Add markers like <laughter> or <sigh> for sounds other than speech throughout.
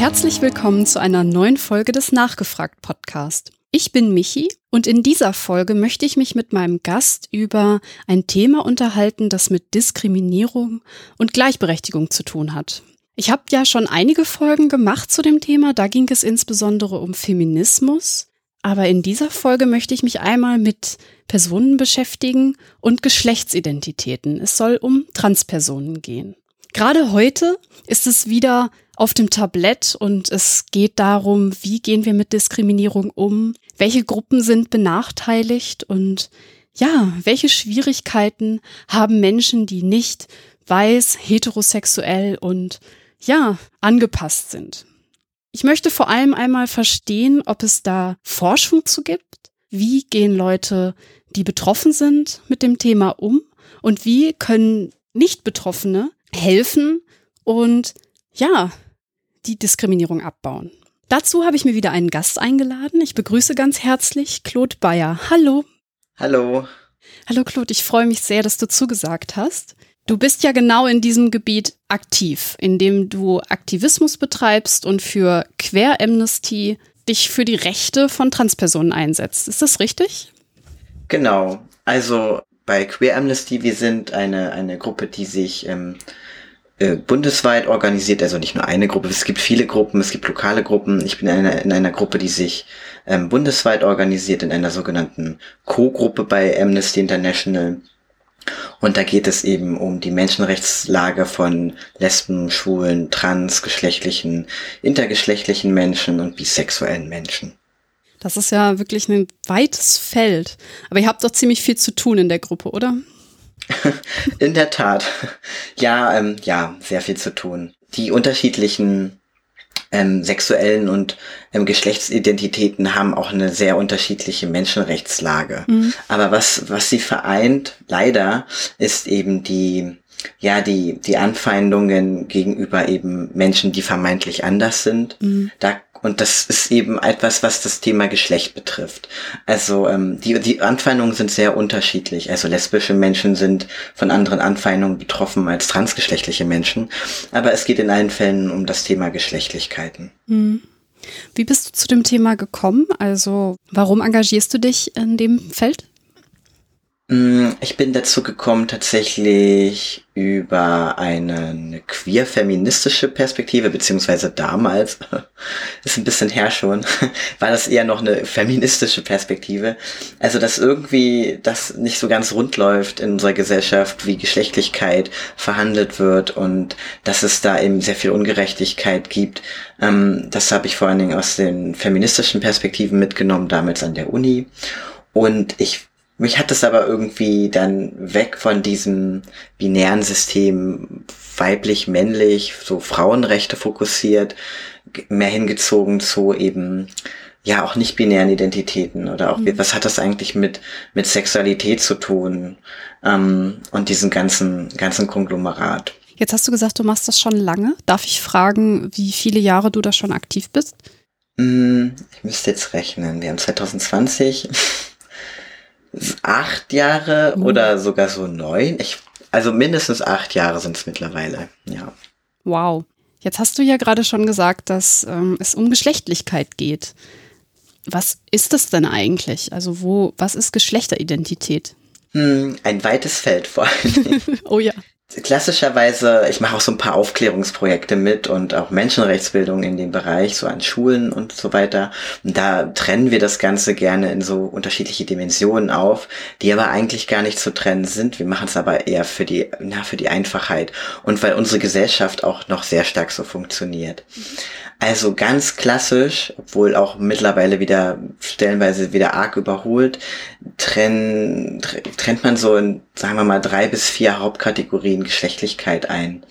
Herzlich willkommen zu einer neuen Folge des Nachgefragt Podcast. Ich bin Michi und in dieser Folge möchte ich mich mit meinem Gast über ein Thema unterhalten, das mit Diskriminierung und Gleichberechtigung zu tun hat. Ich habe ja schon einige Folgen gemacht zu dem Thema, da ging es insbesondere um Feminismus, aber in dieser Folge möchte ich mich einmal mit Personen beschäftigen und Geschlechtsidentitäten. Es soll um Transpersonen gehen. Gerade heute ist es wieder auf dem Tablett und es geht darum, wie gehen wir mit Diskriminierung um, welche Gruppen sind benachteiligt und ja, welche Schwierigkeiten haben Menschen, die nicht weiß, heterosexuell und ja, angepasst sind. Ich möchte vor allem einmal verstehen, ob es da Forschung zu gibt. Wie gehen Leute, die betroffen sind, mit dem Thema um? Und wie können Nicht-Betroffene helfen und ja, die Diskriminierung abbauen. Dazu habe ich mir wieder einen Gast eingeladen. Ich begrüße ganz herzlich Claude Bayer. Hallo. Hallo. Hallo Claude, ich freue mich sehr, dass du zugesagt hast. Du bist ja genau in diesem Gebiet aktiv, indem du Aktivismus betreibst und für Queer Amnesty dich für die Rechte von Transpersonen einsetzt. Ist das richtig? Genau. Also bei Queer Amnesty, wir sind eine, eine Gruppe, die sich ähm, äh, bundesweit organisiert, also nicht nur eine Gruppe, es gibt viele Gruppen, es gibt lokale Gruppen. Ich bin in einer, in einer Gruppe, die sich ähm, bundesweit organisiert, in einer sogenannten Co-Gruppe bei Amnesty International. Und da geht es eben um die Menschenrechtslage von Lesben, Schwulen, transgeschlechtlichen, intergeschlechtlichen Menschen und bisexuellen Menschen. Das ist ja wirklich ein weites Feld. Aber ihr habt doch ziemlich viel zu tun in der Gruppe, oder? <laughs> in der Tat. Ja, ähm, ja, sehr viel zu tun. Die unterschiedlichen ähm, sexuellen und ähm, Geschlechtsidentitäten haben auch eine sehr unterschiedliche Menschenrechtslage. Mhm. Aber was, was sie vereint, leider, ist eben die, ja, die, die Anfeindungen gegenüber eben Menschen, die vermeintlich anders sind. Mhm. Da und das ist eben etwas, was das Thema Geschlecht betrifft. Also ähm, die, die Anfeindungen sind sehr unterschiedlich. Also lesbische Menschen sind von anderen Anfeindungen betroffen als transgeschlechtliche Menschen. Aber es geht in allen Fällen um das Thema Geschlechtlichkeiten. Mhm. Wie bist du zu dem Thema gekommen? Also warum engagierst du dich in dem Feld? Mm, ich bin dazu gekommen tatsächlich über eine queer-feministische Perspektive, beziehungsweise damals, <laughs> ist ein bisschen her schon, <laughs> war das eher noch eine feministische Perspektive. Also, dass irgendwie das nicht so ganz rund läuft in unserer Gesellschaft, wie Geschlechtlichkeit verhandelt wird und dass es da eben sehr viel Ungerechtigkeit gibt. Ähm, das habe ich vor allen Dingen aus den feministischen Perspektiven mitgenommen, damals an der Uni. Und ich mich hat es aber irgendwie dann weg von diesem binären System weiblich-männlich, so Frauenrechte fokussiert, mehr hingezogen zu eben ja auch nicht binären Identitäten oder auch mhm. was hat das eigentlich mit mit Sexualität zu tun ähm, und diesen ganzen ganzen Konglomerat. Jetzt hast du gesagt, du machst das schon lange. Darf ich fragen, wie viele Jahre du da schon aktiv bist? Mm, ich müsste jetzt rechnen. Wir haben 2020 acht Jahre mhm. oder sogar so neun. Ich, also mindestens acht Jahre sind es mittlerweile, ja. Wow. Jetzt hast du ja gerade schon gesagt, dass ähm, es um Geschlechtlichkeit geht. Was ist das denn eigentlich? Also wo, was ist Geschlechteridentität? Hm, ein weites Feld vor allem. <laughs> oh ja klassischerweise, ich mache auch so ein paar Aufklärungsprojekte mit und auch Menschenrechtsbildung in dem Bereich, so an Schulen und so weiter. Und da trennen wir das Ganze gerne in so unterschiedliche Dimensionen auf, die aber eigentlich gar nicht zu trennen sind. Wir machen es aber eher für die, na, für die Einfachheit und weil unsere Gesellschaft auch noch sehr stark so funktioniert. Also ganz klassisch, obwohl auch mittlerweile wieder stellenweise wieder arg überholt, trennt, trennt man so in, sagen wir mal, drei bis vier Hauptkategorien Geschlechtlichkeit ein.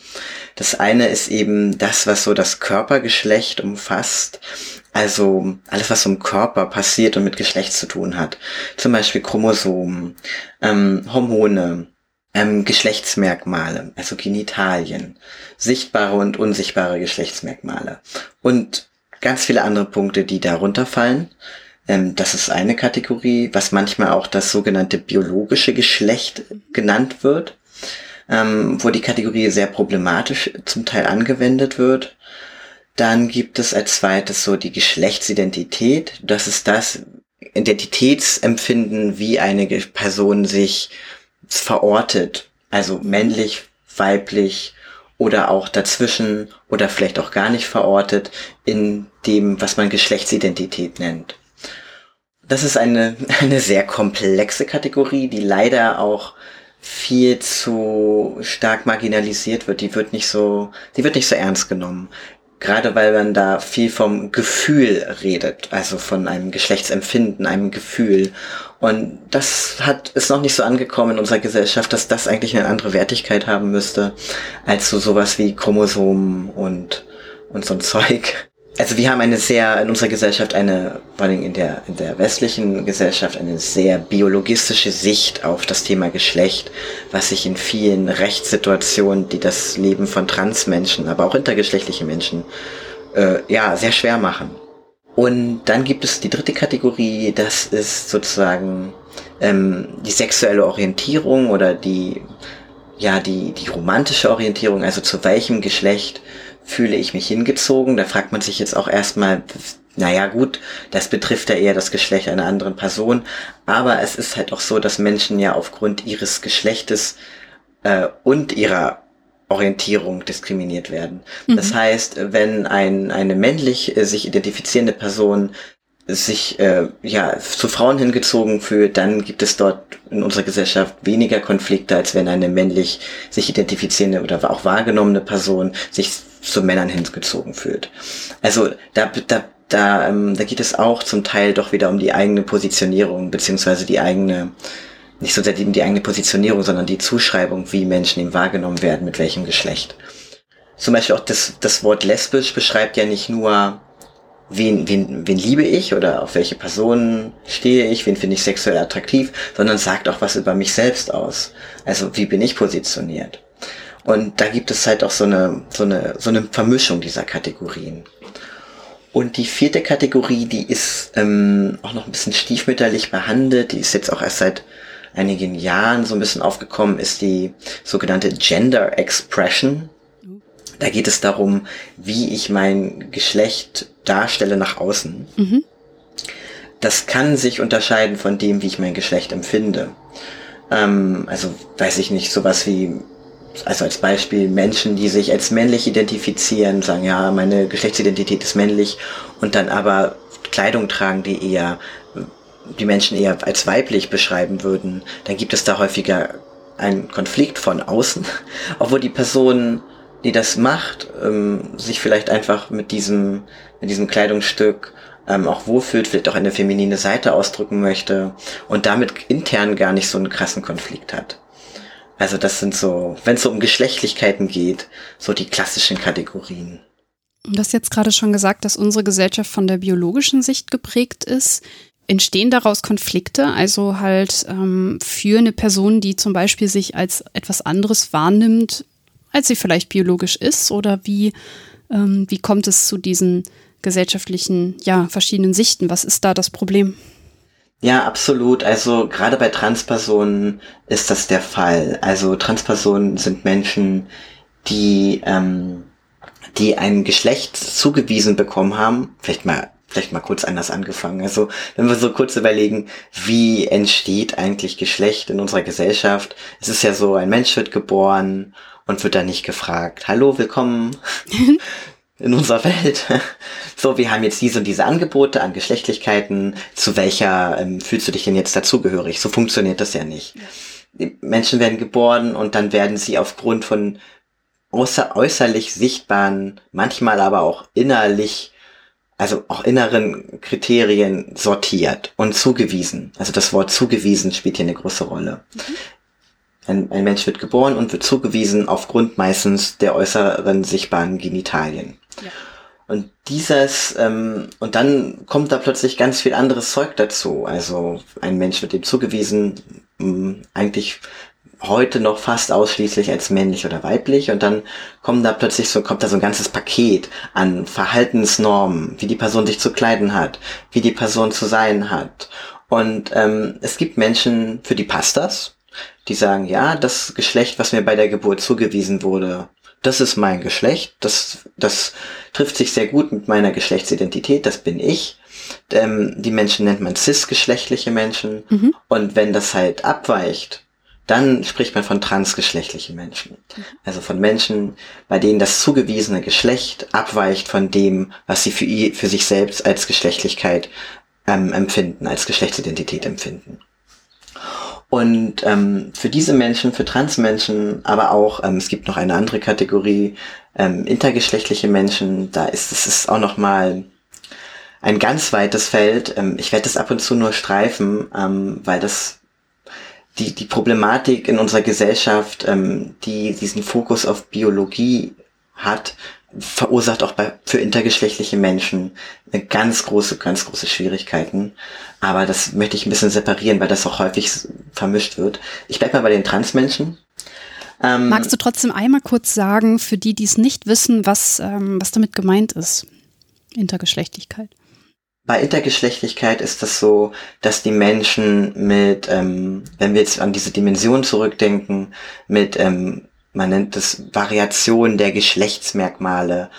Das eine ist eben das, was so das Körpergeschlecht umfasst. Also alles, was im Körper passiert und mit Geschlecht zu tun hat. Zum Beispiel Chromosomen, ähm, Hormone, ähm, Geschlechtsmerkmale, also Genitalien, sichtbare und unsichtbare Geschlechtsmerkmale und ganz viele andere Punkte, die darunter fallen. Ähm, das ist eine Kategorie, was manchmal auch das sogenannte biologische Geschlecht genannt wird, ähm, wo die Kategorie sehr problematisch zum Teil angewendet wird. Dann gibt es als zweites so die Geschlechtsidentität. Das ist das Identitätsempfinden, wie eine Person sich verortet. Also männlich, weiblich oder auch dazwischen oder vielleicht auch gar nicht verortet in dem, was man Geschlechtsidentität nennt. Das ist eine, <laughs> eine sehr komplexe Kategorie, die leider auch viel zu stark marginalisiert wird. Die wird nicht so, die wird nicht so ernst genommen. Gerade weil man da viel vom Gefühl redet, also von einem Geschlechtsempfinden, einem Gefühl. Und das hat, ist noch nicht so angekommen in unserer Gesellschaft, dass das eigentlich eine andere Wertigkeit haben müsste, als so sowas wie Chromosomen und, und so ein Zeug also wir haben eine sehr, in unserer Gesellschaft eine, vor allem in der, in der westlichen Gesellschaft, eine sehr biologistische Sicht auf das Thema Geschlecht, was sich in vielen Rechtssituationen, die das Leben von Transmenschen, aber auch intergeschlechtliche Menschen, äh, ja, sehr schwer machen. Und dann gibt es die dritte Kategorie, das ist sozusagen ähm, die sexuelle Orientierung oder die, ja, die, die romantische Orientierung, also zu welchem Geschlecht fühle ich mich hingezogen. Da fragt man sich jetzt auch erstmal, naja gut, das betrifft ja eher das Geschlecht einer anderen Person, aber es ist halt auch so, dass Menschen ja aufgrund ihres Geschlechtes äh, und ihrer Orientierung diskriminiert werden. Mhm. Das heißt, wenn ein, eine männlich äh, sich identifizierende Person sich äh, ja zu Frauen hingezogen fühlt, dann gibt es dort in unserer Gesellschaft weniger Konflikte, als wenn eine männlich sich identifizierende oder auch wahrgenommene Person sich zu Männern hingezogen fühlt. Also da, da, da, ähm, da geht es auch zum Teil doch wieder um die eigene Positionierung, beziehungsweise die eigene, nicht so sehr die, die eigene Positionierung, sondern die Zuschreibung, wie Menschen eben wahrgenommen werden, mit welchem Geschlecht. Zum Beispiel auch das, das Wort lesbisch beschreibt ja nicht nur, wen, wen, wen liebe ich oder auf welche Personen stehe ich, wen finde ich sexuell attraktiv, sondern sagt auch was über mich selbst aus. Also wie bin ich positioniert. Und da gibt es halt auch so eine, so eine, so eine Vermischung dieser Kategorien. Und die vierte Kategorie, die ist ähm, auch noch ein bisschen stiefmütterlich behandelt, die ist jetzt auch erst seit einigen Jahren so ein bisschen aufgekommen, ist die sogenannte Gender Expression. Da geht es darum, wie ich mein Geschlecht darstelle nach außen. Mhm. Das kann sich unterscheiden von dem, wie ich mein Geschlecht empfinde. Ähm, also weiß ich nicht, sowas wie also als Beispiel Menschen, die sich als männlich identifizieren, sagen, ja, meine Geschlechtsidentität ist männlich und dann aber Kleidung tragen, die eher, die Menschen eher als weiblich beschreiben würden, dann gibt es da häufiger einen Konflikt von außen, <laughs> obwohl die Person, die das macht, ähm, sich vielleicht einfach mit diesem, mit diesem Kleidungsstück ähm, auch wohlfühlt, vielleicht auch eine feminine Seite ausdrücken möchte und damit intern gar nicht so einen krassen Konflikt hat. Also das sind so, wenn es so um Geschlechtlichkeiten geht, so die klassischen Kategorien. Du hast jetzt gerade schon gesagt, dass unsere Gesellschaft von der biologischen Sicht geprägt ist. Entstehen daraus Konflikte, also halt ähm, für eine Person, die zum Beispiel sich als etwas anderes wahrnimmt, als sie vielleicht biologisch ist? Oder wie, ähm, wie kommt es zu diesen gesellschaftlichen, ja, verschiedenen Sichten? Was ist da das Problem? Ja, absolut. Also gerade bei Transpersonen ist das der Fall. Also Transpersonen sind Menschen, die, ähm, die ein Geschlecht zugewiesen bekommen haben. Vielleicht mal, vielleicht mal kurz anders angefangen. Also wenn wir so kurz überlegen, wie entsteht eigentlich Geschlecht in unserer Gesellschaft? Es ist ja so, ein Mensch wird geboren und wird dann nicht gefragt, hallo, willkommen. <laughs> in unserer Welt. So, wir haben jetzt diese und diese Angebote an Geschlechtlichkeiten. Zu welcher ähm, fühlst du dich denn jetzt dazugehörig? So funktioniert das ja nicht. Die Menschen werden geboren und dann werden sie aufgrund von außer, äußerlich sichtbaren, manchmal aber auch innerlich, also auch inneren Kriterien sortiert und zugewiesen. Also das Wort zugewiesen spielt hier eine große Rolle. Mhm. Ein, ein Mensch wird geboren und wird zugewiesen aufgrund meistens der äußeren sichtbaren Genitalien. Und dieses, ähm, und dann kommt da plötzlich ganz viel anderes Zeug dazu. Also ein Mensch wird dem zugewiesen, mh, eigentlich heute noch fast ausschließlich als männlich oder weiblich und dann kommt da plötzlich so kommt da so ein ganzes Paket an Verhaltensnormen, wie die Person sich zu kleiden hat, wie die Person zu sein hat und ähm, es gibt Menschen, für die passt das, die sagen ja, das Geschlecht, was mir bei der Geburt zugewiesen wurde, das ist mein Geschlecht, das, das trifft sich sehr gut mit meiner Geschlechtsidentität, das bin ich. Ähm, die Menschen nennt man cisgeschlechtliche Menschen. Mhm. Und wenn das halt abweicht, dann spricht man von transgeschlechtlichen Menschen. Also von Menschen, bei denen das zugewiesene Geschlecht abweicht von dem, was sie für, für sich selbst als Geschlechtlichkeit ähm, empfinden, als Geschlechtsidentität empfinden. Und ähm, für diese Menschen, für Transmenschen, aber auch, ähm, es gibt noch eine andere Kategorie, ähm, intergeschlechtliche Menschen, da ist es ist auch noch mal ein ganz weites Feld. Ähm, ich werde das ab und zu nur streifen, ähm, weil das die, die Problematik in unserer Gesellschaft, ähm, die diesen Fokus auf Biologie hat, verursacht auch bei, für intergeschlechtliche Menschen eine ganz große, ganz große Schwierigkeiten. Aber das möchte ich ein bisschen separieren, weil das auch häufig vermischt wird. Ich bleib mal bei den Transmenschen. Ähm, Magst du trotzdem einmal kurz sagen, für die, die es nicht wissen, was, ähm, was damit gemeint ist? Intergeschlechtlichkeit. Bei Intergeschlechtlichkeit ist das so, dass die Menschen mit, ähm, wenn wir jetzt an diese Dimension zurückdenken, mit ähm, man nennt es Variation der Geschlechtsmerkmale,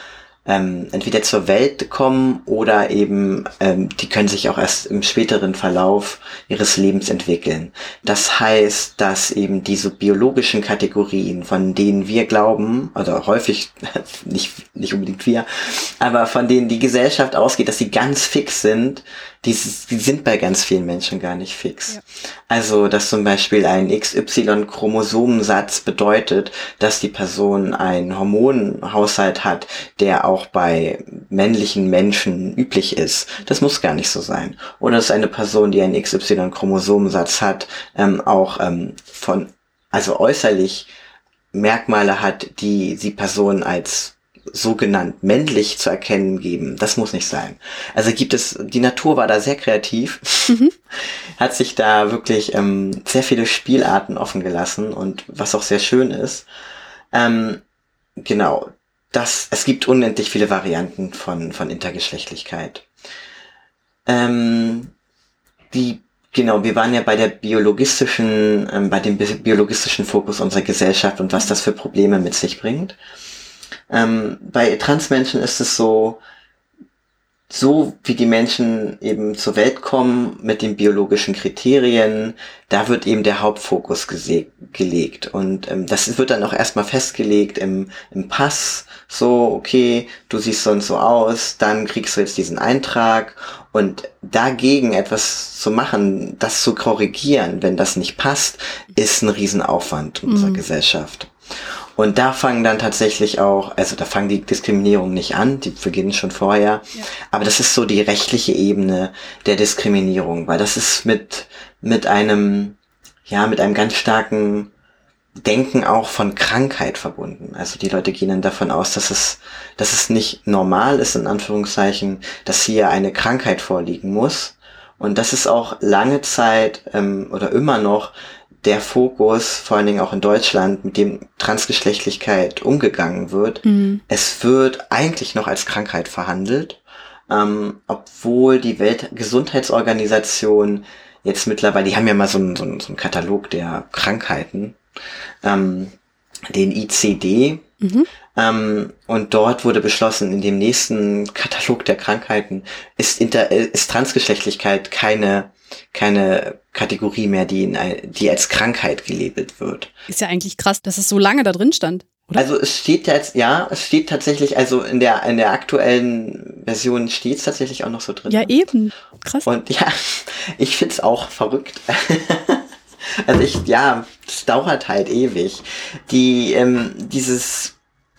ähm, entweder zur Welt kommen oder eben, ähm, die können sich auch erst im späteren Verlauf ihres Lebens entwickeln. Das heißt, dass eben diese biologischen Kategorien, von denen wir glauben, oder häufig, <laughs> nicht, nicht unbedingt wir, aber von denen die Gesellschaft ausgeht, dass sie ganz fix sind, die, die sind bei ganz vielen Menschen gar nicht fix. Ja. Also, dass zum Beispiel ein XY-Chromosomensatz bedeutet, dass die Person einen Hormonhaushalt hat, der auch bei männlichen Menschen üblich ist. Das muss gar nicht so sein. Oder dass eine Person, die einen XY-Chromosomensatz hat, ähm, auch ähm, von, also äußerlich Merkmale hat, die die Person als sogenannt männlich zu erkennen geben. Das muss nicht sein. Also gibt es, die Natur war da sehr kreativ, mhm. <laughs> hat sich da wirklich ähm, sehr viele Spielarten offen gelassen und was auch sehr schön ist. Ähm, genau, das, es gibt unendlich viele Varianten von, von Intergeschlechtlichkeit. Ähm, die Genau, wir waren ja bei der biologistischen, ähm, bei dem biologistischen Fokus unserer Gesellschaft und was das für Probleme mit sich bringt. Ähm, bei Transmenschen ist es so, so wie die Menschen eben zur Welt kommen mit den biologischen Kriterien, da wird eben der Hauptfokus gelegt. Und ähm, das wird dann auch erstmal festgelegt im, im Pass. So, okay, du siehst so und so aus, dann kriegst du jetzt diesen Eintrag. Und dagegen etwas zu machen, das zu korrigieren, wenn das nicht passt, ist ein Riesenaufwand in mhm. unserer Gesellschaft. Und da fangen dann tatsächlich auch, also da fangen die Diskriminierungen nicht an, die beginnen schon vorher. Ja. Aber das ist so die rechtliche Ebene der Diskriminierung, weil das ist mit, mit einem, ja, mit einem ganz starken Denken auch von Krankheit verbunden. Also die Leute gehen dann davon aus, dass es, dass es nicht normal ist, in Anführungszeichen, dass hier eine Krankheit vorliegen muss. Und das ist auch lange Zeit ähm, oder immer noch der Fokus, vor allen Dingen auch in Deutschland, mit dem Transgeschlechtlichkeit umgegangen wird. Mhm. Es wird eigentlich noch als Krankheit verhandelt, ähm, obwohl die Weltgesundheitsorganisation jetzt mittlerweile, die haben ja mal so einen, so einen, so einen Katalog der Krankheiten, ähm, den ICD. Mhm. Ähm, und dort wurde beschlossen, in dem nächsten Katalog der Krankheiten ist, inter, ist Transgeschlechtlichkeit keine keine Kategorie mehr, die, in, die als Krankheit gelabelt wird. Ist ja eigentlich krass, dass es so lange da drin stand. Oder? Also es steht jetzt, ja, es steht tatsächlich, also in der, in der aktuellen Version steht es tatsächlich auch noch so drin. Ja, eben. Krass. Und ja, <laughs> ich find's auch verrückt. <laughs> also ich, ja, es dauert halt ewig. Die, ähm, dieses,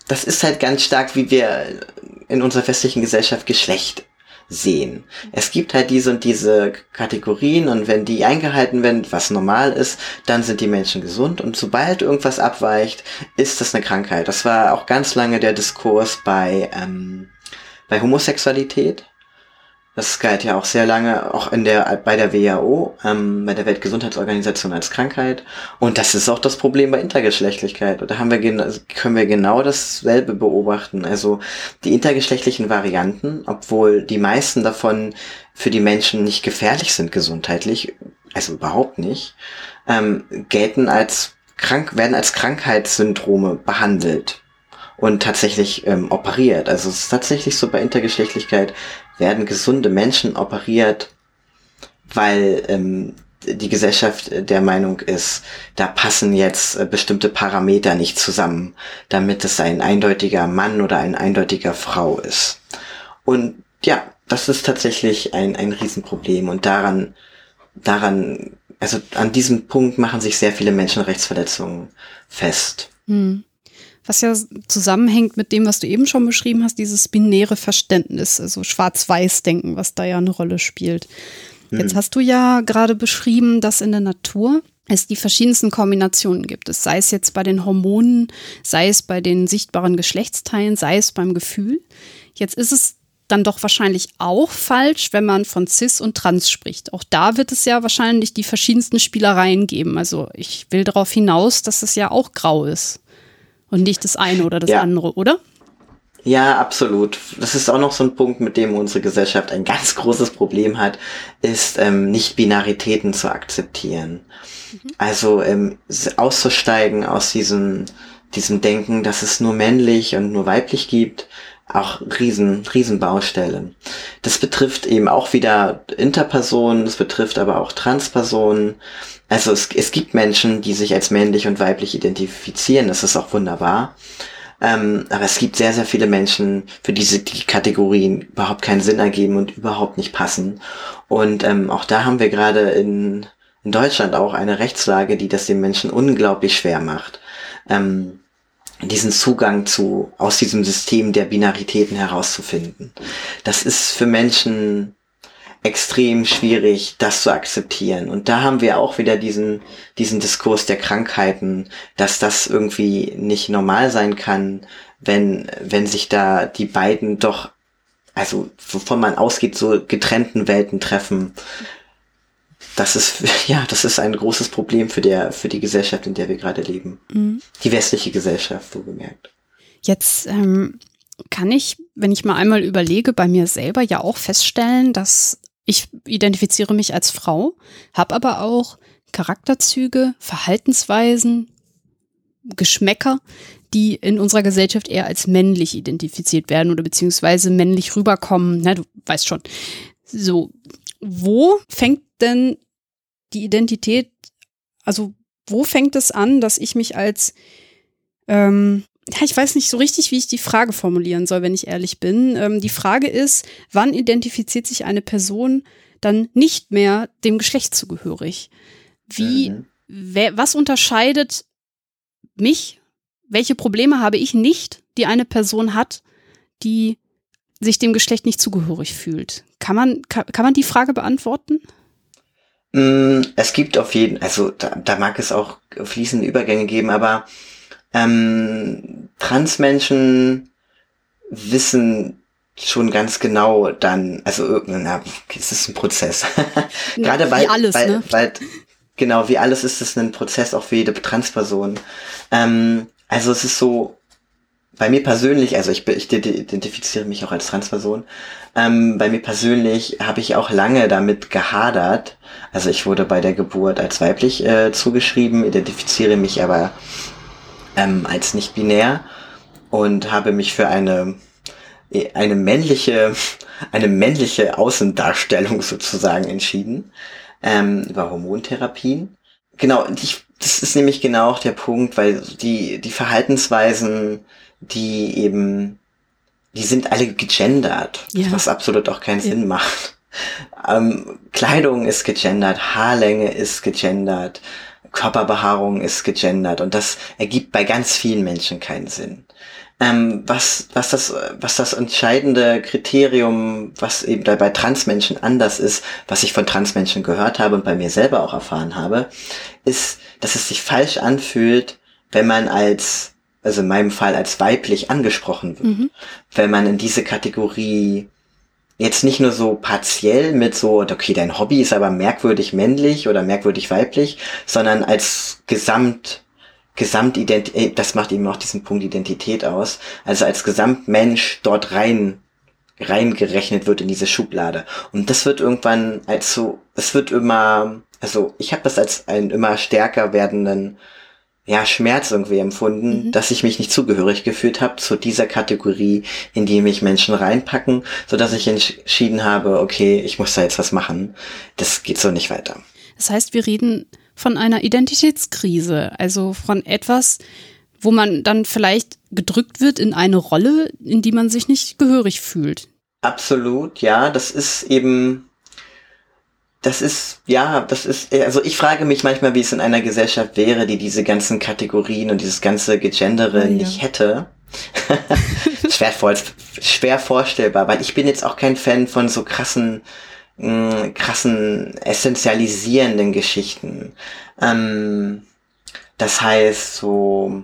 das ist halt ganz stark, wie wir in unserer westlichen Gesellschaft Geschlecht sehen. Es gibt halt diese und diese Kategorien und wenn die eingehalten werden, was normal ist, dann sind die Menschen gesund und sobald irgendwas abweicht, ist das eine Krankheit. Das war auch ganz lange der Diskurs bei, ähm, bei Homosexualität. Das galt ja auch sehr lange, auch in der, bei der WHO, ähm, bei der Weltgesundheitsorganisation als Krankheit. Und das ist auch das Problem bei Intergeschlechtlichkeit. Und da haben wir, können wir genau dasselbe beobachten. Also die intergeschlechtlichen Varianten, obwohl die meisten davon für die Menschen nicht gefährlich sind gesundheitlich, also überhaupt nicht, ähm, gelten als krank, werden als Krankheitssyndrome behandelt und tatsächlich ähm, operiert. Also es ist tatsächlich so bei Intergeschlechtlichkeit werden gesunde Menschen operiert, weil ähm, die Gesellschaft der Meinung ist, da passen jetzt äh, bestimmte Parameter nicht zusammen, damit es ein eindeutiger Mann oder ein eindeutiger Frau ist. Und ja, das ist tatsächlich ein, ein Riesenproblem und daran, daran, also an diesem Punkt machen sich sehr viele Menschenrechtsverletzungen fest. Hm. Was ja zusammenhängt mit dem, was du eben schon beschrieben hast, dieses binäre Verständnis, also Schwarz-Weiß-Denken, was da ja eine Rolle spielt. Jetzt mhm. hast du ja gerade beschrieben, dass in der Natur es die verschiedensten Kombinationen gibt. Es sei es jetzt bei den Hormonen, sei es bei den sichtbaren Geschlechtsteilen, sei es beim Gefühl. Jetzt ist es dann doch wahrscheinlich auch falsch, wenn man von Cis und Trans spricht. Auch da wird es ja wahrscheinlich die verschiedensten Spielereien geben. Also ich will darauf hinaus, dass es ja auch grau ist und nicht das eine oder das ja. andere, oder? Ja, absolut. Das ist auch noch so ein Punkt, mit dem unsere Gesellschaft ein ganz großes Problem hat, ist ähm, Nicht-Binaritäten zu akzeptieren. Mhm. Also ähm, auszusteigen aus diesem, diesem Denken, dass es nur männlich und nur weiblich gibt, auch riesen, riesen Baustelle. Das betrifft eben auch wieder Interpersonen, das betrifft aber auch Transpersonen. Also es, es gibt Menschen, die sich als männlich und weiblich identifizieren, das ist auch wunderbar. Ähm, aber es gibt sehr, sehr viele Menschen, für diese die Kategorien überhaupt keinen Sinn ergeben und überhaupt nicht passen. Und ähm, auch da haben wir gerade in, in Deutschland auch eine Rechtslage, die das den Menschen unglaublich schwer macht. Ähm, diesen Zugang zu, aus diesem System der Binaritäten herauszufinden. Das ist für Menschen extrem schwierig, das zu akzeptieren. Und da haben wir auch wieder diesen, diesen Diskurs der Krankheiten, dass das irgendwie nicht normal sein kann, wenn, wenn sich da die beiden doch, also wovon man ausgeht, so getrennten Welten treffen. Das ist, <laughs> ja, das ist ein großes Problem für der, für die Gesellschaft, in der wir gerade leben. Mhm. Die westliche Gesellschaft, so gemerkt. Jetzt, ähm, kann ich, wenn ich mal einmal überlege, bei mir selber ja auch feststellen, dass ich identifiziere mich als Frau, habe aber auch Charakterzüge, Verhaltensweisen, Geschmäcker, die in unserer Gesellschaft eher als männlich identifiziert werden oder beziehungsweise männlich rüberkommen. Na, du weißt schon. So, wo fängt denn die Identität, also wo fängt es an, dass ich mich als ähm, ja, ich weiß nicht so richtig, wie ich die Frage formulieren soll, wenn ich ehrlich bin. Ähm, die Frage ist, wann identifiziert sich eine Person dann nicht mehr dem Geschlecht zugehörig? Wie, mhm. wer, was unterscheidet mich? Welche Probleme habe ich nicht, die eine Person hat, die sich dem Geschlecht nicht zugehörig fühlt? Kann man, kann, kann man die Frage beantworten? Mm, es gibt auf jeden, also da, da mag es auch fließende Übergänge geben, aber ähm, Transmenschen wissen schon ganz genau dann, also na, es ist ein Prozess. <laughs> Gerade weil, alles, weil, ne? weil, genau, wie alles ist es ein Prozess auch für jede Transperson. Ähm, also es ist so, bei mir persönlich, also ich, ich identifiziere mich auch als Transperson, ähm, bei mir persönlich habe ich auch lange damit gehadert. Also ich wurde bei der Geburt als weiblich äh, zugeschrieben, identifiziere mich aber ähm, als nicht binär und habe mich für eine eine männliche <laughs> eine männliche Außendarstellung sozusagen entschieden ähm, über Hormontherapien. Genau, ich, das ist nämlich genau auch der Punkt, weil die die Verhaltensweisen, die eben die sind alle gegendert, ja. was absolut auch keinen ja. Sinn macht. Ähm, Kleidung ist gegendert, Haarlänge ist gegendert, Körperbehaarung ist gegendert und das ergibt bei ganz vielen Menschen keinen Sinn. Ähm, was, was, das, was das entscheidende Kriterium, was eben bei Transmenschen anders ist, was ich von Transmenschen gehört habe und bei mir selber auch erfahren habe, ist, dass es sich falsch anfühlt, wenn man als, also in meinem Fall als weiblich angesprochen wird. Mhm. Wenn man in diese Kategorie jetzt nicht nur so partiell mit so, okay, dein Hobby ist aber merkwürdig männlich oder merkwürdig weiblich, sondern als Gesamt, Gesamtidentität, äh, das macht eben auch diesen Punkt Identität aus, also als Gesamtmensch dort rein reingerechnet wird in diese Schublade. Und das wird irgendwann als so, es wird immer, also ich habe das als einen immer stärker werdenden ja, Schmerz irgendwie empfunden, mhm. dass ich mich nicht zugehörig gefühlt habe zu dieser Kategorie, in die mich Menschen reinpacken, so dass ich entschieden habe, okay, ich muss da jetzt was machen. Das geht so nicht weiter. Das heißt, wir reden von einer Identitätskrise, also von etwas, wo man dann vielleicht gedrückt wird in eine Rolle, in die man sich nicht gehörig fühlt. Absolut, ja, das ist eben das ist, ja, das ist, also ich frage mich manchmal, wie es in einer Gesellschaft wäre, die diese ganzen Kategorien und dieses ganze Gegendere ja. nicht hätte. <laughs> schwer, vor, schwer vorstellbar, weil ich bin jetzt auch kein Fan von so krassen, mh, mm, krassen, essentialisierenden Geschichten. Ähm, das heißt, so,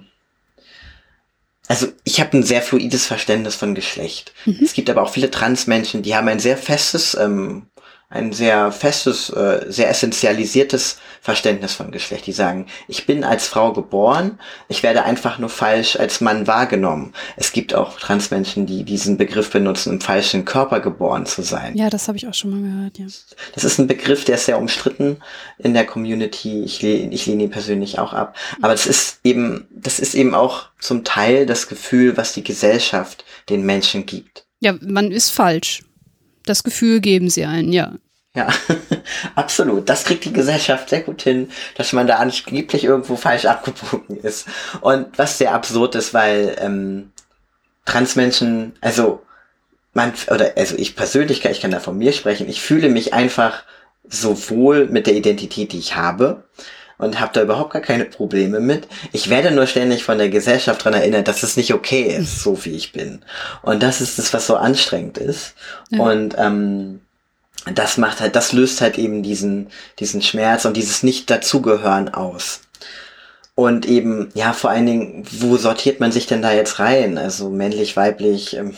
also ich habe ein sehr fluides Verständnis von Geschlecht. Mhm. Es gibt aber auch viele Transmenschen, die haben ein sehr festes ähm, ein sehr festes, äh, sehr essentialisiertes Verständnis von Geschlecht. Die sagen, ich bin als Frau geboren, ich werde einfach nur falsch als Mann wahrgenommen. Es gibt auch Transmenschen, die diesen Begriff benutzen, im falschen Körper geboren zu sein. Ja, das habe ich auch schon mal gehört, ja. Das ist ein Begriff, der ist sehr umstritten in der Community. Ich, ich lehne ihn persönlich auch ab. Aber das ist eben, das ist eben auch zum Teil das Gefühl, was die Gesellschaft den Menschen gibt. Ja, man ist falsch. Das Gefühl geben sie ein, ja. Ja, <laughs> absolut. Das kriegt die Gesellschaft sehr gut hin, dass man da angeblich irgendwo falsch abgebogen ist. Und was sehr absurd ist, weil ähm, Transmenschen, also man, oder also ich persönlich, ich kann da von mir sprechen, ich fühle mich einfach so wohl mit der Identität, die ich habe und habe da überhaupt gar keine Probleme mit. Ich werde nur ständig von der Gesellschaft dran erinnert, dass es nicht okay ist, so wie ich bin. Und das ist das, was so anstrengend ist. Ja. Und ähm, das macht halt, das löst halt eben diesen, diesen Schmerz und dieses Nicht-Dazugehören aus. Und eben, ja, vor allen Dingen, wo sortiert man sich denn da jetzt rein? Also männlich, weiblich. Ähm,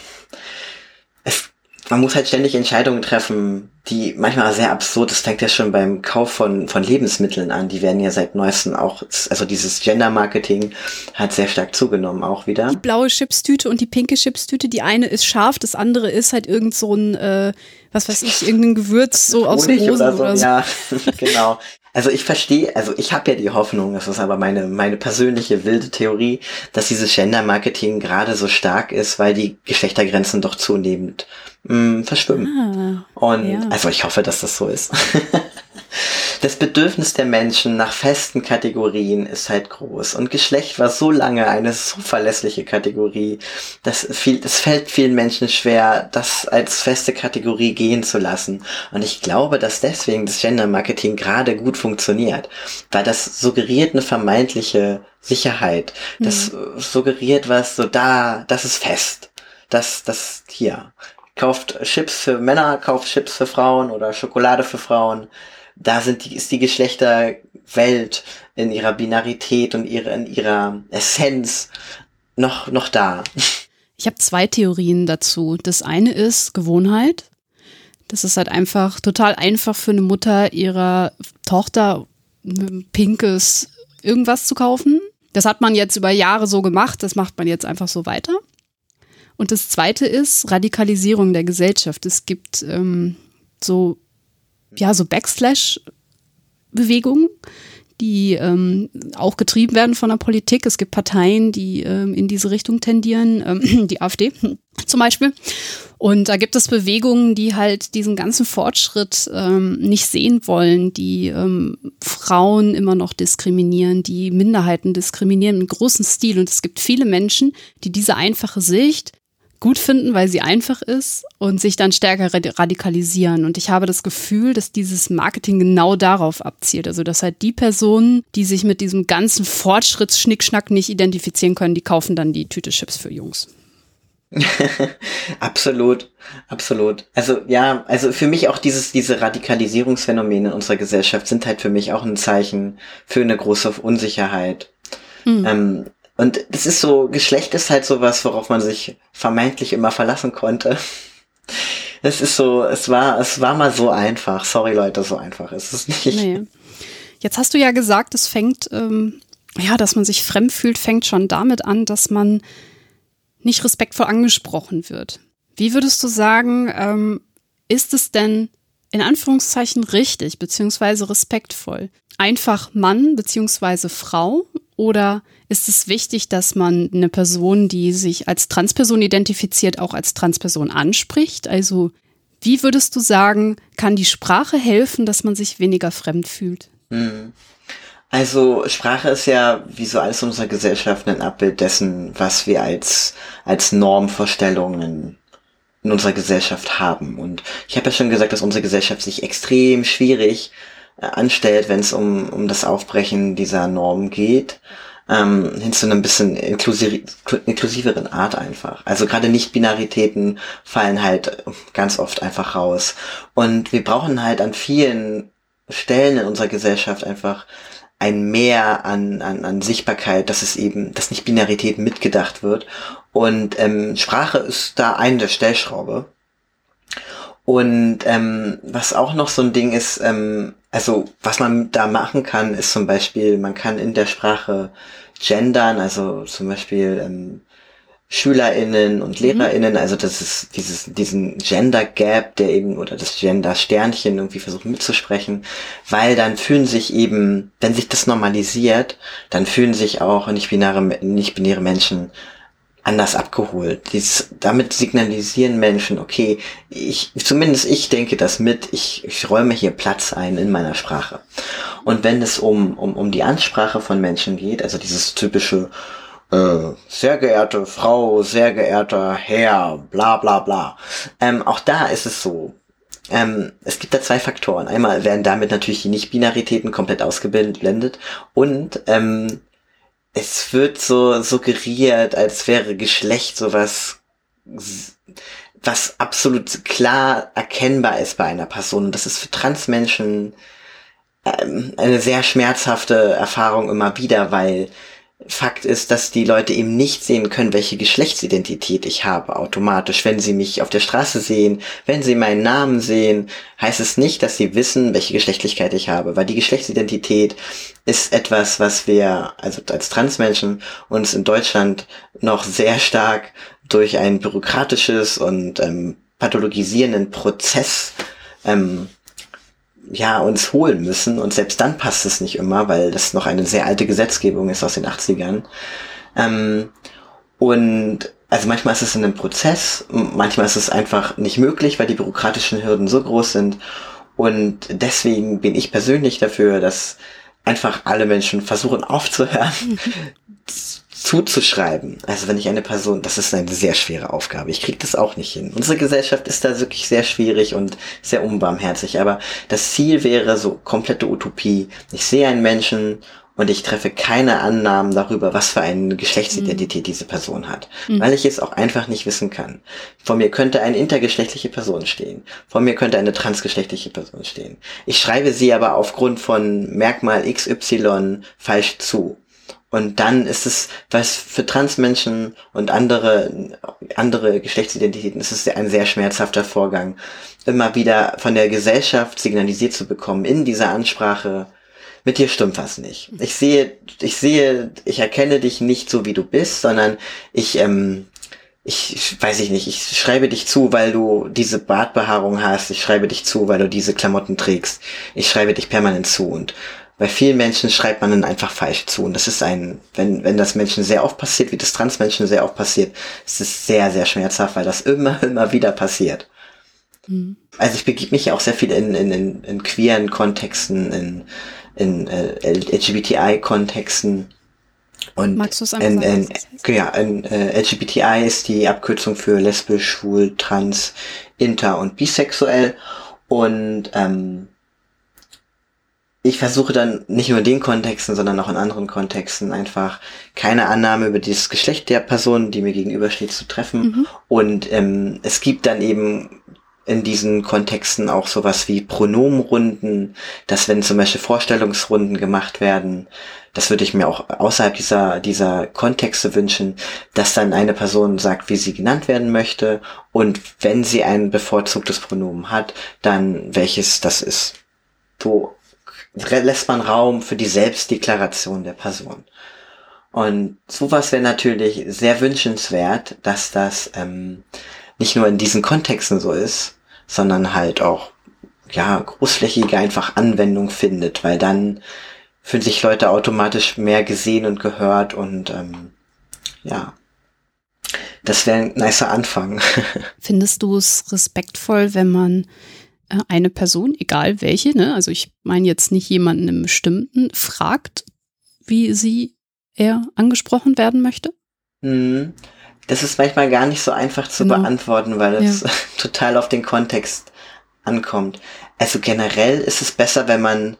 es man muss halt ständig Entscheidungen treffen, die manchmal sehr absurd, das fängt ja schon beim Kauf von, von Lebensmitteln an, die werden ja seit neuestem auch, also dieses Gender-Marketing hat sehr stark zugenommen auch wieder. Die blaue Chipstüte und die pinke Chipstüte, die eine ist scharf, das andere ist halt irgend so ein, äh, was weiß ich, irgendein Gewürz so aus Rosen oder so. Oder so. Ja, <laughs> genau. Also ich verstehe, also ich habe ja die Hoffnung, das ist aber meine, meine persönliche wilde Theorie, dass dieses Gender-Marketing gerade so stark ist, weil die Geschlechtergrenzen doch zunehmend mh, mm, verschwimmen. Ah, Und ja. also ich hoffe, dass das so ist. <laughs> das Bedürfnis der Menschen nach festen Kategorien ist halt groß. Und Geschlecht war so lange eine so verlässliche Kategorie, dass viel, es fällt vielen Menschen schwer, das als feste Kategorie gehen zu lassen. Und ich glaube, dass deswegen das Gender Marketing gerade gut funktioniert, weil das suggeriert eine vermeintliche Sicherheit. Das mhm. suggeriert was so da, das ist fest. Das, das hier kauft Chips für Männer, kauft Chips für Frauen oder Schokolade für Frauen. Da sind die, ist die Geschlechterwelt in ihrer Binarität und ihre, in ihrer Essenz noch, noch da. Ich habe zwei Theorien dazu. Das eine ist Gewohnheit. Das ist halt einfach total einfach für eine Mutter ihrer Tochter pinkes irgendwas zu kaufen. Das hat man jetzt über Jahre so gemacht, das macht man jetzt einfach so weiter. Und das Zweite ist Radikalisierung der Gesellschaft. Es gibt ähm, so, ja, so Backslash-Bewegungen, die ähm, auch getrieben werden von der Politik. Es gibt Parteien, die ähm, in diese Richtung tendieren, ähm, <clears throat> die AfD <clears throat> zum Beispiel. Und da gibt es Bewegungen, die halt diesen ganzen Fortschritt ähm, nicht sehen wollen, die ähm, Frauen immer noch diskriminieren, die Minderheiten diskriminieren im großen Stil. Und es gibt viele Menschen, die diese einfache Sicht gut finden, weil sie einfach ist und sich dann stärker radikalisieren. Und ich habe das Gefühl, dass dieses Marketing genau darauf abzielt. Also, dass halt die Personen, die sich mit diesem ganzen Fortschrittsschnickschnack nicht identifizieren können, die kaufen dann die Tüte Chips für Jungs. <laughs> absolut, absolut. Also ja, also für mich auch dieses, diese Radikalisierungsphänomene in unserer Gesellschaft sind halt für mich auch ein Zeichen für eine große Unsicherheit. Mhm. Ähm, und das ist so, Geschlecht ist halt sowas, worauf man sich vermeintlich immer verlassen konnte. Es ist so, es war, es war mal so einfach. Sorry Leute, so einfach ist es nicht. Nee. Jetzt hast du ja gesagt, es fängt, ähm, ja, dass man sich fremd fühlt, fängt schon damit an, dass man nicht respektvoll angesprochen wird. Wie würdest du sagen, ähm, ist es denn in Anführungszeichen richtig, beziehungsweise respektvoll? Einfach Mann, beziehungsweise Frau Oder ist es wichtig, dass man eine Person, die sich als Transperson identifiziert, auch als Transperson anspricht? Also wie würdest du sagen, kann die Sprache helfen, dass man sich weniger fremd fühlt? Hm. Also Sprache ist ja, wie so alles in unserer Gesellschaft, ein Abbild dessen, was wir als, als Normvorstellungen in unserer Gesellschaft haben. Und ich habe ja schon gesagt, dass unsere Gesellschaft sich extrem schwierig äh, anstellt, wenn es um, um das Aufbrechen dieser Normen geht ähm, hin zu einem bisschen inklusiv, inklusiveren Art einfach. Also gerade Nicht-Binaritäten fallen halt ganz oft einfach raus. Und wir brauchen halt an vielen Stellen in unserer Gesellschaft einfach ein Mehr an, an, an Sichtbarkeit, dass es eben, dass Nicht-Binarität mitgedacht wird. Und ähm, Sprache ist da eine der Stellschraube. Und ähm, was auch noch so ein Ding ist, ähm, also was man da machen kann, ist zum Beispiel, man kann in der Sprache gendern, also zum Beispiel ähm, SchülerInnen und mhm. LehrerInnen, also das ist dieses, diesen Gender Gap, der eben, oder das Gender Sternchen irgendwie versucht mitzusprechen, weil dann fühlen sich eben, wenn sich das normalisiert, dann fühlen sich auch nicht-binäre, nicht-binäre Menschen anders abgeholt. Dies, damit signalisieren Menschen, okay, ich, zumindest ich denke das mit, ich, ich räume hier Platz ein in meiner Sprache. Und wenn es um, um, um die Ansprache von Menschen geht, also dieses typische, äh, sehr geehrte Frau, sehr geehrter Herr, bla bla bla, ähm, auch da ist es so, ähm, es gibt da zwei Faktoren. Einmal werden damit natürlich die Nicht-Binaritäten komplett ausgeblendet und ähm, es wird so suggeriert, als wäre Geschlecht sowas, was absolut klar erkennbar ist bei einer Person. Und das ist für Transmenschen ähm, eine sehr schmerzhafte Erfahrung immer wieder, weil Fakt ist, dass die Leute eben nicht sehen können, welche Geschlechtsidentität ich habe automatisch. Wenn sie mich auf der Straße sehen, wenn sie meinen Namen sehen, heißt es nicht, dass sie wissen, welche Geschlechtlichkeit ich habe, weil die Geschlechtsidentität ist etwas, was wir, also als Transmenschen, uns in Deutschland noch sehr stark durch ein bürokratisches und ähm, pathologisierenden Prozess ähm, ja, uns holen müssen. Und selbst dann passt es nicht immer, weil das noch eine sehr alte Gesetzgebung ist aus den 80ern. Ähm, und also manchmal ist es in einem Prozess, manchmal ist es einfach nicht möglich, weil die bürokratischen Hürden so groß sind. Und deswegen bin ich persönlich dafür, dass einfach alle Menschen versuchen aufzuhören, <laughs> zuzuschreiben. Also wenn ich eine Person, das ist eine sehr schwere Aufgabe. Ich kriege das auch nicht hin. Unsere Gesellschaft ist da wirklich sehr schwierig und sehr unbarmherzig. Aber das Ziel wäre so komplette Utopie. Ich sehe einen Menschen und ich treffe keine Annahmen darüber, was für eine Geschlechtsidentität mhm. diese Person hat, mhm. weil ich es auch einfach nicht wissen kann. Vor mir könnte eine intergeschlechtliche Person stehen, vor mir könnte eine transgeschlechtliche Person stehen. Ich schreibe sie aber aufgrund von Merkmal XY falsch zu. Und dann ist es, was für Transmenschen und andere, andere Geschlechtsidentitäten ist es ein sehr schmerzhafter Vorgang, immer wieder von der Gesellschaft signalisiert zu bekommen in dieser Ansprache, mit dir stimmt was nicht. Ich sehe, ich sehe, ich erkenne dich nicht so wie du bist, sondern ich, ähm, ich weiß ich nicht, ich schreibe dich zu, weil du diese Bartbehaarung hast, ich schreibe dich zu, weil du diese Klamotten trägst, ich schreibe dich permanent zu und bei vielen Menschen schreibt man dann einfach falsch zu. Und das ist ein, wenn, wenn das Menschen sehr oft passiert, wie das Transmenschen sehr oft passiert, ist es sehr, sehr schmerzhaft, weil das immer, <laughs> immer wieder passiert. Mhm. Also ich begib mich ja auch sehr viel in, in, in, in queeren Kontexten, in, in äh, LGBTI-Kontexten. Und Magst du es in, in, ja, in, äh, LGBTI ist die Abkürzung für lesbisch, schwul, trans, inter und bisexuell. Und ähm, ich versuche dann nicht nur in den Kontexten, sondern auch in anderen Kontexten einfach keine Annahme über das Geschlecht der Person, die mir gegenübersteht, zu treffen. Mhm. Und ähm, es gibt dann eben in diesen Kontexten auch sowas wie Pronomenrunden, dass wenn zum Beispiel Vorstellungsrunden gemacht werden, das würde ich mir auch außerhalb dieser, dieser Kontexte wünschen, dass dann eine Person sagt, wie sie genannt werden möchte und wenn sie ein bevorzugtes Pronomen hat, dann welches das ist. So lässt man Raum für die Selbstdeklaration der Person. Und sowas wäre natürlich sehr wünschenswert, dass das ähm, nicht nur in diesen Kontexten so ist, sondern halt auch ja großflächige einfach Anwendung findet, weil dann fühlen sich Leute automatisch mehr gesehen und gehört und ähm, ja, das wäre ein nicer Anfang. <laughs> Findest du es respektvoll, wenn man eine Person, egal welche, ne, also ich meine jetzt nicht jemanden im Bestimmten, fragt, wie sie, er angesprochen werden möchte? Mhm. Das ist manchmal gar nicht so einfach zu genau. beantworten, weil es ja. <laughs> total auf den Kontext ankommt. Also generell ist es besser, wenn man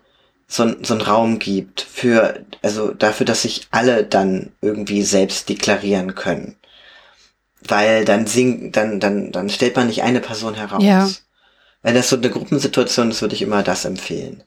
so, so einen Raum gibt für, also dafür, dass sich alle dann irgendwie selbst deklarieren können. Weil dann sing, dann, dann, dann stellt man nicht eine Person heraus. Ja. Wenn das so eine Gruppensituation ist, würde ich immer das empfehlen.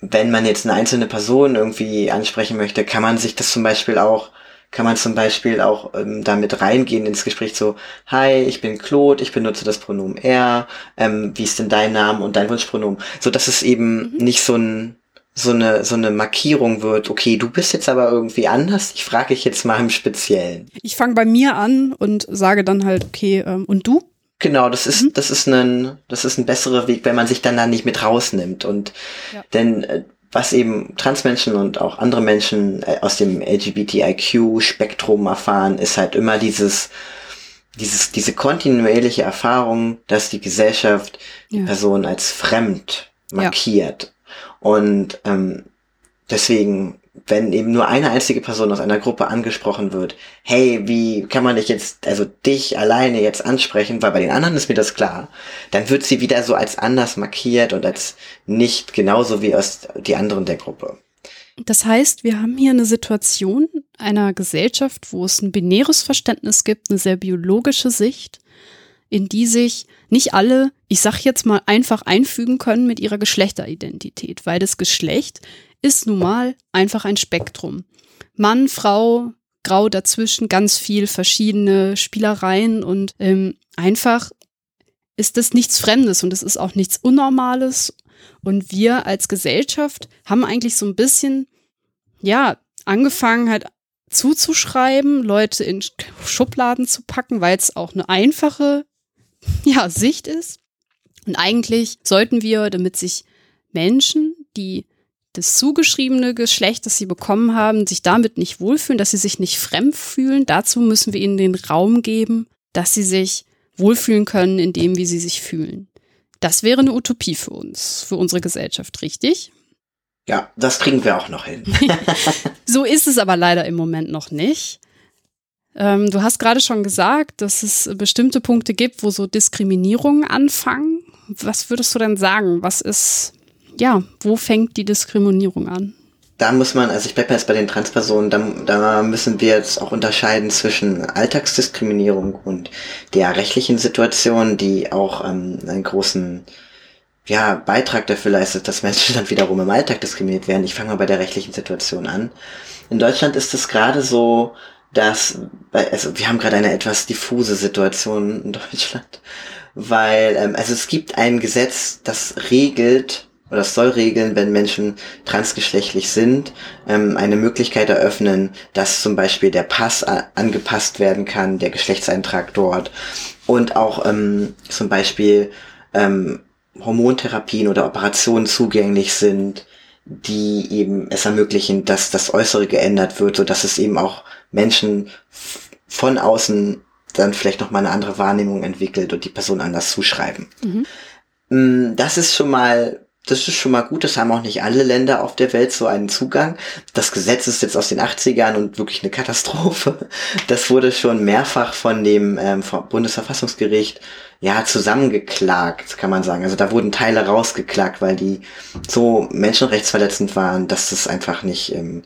Wenn man jetzt eine einzelne Person irgendwie ansprechen möchte, kann man sich das zum Beispiel auch kann man zum Beispiel auch ähm, damit reingehen ins Gespräch so, hi, ich bin Claude, ich benutze das Pronomen er, ähm, wie ist denn dein Name und dein Wunschpronomen? So dass es eben mhm. nicht so ein so eine so eine Markierung wird, okay, du bist jetzt aber irgendwie anders, ich frage dich jetzt mal im Speziellen. Ich fange bei mir an und sage dann halt, okay, ähm, und du? Genau, das ist, mhm. das ist ein, das ist ein besserer Weg, wenn man sich dann da nicht mit rausnimmt und, ja. denn, äh, was eben Transmenschen und auch andere Menschen äh, aus dem LGBTIQ-Spektrum erfahren, ist halt immer dieses, dieses, diese kontinuierliche Erfahrung, dass die Gesellschaft ja. die Person als fremd markiert. Ja. Und ähm, deswegen wenn eben nur eine einzige Person aus einer Gruppe angesprochen wird, hey, wie kann man dich jetzt, also dich alleine jetzt ansprechen, weil bei den anderen ist mir das klar, dann wird sie wieder so als anders markiert und als nicht genauso wie aus die anderen der Gruppe. Das heißt, wir haben hier eine Situation einer Gesellschaft, wo es ein binäres Verständnis gibt, eine sehr biologische Sicht, in die sich nicht alle, ich sag jetzt mal, einfach einfügen können mit ihrer Geschlechteridentität, weil das Geschlecht ist nun mal einfach ein Spektrum. Mann, Frau, Grau dazwischen, ganz viel verschiedene Spielereien und ähm, einfach ist das nichts Fremdes und es ist auch nichts Unnormales. Und wir als Gesellschaft haben eigentlich so ein bisschen, ja, angefangen halt zuzuschreiben, Leute in Schubladen zu packen, weil es auch eine einfache, ja, Sicht ist. Und eigentlich sollten wir, damit sich Menschen, die das zugeschriebene Geschlecht, das sie bekommen haben, sich damit nicht wohlfühlen, dass sie sich nicht fremd fühlen. Dazu müssen wir ihnen den Raum geben, dass sie sich wohlfühlen können in dem, wie sie sich fühlen. Das wäre eine Utopie für uns, für unsere Gesellschaft, richtig? Ja, das kriegen wir auch noch hin. <laughs> <laughs> so ist es aber leider im Moment noch nicht. Ähm, du hast gerade schon gesagt, dass es bestimmte Punkte gibt, wo so Diskriminierungen anfangen. Was würdest du denn sagen? Was ist ja, wo fängt die Diskriminierung an? Da muss man, also ich bleibe jetzt bei den Transpersonen, da, da müssen wir jetzt auch unterscheiden zwischen Alltagsdiskriminierung und der rechtlichen Situation, die auch ähm, einen großen ja, Beitrag dafür leistet, dass Menschen dann wiederum im Alltag diskriminiert werden. Ich fange mal bei der rechtlichen Situation an. In Deutschland ist es gerade so, dass, also wir haben gerade eine etwas diffuse Situation in <laughs> Deutschland, weil, ähm, also es gibt ein Gesetz, das regelt, oder es soll regeln, wenn Menschen transgeschlechtlich sind, ähm, eine Möglichkeit eröffnen, dass zum Beispiel der Pass angepasst werden kann, der Geschlechtseintrag dort und auch ähm, zum Beispiel ähm, Hormontherapien oder Operationen zugänglich sind, die eben es ermöglichen, dass das Äußere geändert wird, so dass es eben auch Menschen von außen dann vielleicht noch mal eine andere Wahrnehmung entwickelt und die Person anders zuschreiben. Mhm. Mm, das ist schon mal das ist schon mal gut. Das haben auch nicht alle Länder auf der Welt so einen Zugang. Das Gesetz ist jetzt aus den 80ern und wirklich eine Katastrophe. Das wurde schon mehrfach von dem ähm, Bundesverfassungsgericht ja zusammengeklagt, kann man sagen. Also da wurden Teile rausgeklagt, weil die so menschenrechtsverletzend waren, dass das einfach nicht ähm,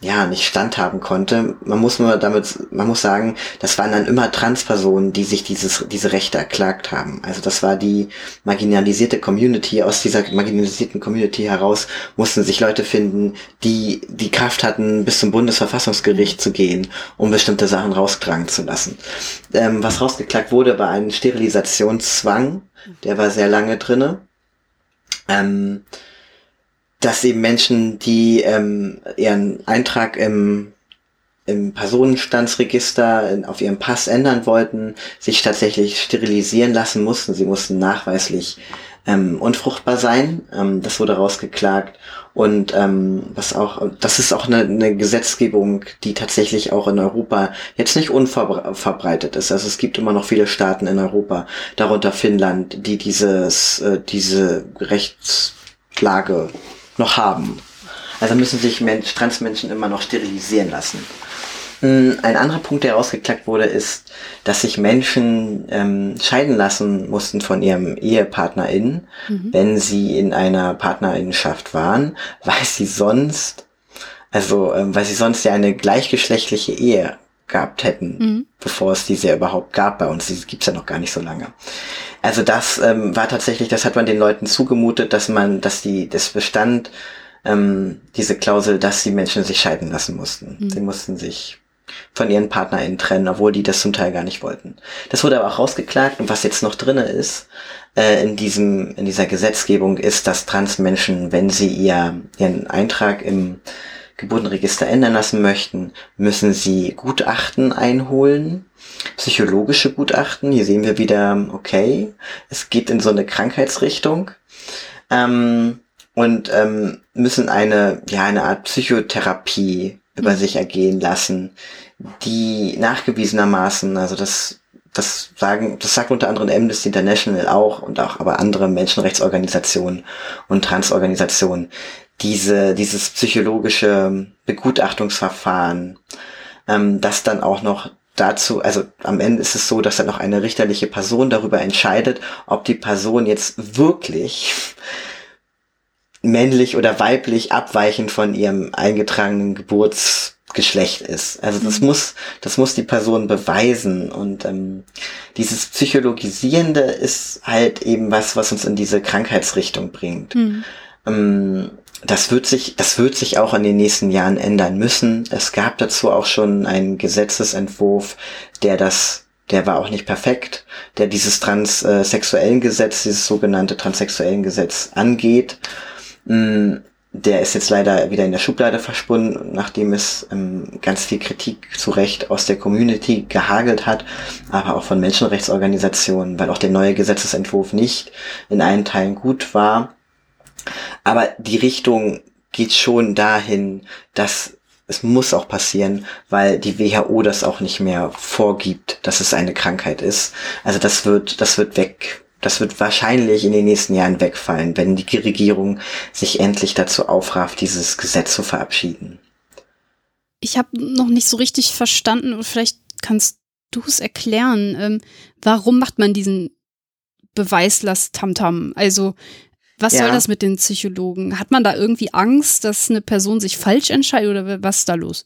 ja, nicht standhaben konnte. Man muss nur damit, man muss sagen, das waren dann immer Transpersonen, die sich dieses, diese Rechte erklagt haben. Also das war die marginalisierte Community. Aus dieser marginalisierten Community heraus mussten sich Leute finden, die die Kraft hatten, bis zum Bundesverfassungsgericht zu gehen, um bestimmte Sachen raustragen zu lassen. Ähm, was rausgeklagt wurde, war ein Sterilisationszwang. Der war sehr lange drinne. Ähm, dass eben Menschen, die ähm, ihren Eintrag im, im Personenstandsregister auf ihrem Pass ändern wollten, sich tatsächlich sterilisieren lassen mussten. Sie mussten nachweislich ähm, unfruchtbar sein. Ähm, das wurde rausgeklagt. Und ähm, was auch, das ist auch eine, eine Gesetzgebung, die tatsächlich auch in Europa jetzt nicht unverbreitet ist. Also es gibt immer noch viele Staaten in Europa, darunter Finnland, die dieses, äh, diese Rechtslage noch haben. Also müssen sich Mensch, Transmenschen immer noch sterilisieren lassen. Hm, ein anderer Punkt, der rausgeklagt wurde, ist, dass sich Menschen ähm, scheiden lassen mussten von ihrem EhepartnerInnen, mhm. wenn sie in einer Partnerinnenschaft waren, weil sie sonst, also ähm, weil sie sonst ja eine gleichgeschlechtliche Ehe gehabt hätten, mhm. bevor es diese überhaupt gab bei uns. Die gibt's ja noch gar nicht so lange. Also das ähm, war tatsächlich, das hat man den Leuten zugemutet, dass man, dass die, das bestand, ähm, diese Klausel, dass die Menschen sich scheiden lassen mussten. Mhm. Sie mussten sich von ihren PartnerInnen trennen, obwohl die das zum Teil gar nicht wollten. Das wurde aber auch rausgeklagt und was jetzt noch drinne ist, äh, in diesem, in dieser Gesetzgebung ist, dass Transmenschen, wenn sie ihr, ihren Eintrag im Geburtenregister ändern lassen möchten, müssen sie Gutachten einholen, psychologische Gutachten. Hier sehen wir wieder, okay, es geht in so eine Krankheitsrichtung. Ähm, und ähm, müssen eine, ja, eine Art Psychotherapie über sich ergehen lassen, die nachgewiesenermaßen, also das, das sagen, das sagt unter anderem Amnesty International auch und auch aber andere Menschenrechtsorganisationen und Transorganisationen, diese, dieses psychologische Begutachtungsverfahren, ähm, das dann auch noch dazu, also am Ende ist es so, dass dann noch eine richterliche Person darüber entscheidet, ob die Person jetzt wirklich männlich oder weiblich abweichend von ihrem eingetragenen Geburtsgeschlecht ist. Also das mhm. muss, das muss die Person beweisen. Und ähm, dieses Psychologisierende ist halt eben was, was uns in diese Krankheitsrichtung bringt. Mhm. Ähm, das wird sich, das wird sich auch in den nächsten Jahren ändern müssen. Es gab dazu auch schon einen Gesetzesentwurf, der das der war auch nicht perfekt, der dieses transsexuellen Gesetz, dieses sogenannte transsexuellen Gesetz angeht. Mm, der ist jetzt leider wieder in der Schublade verschwunden, nachdem es ähm, ganz viel Kritik zu Recht aus der Community gehagelt hat, aber auch von Menschenrechtsorganisationen, weil auch der neue Gesetzesentwurf nicht in allen Teilen gut war. Aber die Richtung geht schon dahin, dass es muss auch passieren, weil die WHO das auch nicht mehr vorgibt, dass es eine Krankheit ist. Also das wird, das wird weg, das wird wahrscheinlich in den nächsten Jahren wegfallen, wenn die Regierung sich endlich dazu aufrafft, dieses Gesetz zu verabschieden. Ich habe noch nicht so richtig verstanden, und vielleicht kannst du es erklären. Ähm, warum macht man diesen Beweislast-Tamtam? Also, was ja. soll das mit den Psychologen? Hat man da irgendwie Angst, dass eine Person sich falsch entscheidet oder was ist da los?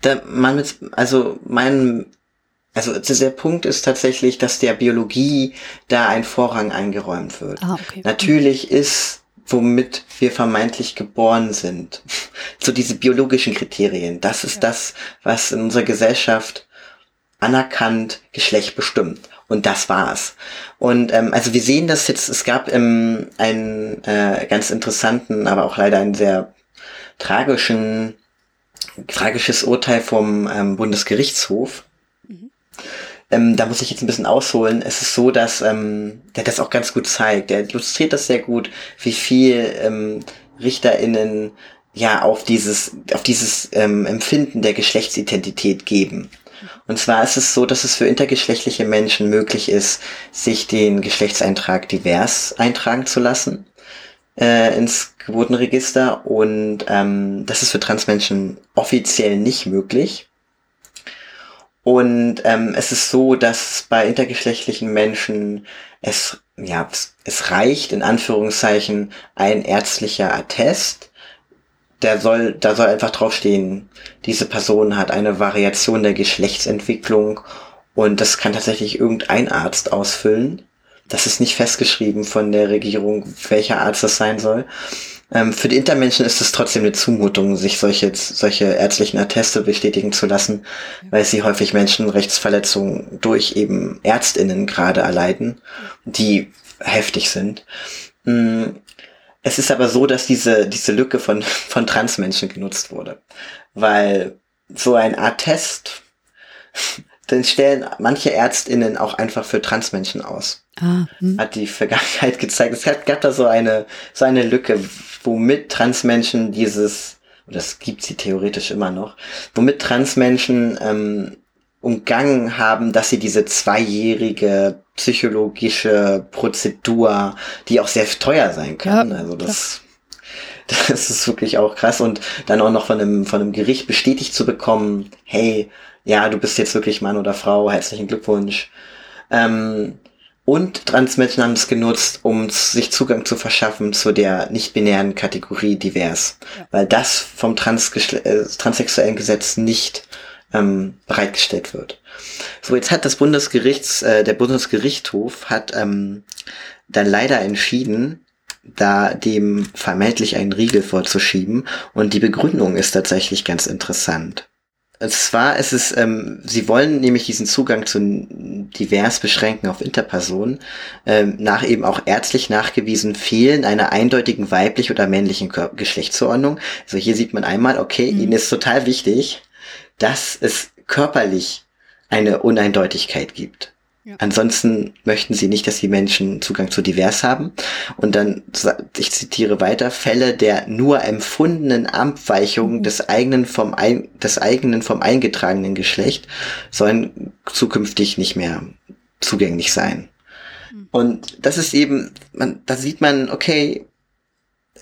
Da man mit, also mein also der Punkt ist tatsächlich, dass der Biologie da ein Vorrang eingeräumt wird. Ah, okay. Natürlich ist, womit wir vermeintlich geboren sind, <laughs> so diese biologischen Kriterien, das ist ja. das, was in unserer Gesellschaft anerkannt Geschlecht bestimmt. Und das war's. Und ähm, also wir sehen das jetzt, es gab ähm, einen äh, ganz interessanten, aber auch leider einen sehr tragischen, tragisches Urteil vom ähm, Bundesgerichtshof ähm, da muss ich jetzt ein bisschen ausholen. Es ist so, dass ähm, der das auch ganz gut zeigt. Der illustriert das sehr gut, wie viel ähm, RichterInnen ja auf dieses, auf dieses ähm, Empfinden der Geschlechtsidentität geben. Und zwar ist es so, dass es für intergeschlechtliche Menschen möglich ist, sich den Geschlechtseintrag divers eintragen zu lassen äh, ins Geburtenregister und ähm, das ist für Transmenschen offiziell nicht möglich. Und ähm, es ist so, dass bei intergeschlechtlichen Menschen es, ja, es reicht in Anführungszeichen ein ärztlicher Attest. Der soll, da soll einfach draufstehen, diese Person hat eine Variation der Geschlechtsentwicklung und das kann tatsächlich irgendein Arzt ausfüllen. Das ist nicht festgeschrieben von der Regierung, welcher Arzt das sein soll. Ähm, für die Intermenschen ist es trotzdem eine Zumutung, sich solche, solche ärztlichen Atteste bestätigen zu lassen, weil sie häufig Menschenrechtsverletzungen durch eben ÄrztInnen gerade erleiden, die heftig sind. Es ist aber so, dass diese, diese Lücke von, von Transmenschen genutzt wurde, weil so ein Attest dann stellen manche ÄrztInnen auch einfach für Transmenschen aus. Ah, hm. Hat die Vergangenheit gezeigt. Es gab da so eine, so eine Lücke, womit Transmenschen dieses, das gibt sie theoretisch immer noch, womit Transmenschen ähm, umgangen haben, dass sie diese zweijährige psychologische Prozedur, die auch sehr teuer sein kann, ja, also das, <laughs> das ist wirklich auch krass und dann auch noch von einem, von einem Gericht bestätigt zu bekommen, hey, ja, du bist jetzt wirklich Mann oder Frau, herzlichen Glückwunsch. Ähm, und Transmenschen haben es genutzt, um sich Zugang zu verschaffen zu der nicht-binären Kategorie divers. Ja. Weil das vom Transgesle äh, transsexuellen Gesetz nicht ähm, bereitgestellt wird. So, jetzt hat das Bundesgerichts, äh, der Bundesgerichtshof hat ähm, dann leider entschieden, da dem vermeintlich einen Riegel vorzuschieben. Und die Begründung ist tatsächlich ganz interessant. Und zwar ist es, ähm, sie wollen nämlich diesen Zugang zu divers beschränken auf Interpersonen, ähm, nach eben auch ärztlich nachgewiesen Fehlen einer eindeutigen weiblich oder männlichen Geschlechtsordnung. Also hier sieht man einmal, okay, mhm. ihnen ist total wichtig, dass es körperlich eine Uneindeutigkeit gibt. Ja. Ansonsten möchten sie nicht, dass die Menschen Zugang zu divers haben. Und dann, ich zitiere weiter, Fälle der nur empfundenen Abweichung mhm. des eigenen vom, ein, des eigenen vom eingetragenen Geschlecht sollen zukünftig nicht mehr zugänglich sein. Mhm. Und das ist eben, man, da sieht man, okay,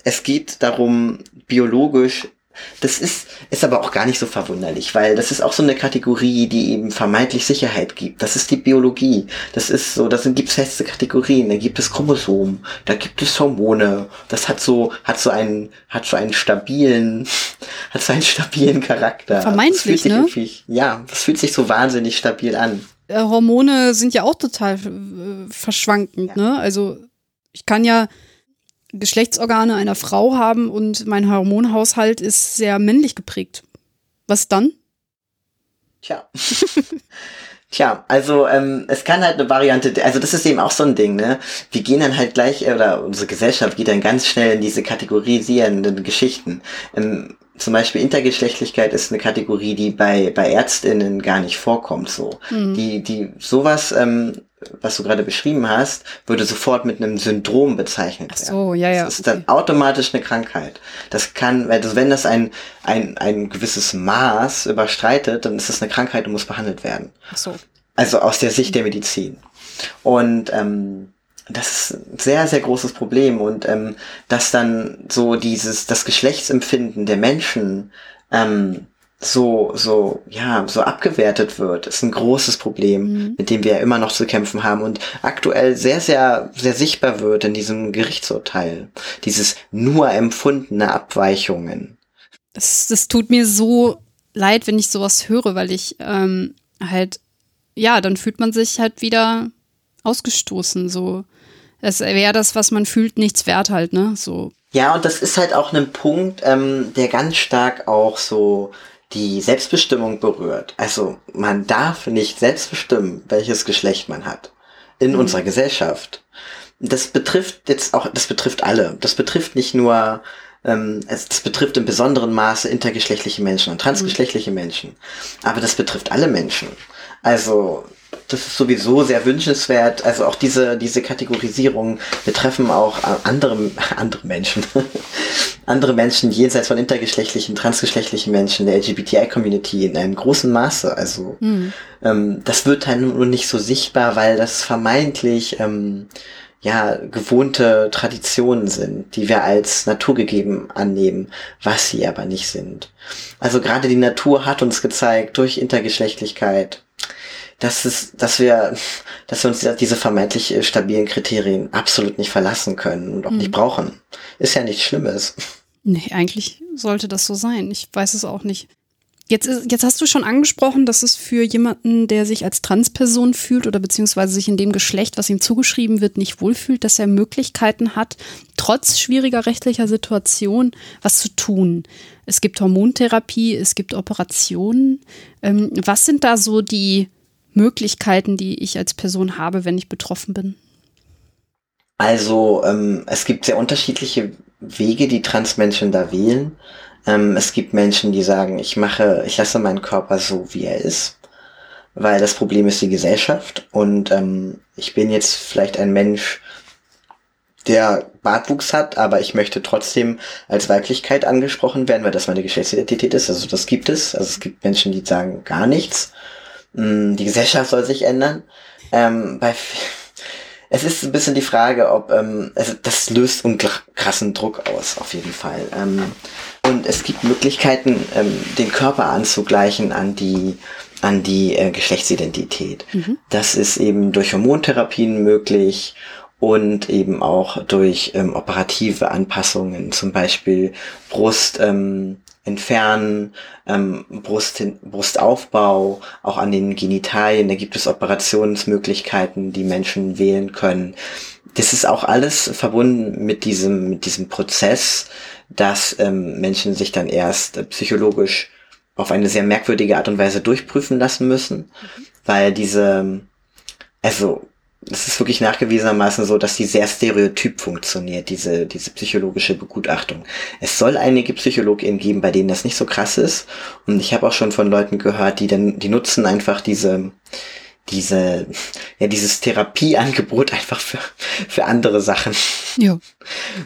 es geht darum, biologisch das ist, ist aber auch gar nicht so verwunderlich, weil das ist auch so eine Kategorie, die eben vermeintlich Sicherheit gibt. Das ist die Biologie. Das ist so, das sind, gibt feste Kategorien. Da gibt es Chromosomen, da gibt es Hormone. Das hat so, hat so einen, hat so einen stabilen, <laughs> hat so einen stabilen Charakter. Vermeintlich, ne? Ja, das fühlt sich so wahnsinnig stabil an. Äh, Hormone sind ja auch total äh, verschwankend, ja. ne? Also, ich kann ja, Geschlechtsorgane einer Frau haben und mein Hormonhaushalt ist sehr männlich geprägt. Was dann? Tja. <laughs> Tja, also ähm, es kann halt eine Variante, also das ist eben auch so ein Ding, ne? Wir gehen dann halt gleich, oder unsere Gesellschaft geht dann ganz schnell in diese kategorisierenden Geschichten. Ähm, zum Beispiel Intergeschlechtlichkeit ist eine Kategorie, die bei, bei ÄrztInnen gar nicht vorkommt, so. Mhm. Die, die sowas ähm, was du gerade beschrieben hast, würde sofort mit einem Syndrom bezeichnet werden. Ach so, ja, ja. Das ist okay. dann automatisch eine Krankheit. Das kann, also wenn das ein, ein, ein gewisses Maß überstreitet, dann ist das eine Krankheit und muss behandelt werden. Ach so. Also aus der Sicht der Medizin. Und ähm, das ist ein sehr, sehr großes Problem. Und ähm, dass dann so dieses, das Geschlechtsempfinden der Menschen ähm, so, so, ja, so abgewertet wird, ist ein großes Problem, mhm. mit dem wir ja immer noch zu kämpfen haben und aktuell sehr, sehr, sehr sichtbar wird in diesem Gerichtsurteil. Dieses nur empfundene Abweichungen. Das, das tut mir so leid, wenn ich sowas höre, weil ich ähm, halt, ja, dann fühlt man sich halt wieder ausgestoßen, so. Es wäre das, was man fühlt, nichts wert halt, ne? So. Ja, und das ist halt auch ein Punkt, ähm, der ganz stark auch so die Selbstbestimmung berührt. Also man darf nicht selbst bestimmen, welches Geschlecht man hat in mhm. unserer Gesellschaft. Das betrifft jetzt auch, das betrifft alle. Das betrifft nicht nur, ähm, es, das betrifft im besonderen Maße intergeschlechtliche Menschen und transgeschlechtliche mhm. Menschen. Aber das betrifft alle Menschen. Also das ist sowieso sehr wünschenswert. Also auch diese, diese Kategorisierung betreffen auch andere, <laughs> andere Menschen. <laughs> andere Menschen jenseits von intergeschlechtlichen, transgeschlechtlichen Menschen, der LGBTI-Community in einem großen Maße. Also mhm. ähm, das wird halt nur nicht so sichtbar, weil das vermeintlich ähm, ja gewohnte Traditionen sind, die wir als naturgegeben annehmen, was sie aber nicht sind. Also gerade die Natur hat uns gezeigt durch Intergeschlechtlichkeit, dass es, dass wir, dass wir uns diese vermeintlich äh, stabilen Kriterien absolut nicht verlassen können und auch mhm. nicht brauchen. Ist ja nichts Schlimmes. Nee, eigentlich sollte das so sein. Ich weiß es auch nicht. Jetzt, ist, jetzt hast du schon angesprochen, dass es für jemanden, der sich als Transperson fühlt oder beziehungsweise sich in dem Geschlecht, was ihm zugeschrieben wird, nicht wohlfühlt, dass er Möglichkeiten hat, trotz schwieriger rechtlicher Situation was zu tun. Es gibt Hormontherapie, es gibt Operationen. Ähm, was sind da so die Möglichkeiten, die ich als Person habe, wenn ich betroffen bin? Also ähm, es gibt sehr unterschiedliche Wege, die Transmenschen da wählen. Ähm, es gibt Menschen, die sagen, ich mache, ich lasse meinen Körper so, wie er ist. weil das Problem ist die Gesellschaft und ähm, ich bin jetzt vielleicht ein Mensch, der Bartwuchs hat, aber ich möchte trotzdem als Weiblichkeit angesprochen werden, weil das meine Geschlechtsidentität ist. Also das gibt es. Also es gibt Menschen, die sagen gar nichts. Mm, die Gesellschaft soll sich ändern. Ähm, bei, <laughs> es ist ein bisschen die Frage, ob ähm, also das löst einen krassen Druck aus, auf jeden Fall. Ähm, und es gibt Möglichkeiten, ähm, den Körper anzugleichen an die an die äh, Geschlechtsidentität. Mhm. Das ist eben durch Hormontherapien möglich und eben auch durch ähm, operative Anpassungen, zum Beispiel Brust ähm, entfernen, ähm, Brust, Brustaufbau, auch an den Genitalien, da gibt es Operationsmöglichkeiten, die Menschen wählen können. Das ist auch alles verbunden mit diesem, mit diesem Prozess, dass ähm, Menschen sich dann erst äh, psychologisch auf eine sehr merkwürdige Art und Weise durchprüfen lassen müssen, mhm. weil diese, also es ist wirklich nachgewiesenermaßen so, dass die sehr stereotyp funktioniert, diese, diese psychologische Begutachtung. Es soll einige PsychologInnen geben, bei denen das nicht so krass ist. Und ich habe auch schon von Leuten gehört, die dann, die nutzen einfach diese, diese, ja, dieses Therapieangebot einfach für, für andere Sachen. Ja.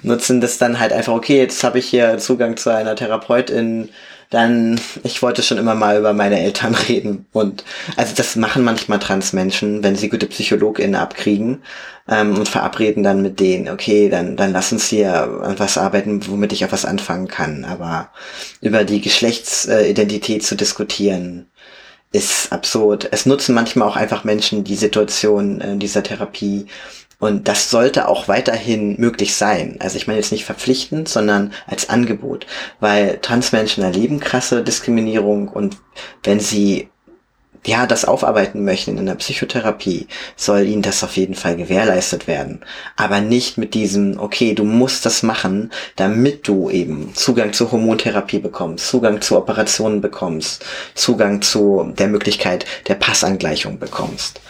Nutzen das dann halt einfach, okay, jetzt habe ich hier Zugang zu einer Therapeutin, dann, ich wollte schon immer mal über meine Eltern <laughs> reden. Und also das machen manchmal Transmenschen, wenn sie gute PsychologInnen abkriegen ähm, und verabreden dann mit denen, okay, dann, dann lass uns hier an was arbeiten, womit ich auch was anfangen kann. Aber über die Geschlechtsidentität zu diskutieren, ist absurd. Es nutzen manchmal auch einfach Menschen die Situation äh, dieser Therapie, und das sollte auch weiterhin möglich sein. Also ich meine jetzt nicht verpflichtend, sondern als Angebot, weil Transmenschen erleben krasse Diskriminierung und wenn sie ja, das aufarbeiten möchten in der Psychotherapie, soll ihnen das auf jeden Fall gewährleistet werden. Aber nicht mit diesem, okay, du musst das machen, damit du eben Zugang zur Hormontherapie bekommst, Zugang zu Operationen bekommst, Zugang zu der Möglichkeit der Passangleichung bekommst.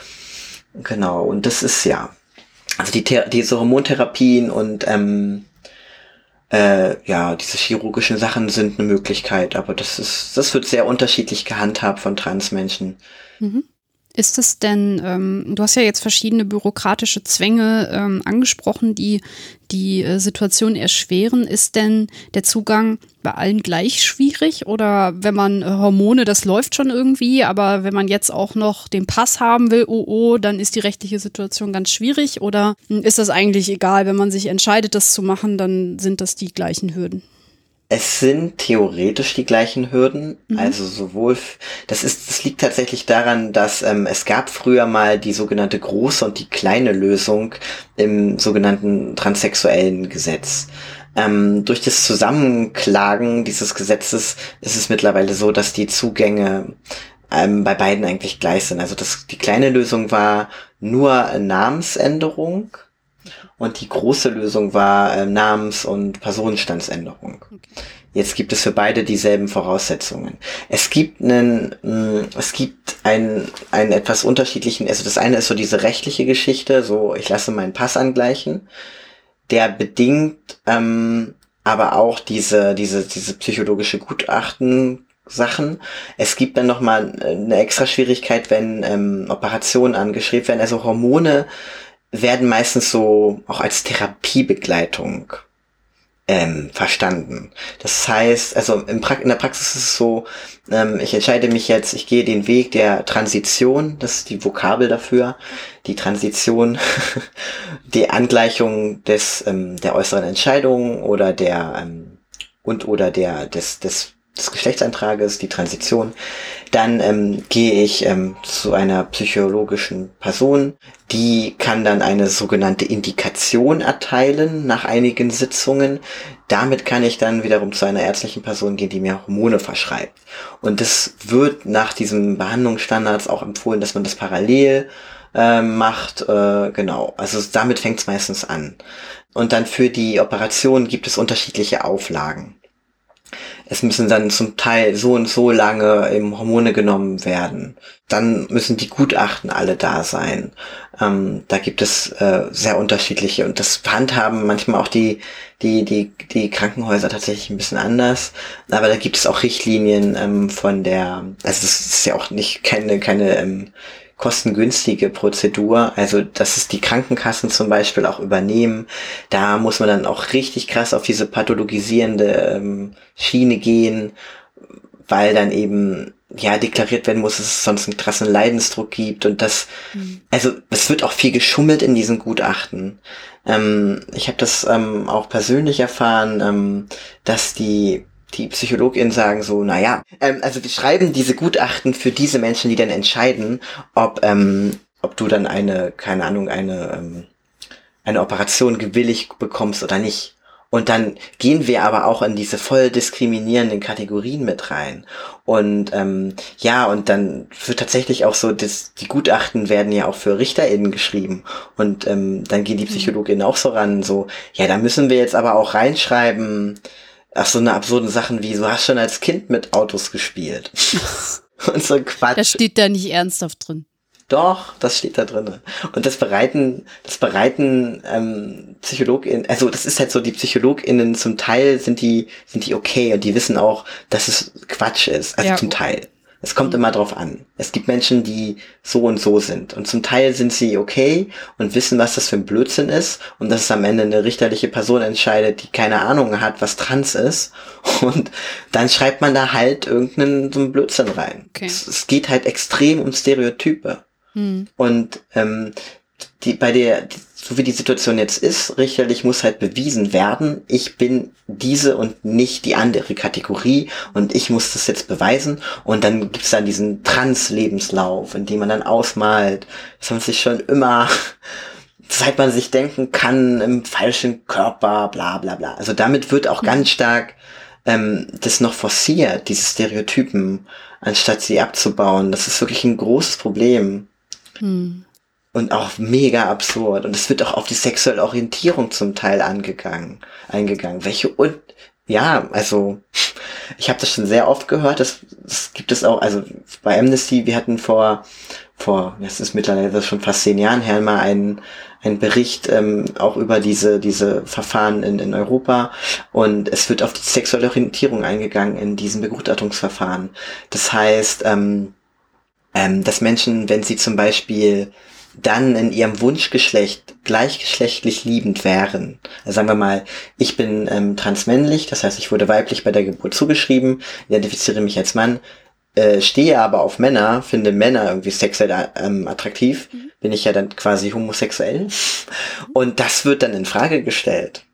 Genau, und das ist ja, also die diese Hormontherapien und ähm, äh, ja, diese chirurgischen Sachen sind eine Möglichkeit, aber das ist, das wird sehr unterschiedlich gehandhabt von Transmenschen. Mhm. Ist es denn, ähm, du hast ja jetzt verschiedene bürokratische Zwänge ähm, angesprochen, die die äh, Situation erschweren. Ist denn der Zugang bei allen gleich schwierig? Oder wenn man äh, Hormone, das läuft schon irgendwie, aber wenn man jetzt auch noch den Pass haben will, oh oh, dann ist die rechtliche Situation ganz schwierig? Oder hm, ist das eigentlich egal, wenn man sich entscheidet, das zu machen, dann sind das die gleichen Hürden? Es sind theoretisch die gleichen Hürden, mhm. also sowohl, das ist, das liegt tatsächlich daran, dass ähm, es gab früher mal die sogenannte große und die kleine Lösung im sogenannten transsexuellen Gesetz. Ähm, durch das Zusammenklagen dieses Gesetzes ist es mittlerweile so, dass die Zugänge ähm, bei beiden eigentlich gleich sind. Also das, die kleine Lösung war nur Namensänderung und die große Lösung war äh, Namens- und Personenstandsänderung. Okay. Jetzt gibt es für beide dieselben Voraussetzungen. Es gibt einen, mh, mm, es gibt einen, einen etwas unterschiedlichen, also das eine ist so diese rechtliche Geschichte, so ich lasse meinen Pass angleichen, der bedingt ähm, aber auch diese, diese, diese psychologische Gutachten Sachen. Es gibt dann nochmal eine extra Schwierigkeit, wenn ähm, Operationen angeschrieben werden. Also Hormone werden meistens so auch als Therapiebegleitung ähm, verstanden. Das heißt, also in, pra in der Praxis ist es so, ähm, ich entscheide mich jetzt, ich gehe den Weg der Transition, das ist die Vokabel dafür, die Transition, <laughs> die Angleichung des ähm, der äußeren Entscheidung oder der ähm, und oder der des des des Geschlechtsantrages, die Transition, dann ähm, gehe ich ähm, zu einer psychologischen Person, die kann dann eine sogenannte Indikation erteilen nach einigen Sitzungen. Damit kann ich dann wiederum zu einer ärztlichen Person gehen, die mir Hormone verschreibt. Und das wird nach diesen Behandlungsstandards auch empfohlen, dass man das parallel äh, macht. Äh, genau, also damit fängt es meistens an. Und dann für die Operation gibt es unterschiedliche Auflagen. Es müssen dann zum Teil so und so lange eben Hormone genommen werden. Dann müssen die Gutachten alle da sein. Ähm, da gibt es äh, sehr unterschiedliche und das handhaben manchmal auch die, die, die, die Krankenhäuser tatsächlich ein bisschen anders. Aber da gibt es auch Richtlinien ähm, von der, also es ist ja auch nicht keine, keine ähm, kostengünstige Prozedur. Also, dass es die Krankenkassen zum Beispiel auch übernehmen. Da muss man dann auch richtig krass auf diese pathologisierende ähm, Schiene gehen, weil dann eben ja deklariert werden muss, dass es sonst einen krassen Leidensdruck gibt und das, mhm. also es wird auch viel geschummelt in diesen Gutachten. Ähm, ich habe das ähm, auch persönlich erfahren, ähm, dass die die PsychologInnen sagen so, naja, ähm, also wir schreiben diese Gutachten für diese Menschen, die dann entscheiden, ob, ähm, ob du dann eine, keine Ahnung, eine, ähm, eine Operation gewillig bekommst oder nicht. Und dann gehen wir aber auch in diese voll diskriminierenden Kategorien mit rein. Und ähm, ja, und dann wird tatsächlich auch so, das, die Gutachten werden ja auch für RichterInnen geschrieben. Und ähm, dann gehen die mhm. PsychologInnen auch so ran, so, ja, da müssen wir jetzt aber auch reinschreiben, ach so eine absurden Sachen wie, du hast schon als Kind mit Autos gespielt. <laughs> und so Quatsch. Das steht da nicht ernsthaft drin. Doch, das steht da drin. Und das bereiten, das bereiten ähm, PsychologInnen, also das ist halt so, die PsychologInnen zum Teil sind die, sind die okay und die wissen auch, dass es Quatsch ist. Also ja. zum Teil. Es kommt immer drauf an. Es gibt Menschen, die so und so sind. Und zum Teil sind sie okay und wissen, was das für ein Blödsinn ist und dass es am Ende eine richterliche Person entscheidet, die keine Ahnung hat, was trans ist. <laughs> Und dann schreibt man da halt irgendeinen so einen Blödsinn rein. Okay. Es, es, geht halt extrem um Stereotype. Hm. Und ähm, die, bei der, so wie die Situation jetzt ist, richterlich muss halt bewiesen werden, ich bin diese und nicht die andere Kategorie und ich muss das jetzt beweisen und dann gibt's dann diesen Trans-Lebenslauf, in dem man dann ausmalt, dass man sich schon immer, <laughs> seit man sich denken kann, im falschen Körper, bla bla bla. Also damit wird auch ganz stark ähm, das noch forciert, diese Stereotypen, anstatt sie abzubauen. Das ist wirklich ein großes Problem. Hm und auch mega absurd. Und es wird auch auf die sexuelle Orientierung zum Teil angegangen, eingegangen. Welche und ja, also ich habe das schon sehr oft gehört. Das, das gibt es auch. Also bei Amnesty, wir hatten vor vor, das ist mittlerweile schon fast zehn Jahren her, mal einen, einen Bericht ähm, auch über diese, diese Verfahren in, in Europa und es wird auf die sexuelle Orientierung eingegangen in diesen Begutachtungsverfahren. Das heißt, ähm, ähm, dass Menschen, wenn sie zum Beispiel dann in ihrem Wunschgeschlecht gleichgeschlechtlich liebend wären. Also sagen wir mal, ich bin ähm, transmännlich, das heißt, ich wurde weiblich bei der Geburt zugeschrieben, identifiziere mich als Mann, äh, stehe aber auf Männer, finde Männer irgendwie sexuell ähm, attraktiv, mhm. bin ich ja dann quasi homosexuell. Und das wird dann in Frage gestellt.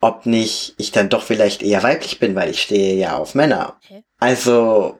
Ob nicht ich dann doch vielleicht eher weiblich bin, weil ich stehe ja auf Männer. Okay. Also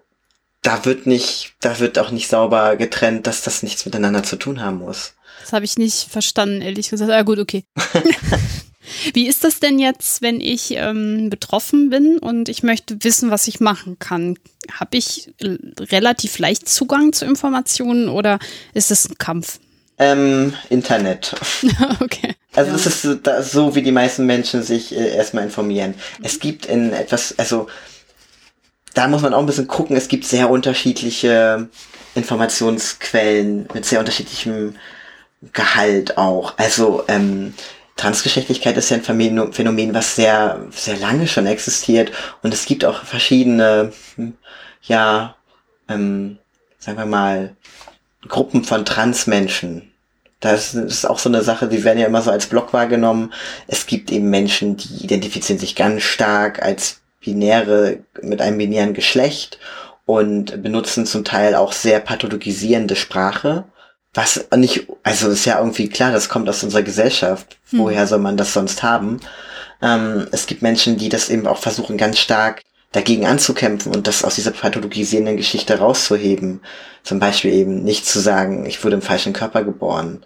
da wird nicht, da wird auch nicht sauber getrennt, dass das nichts miteinander zu tun haben muss. Das habe ich nicht verstanden, ehrlich gesagt. Ah, gut, okay. <laughs> Wie ist das denn jetzt, wenn ich ähm, betroffen bin und ich möchte wissen, was ich machen kann? Habe ich relativ leicht Zugang zu Informationen oder ist es ein Kampf? Ähm, Internet. <laughs> okay. Also ja. das ist so, wie die meisten Menschen sich äh, erstmal informieren. Mhm. Es gibt in etwas, also da muss man auch ein bisschen gucken. Es gibt sehr unterschiedliche Informationsquellen mit sehr unterschiedlichem Gehalt auch. Also ähm, Transgeschlechtlichkeit ist ja ein Phänomen, was sehr, sehr lange schon existiert. Und es gibt auch verschiedene, hm, ja, ähm, sagen wir mal, Gruppen von Transmenschen. Das ist auch so eine Sache, die werden ja immer so als Block wahrgenommen. Es gibt eben Menschen, die identifizieren sich ganz stark als binäre, mit einem binären Geschlecht und benutzen zum Teil auch sehr pathologisierende Sprache. Was nicht, also ist ja irgendwie klar, das kommt aus unserer Gesellschaft. Hm. Woher soll man das sonst haben? Ähm, es gibt Menschen, die das eben auch versuchen, ganz stark dagegen anzukämpfen und das aus dieser pathologisierenden Geschichte rauszuheben. Zum Beispiel eben nicht zu sagen, ich wurde im falschen Körper geboren.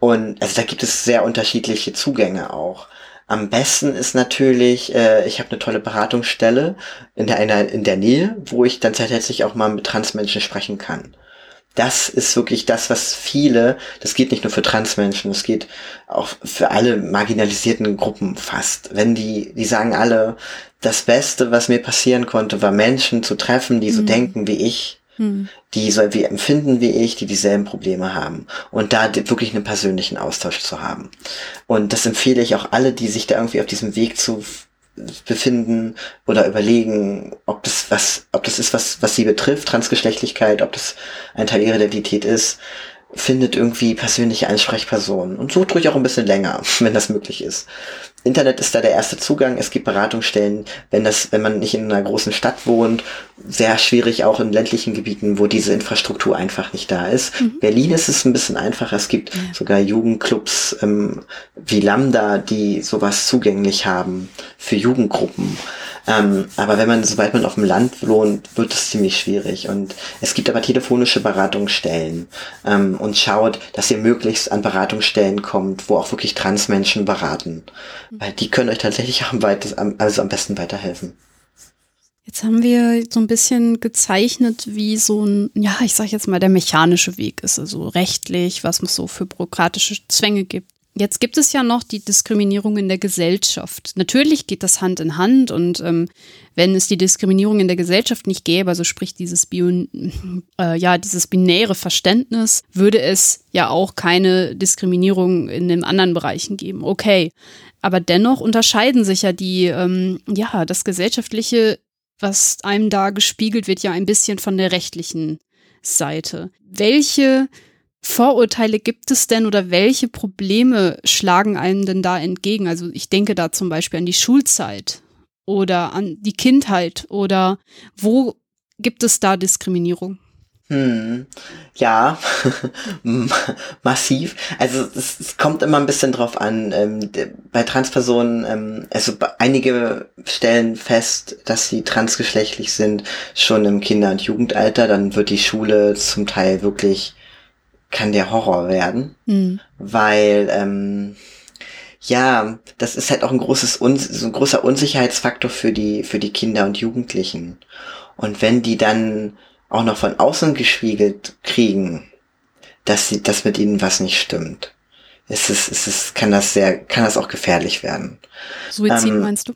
Und also da gibt es sehr unterschiedliche Zugänge auch. Am besten ist natürlich, äh, ich habe eine tolle Beratungsstelle in der, in der, in der Nähe, wo ich dann tatsächlich auch mal mit Transmenschen sprechen kann. das ist wirklich das, was viele, das geht nicht nur für Transmenschen, es geht auch für alle marginalisierten Gruppen fast. Wenn die, die sagen alle, das Beste, was mir passieren konnte, war Menschen zu treffen, die so mhm. denken wie ich, mhm. die so wie empfinden wie ich, die dieselben Probleme haben. Und da wirklich einen persönlichen Austausch zu haben. Und das empfehle ich auch alle, die sich da irgendwie auf diesem Weg zu befinden oder überlegen, ob das was, ob das ist, was, was sie betrifft, Transgeschlechtlichkeit, ob das ein Teil ihrer Identität ist, findet irgendwie persönliche Ansprechpersonen und sucht ruhig auch ein bisschen länger, <laughs> wenn das möglich ist. Internet ist da der erste Zugang. Es gibt Beratungsstellen, wenn das, wenn man nicht in einer großen Stadt wohnt, sehr schwierig auch in ländlichen Gebieten, wo diese Infrastruktur einfach nicht da ist. Mhm. Berlin ist es ein bisschen einfacher. Es gibt ja. sogar Jugendclubs ähm, wie Lambda, die sowas zugänglich haben für Jugendgruppen. Ähm, aber wenn man, sobald man auf dem Land wohnt, wird es ziemlich schwierig. Und es gibt aber telefonische Beratungsstellen ähm, und schaut, dass ihr möglichst an Beratungsstellen kommt, wo auch wirklich Transmenschen beraten. Mhm. Weil die können euch tatsächlich am, weitesten, also am besten weiterhelfen. Jetzt haben wir so ein bisschen gezeichnet, wie so ein, ja, ich sag jetzt mal, der mechanische Weg ist, also rechtlich, was es so für bürokratische Zwänge gibt. Jetzt gibt es ja noch die Diskriminierung in der Gesellschaft. Natürlich geht das Hand in Hand und ähm, wenn es die Diskriminierung in der Gesellschaft nicht gäbe, also sprich dieses Bio, <laughs> äh, ja dieses binäre Verständnis, würde es ja auch keine Diskriminierung in den anderen Bereichen geben. Okay, aber dennoch unterscheiden sich ja die ähm, ja das gesellschaftliche, was einem da gespiegelt wird, ja ein bisschen von der rechtlichen Seite. Welche Vorurteile gibt es denn oder welche Probleme schlagen einem denn da entgegen? Also ich denke da zum Beispiel an die Schulzeit oder an die Kindheit oder wo gibt es da Diskriminierung? Hm. Ja, <laughs> massiv. Also es, es, kommt immer ein bisschen drauf an. Ähm, bei Transpersonen, ähm, also einige stellen fest, dass sie transgeschlechtlich sind, schon im Kinder- und Jugendalter. Dann wird die Schule zum Teil wirklich kann der Horror werden, mhm. weil ähm, ja, das ist halt auch ein großes so ein großer Unsicherheitsfaktor für die für die Kinder und Jugendlichen. Und wenn die dann auch noch von außen gespiegelt kriegen, dass sie, dass mit ihnen was nicht stimmt, ist es, ist es, kann das sehr, kann das auch gefährlich werden. Suizid ähm, meinst du?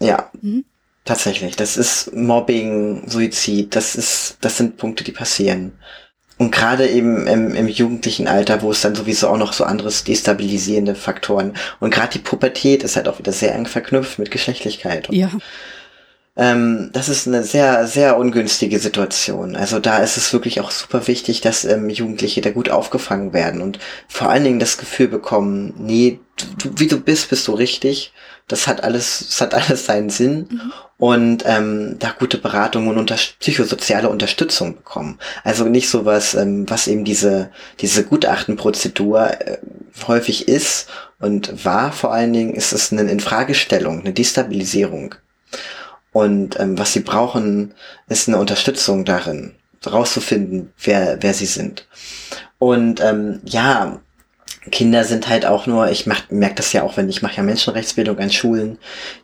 Ja. Mhm. Tatsächlich. Das ist Mobbing, Suizid, das ist, das sind Punkte, die passieren. Und gerade eben im, im jugendlichen Alter, wo es dann sowieso auch noch so anderes destabilisierende Faktoren. Und gerade die Pubertät ist halt auch wieder sehr eng verknüpft mit Geschlechtlichkeit. ja. Ähm, das ist eine sehr, sehr ungünstige Situation. Also da ist es wirklich auch super wichtig, dass ähm, Jugendliche da gut aufgefangen werden und vor allen Dingen das Gefühl bekommen, nee, du, wie du bist, bist du richtig. Das hat alles, das hat alles seinen Sinn. Mhm und ähm, da gute Beratung und unter psychosoziale Unterstützung bekommen. Also nicht sowas, ähm, was eben diese, diese Gutachtenprozedur äh, häufig ist und war vor allen Dingen, ist es eine Infragestellung, eine Destabilisierung. Und ähm, was sie brauchen, ist eine Unterstützung darin, rauszufinden, wer, wer sie sind. Und ähm, ja, Kinder sind halt auch nur, ich merke das ja auch, wenn ich mache ja Menschenrechtsbildung an Schulen,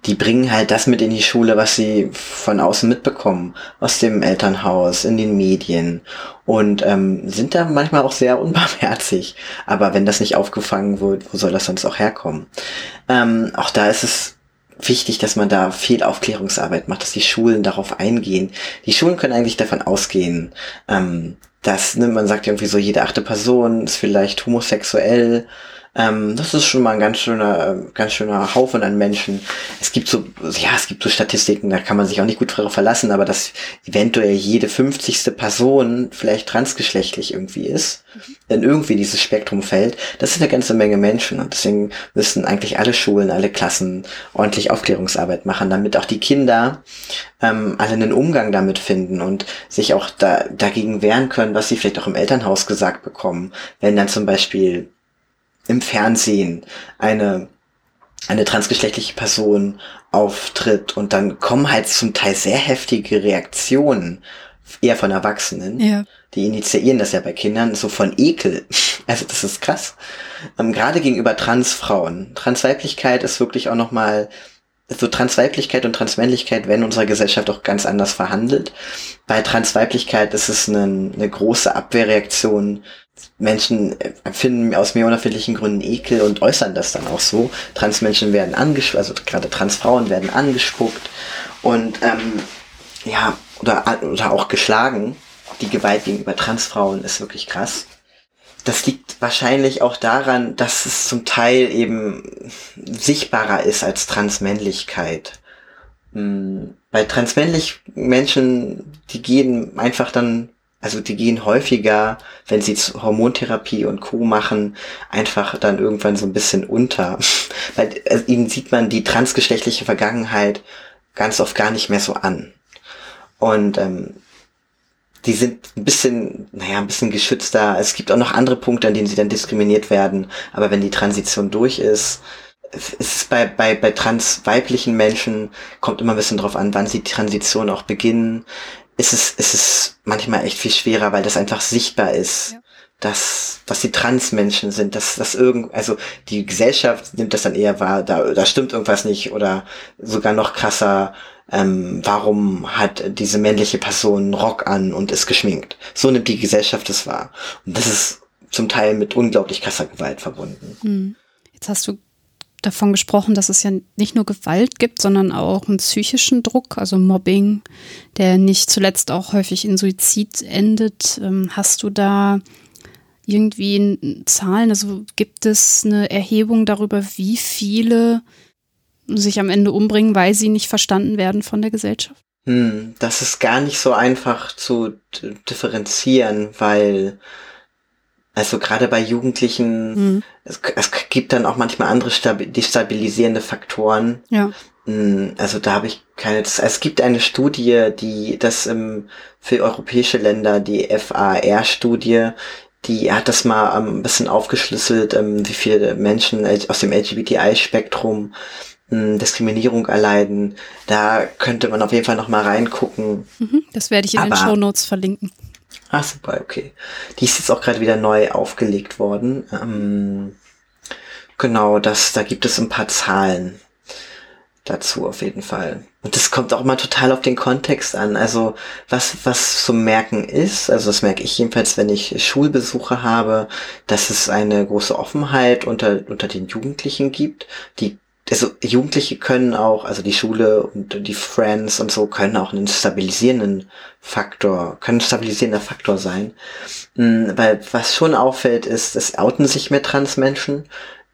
die bringen halt das mit in die Schule, was sie von außen mitbekommen, aus dem Elternhaus, in den Medien und ähm, sind da manchmal auch sehr <laughs> unbarmherzig. Aber wenn das nicht aufgefangen wird, wo soll das sonst auch herkommen? Ähm, auch da ist es wichtig, dass man da viel Aufklärungsarbeit macht, dass die Schulen darauf eingehen. Die Schulen können eigentlich davon ausgehen, ähm, dass ne, man sagt irgendwie so, jede achte Person ist vielleicht homosexuell. Ähm, das ist schon mal ein ganz schöner, äh, ganz schöner Haufen an Menschen. Es gibt so, ja, es gibt so Statistiken, da kann man sich auch nicht gut darauf verlassen, aber dass eventuell jede fünfzigste Person vielleicht transgeschlechtlich irgendwie ist, in irgendwie dieses Spektrum fällt, das ist eine ganze Menge Menschen und deswegen müssen eigentlich alle Schulen, alle Klassen ordentlich Aufklärungsarbeit machen, damit auch die Kinder ähm, alle einen Umgang damit finden und sich auch da, dagegen wehren können, was sie vielleicht auch im Elternhaus gesagt bekommen, wenn dann zum Beispiel im Fernsehen eine eine transgeschlechtliche Person auftritt und dann kommen halt zum Teil sehr heftige Reaktionen, eher von Erwachsenen. Ja. Die initiieren das ja bei Kindern, so von Ekel. <laughs> Also das ist krass. Ähm, Gerade gegenüber Transfrauen. Transweiblichkeit ist wirklich auch nochmal so Transweiblichkeit und Transmännlichkeit werden in unserer Gesellschaft auch ganz anders verhandelt. Bei Transweiblichkeit ist es eine, eine große Abwehrreaktion. Menschen empfinden aus mehr unerfindlichen Gründen Ekel und äußern das dann auch so. Transmenschen werden angespuckt, also gerade Transfrauen werden angespuckt und ähm, ja, oder, oder auch geschlagen. Die Gewalt gegenüber Transfrauen ist wirklich krass das liegt wahrscheinlich auch daran, dass es zum Teil eben sichtbarer ist als Transmännlichkeit. Hm, bei transmännlich Menschen, die gehen einfach dann, also die gehen häufiger, wenn sie Hormontherapie und Co. machen, einfach dann irgendwann so ein bisschen unter. <laughs> Weil äh, ihnen sieht man die transgeschlechtliche Vergangenheit ganz oft gar nicht mehr so an. Und ähm, die sind ein bisschen, naja, ein bisschen geschützter. Es gibt auch noch andere Punkte, an denen sie dann diskriminiert werden. Aber wenn die Transition durch ist, ist es bei, bei, bei transweiblichen Menschen, kommt immer ein bisschen drauf an, wann sie die Transition auch beginnen, ist es, ist es manchmal echt viel schwerer, weil das einfach sichtbar ist. Ja. Dass, dass die Transmenschen sind, dass das irgend, also die Gesellschaft nimmt das dann eher wahr, da, da stimmt irgendwas nicht oder sogar noch krasser, ähm, warum hat diese männliche Person einen Rock an und ist geschminkt. So nimmt die Gesellschaft es wahr. Und das ist zum Teil mit unglaublich krasser Gewalt verbunden. Hm. Jetzt hast du davon gesprochen, dass es ja nicht nur Gewalt gibt, sondern auch einen psychischen Druck, also Mobbing, der nicht zuletzt auch häufig in Suizid endet. Ähm, hast du da irgendwie Zahlen? Also gibt es eine Erhebung darüber, wie viele sich am Ende umbringen, weil sie nicht verstanden werden von der Gesellschaft? Hm, das ist gar nicht so einfach zu differenzieren, weil also gerade bei Jugendlichen, mhm. es, es, gibt dann auch manchmal andere destabilisierende Faktoren. Ja. Hm, also da habe ich keine. Es gibt eine Studie, die das ähm, für europäische Länder, die FAR-Studie, die hat das mal ähm, ein bisschen aufgeschlüsselt, ähm, wie viele Menschen aus dem LGBTI-Spektrum Diskriminierung erleiden. Da könnte man auf jeden Fall noch mal reingucken. Mhm, das werde ich in Aber, den Show Notes verlinken. Ach super, okay. Die ist jetzt auch gerade wieder neu aufgelegt worden. Ähm, genau, das, da gibt es ein paar Zahlen dazu auf jeden Fall. Und das kommt auch immer total auf den Kontext an. Also was, was zu merken ist, also das merke ich jedenfalls, wenn ich Schulbesuche habe, dass es eine große Offenheit unter, unter den Jugendlichen gibt, die also Jugendliche können auch, also die Schule und die Friends und so können auch einen stabilisierenden Faktor, können ein stabilisierender Faktor sein. Mhm, weil was schon auffällt, ist, es outen sich mehr Transmenschen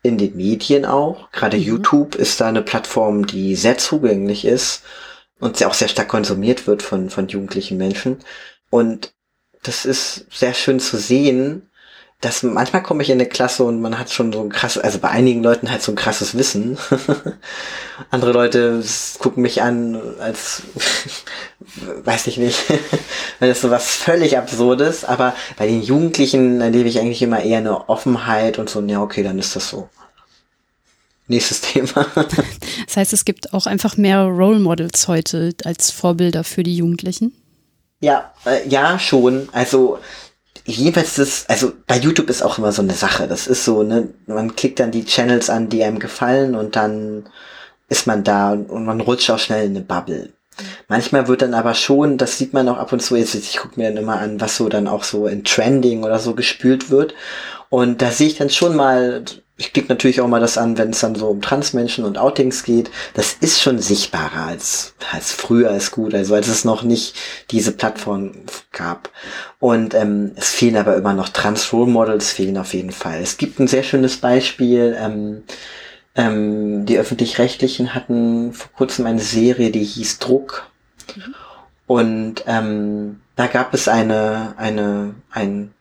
in den Medien auch. Gerade mhm. YouTube ist da eine Plattform, die sehr zugänglich ist und auch sehr stark konsumiert wird von, von jugendlichen Menschen. Und das ist sehr schön zu sehen, dass manchmal komme ich in eine Klasse und man hat schon so ein krasses, also bei einigen Leuten halt so ein krasses Wissen. <laughs> Andere Leute gucken mich an als, <laughs> weiß ich nicht, <laughs> wenn das so was völlig Absurdes, aber bei den Jugendlichen erlebe ich eigentlich immer eher eine Offenheit und so, ja, okay, dann ist das so. Nächstes Thema. das heißt, es gibt auch einfach mehr Role Models heute als Vorbilder für die Jugendlichen? Ja, äh, ja, schon. Also jedenfalls das, also bei YouTube ist auch immer so eine Sache. Das ist so, ne, man klickt dann die Channels an, die einem gefallen und dann ist man da und man rutscht auch schnell in eine Bubble. Manchmal wird dann aber schon, das sieht man auch ab und zu, jetzt, ich gucke mir dann immer an, was so dann auch so in Trending oder so gespült wird. Und da sehe ich dann schon mal ich klicke natürlich auch mal das an, wenn es dann so um Transmenschen und Outings geht. Das ist schon sichtbarer als, als früher ist gut, also als es noch nicht diese Plattform gab. Und ähm, es fehlen aber immer noch Trans-Role Models, fehlen auf jeden Fall. Es gibt ein sehr schönes Beispiel. Ähm, ähm, die öffentlich-rechtlichen hatten vor kurzem eine Serie, die hieß Druck. Mhm. Und ähm, da gab es eine, eine, ein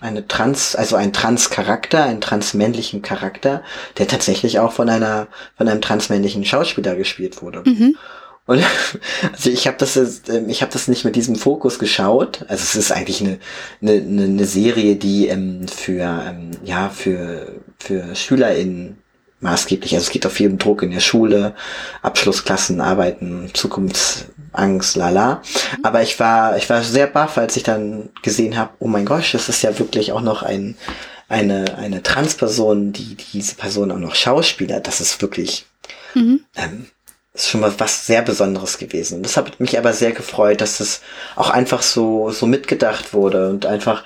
eine Trans, also ein Trans-Charakter, einen transmännlichen Charakter, der tatsächlich auch von einer, von einem transmännlichen Schauspieler gespielt wurde. Mhm. Und <laughs> also ich habe das, ähm, ich habe das nicht mit diesem Fokus geschaut. Also es ist eigentlich eine, eine, eine Serie, die ähm, für ähm, ja für für SchülerInnen maßgeblich. Also es geht auf viel Druck in der Schule, Abschlussklassen, Arbeiten, Zukunftsangst, lala. Mhm. Aber ich war, ich war sehr baff, als ich dann gesehen habe, oh mein Gott, das ist ja wirklich auch noch ein, eine, eine Transperson, die diese Person auch noch Schauspieler, das ist wirklich, mhm. ähm, ist schon was, was sehr Besonderes gewesen. Das hat mich aber sehr gefreut, dass es auch einfach so, so mitgedacht wurde und einfach,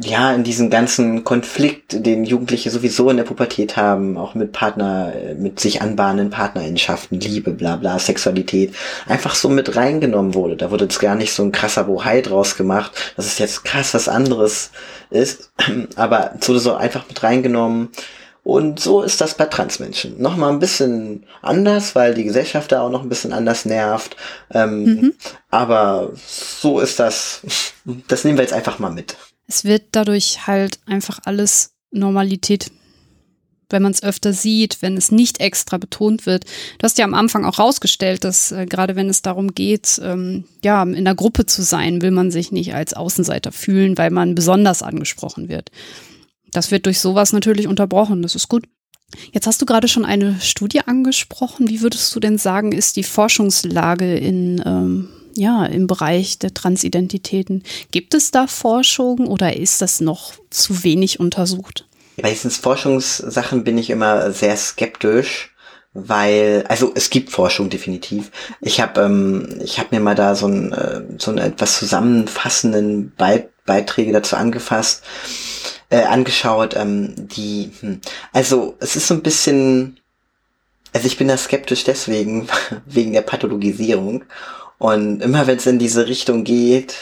ja, in diesen ganzen Konflikt, den Jugendliche sowieso in der Pubertät haben, auch mit Partner, äh, mit sich anbahnenden Partnerinnenschaften, Liebe, bla, bla, Sexualität, einfach so mit reingenommen wurde. Da wurde jetzt gar nicht so ein krasser Bohai draus gemacht, dass es jetzt krass was anderes ist, <clears throat> aber es wurde so einfach mit reingenommen und so ist das bei Transmenschen. Nochmal ein bisschen anders, weil die Gesellschaft da auch noch ein bisschen anders nervt. Ähm, mhm. Aber so ist das. Das nehmen wir jetzt einfach mal mit. Es wird dadurch halt einfach alles Normalität, wenn man es öfter sieht, wenn es nicht extra betont wird. Du hast ja am Anfang auch rausgestellt, dass äh, gerade wenn es darum geht, ähm, ja, in der Gruppe zu sein, will man sich nicht als Außenseiter fühlen, weil man besonders angesprochen wird. Das wird durch sowas natürlich unterbrochen. Das ist gut. Jetzt hast du gerade schon eine Studie angesprochen. Wie würdest du denn sagen, ist die Forschungslage in, ähm, ja, im Bereich der Transidentitäten? Gibt es da Forschung oder ist das noch zu wenig untersucht? Bei diesen Forschungssachen bin ich immer sehr skeptisch, weil, also es gibt Forschung definitiv. Ich habe ähm, ich hab mir mal da so ein, äh, so einen etwas zusammenfassenden Be Beiträge dazu angefasst äh, angeschaut, ähm, die, hm, also es ist so ein bisschen, also ich bin da skeptisch deswegen, <laughs> wegen der Pathologisierung. Und immer wenn es in diese Richtung geht,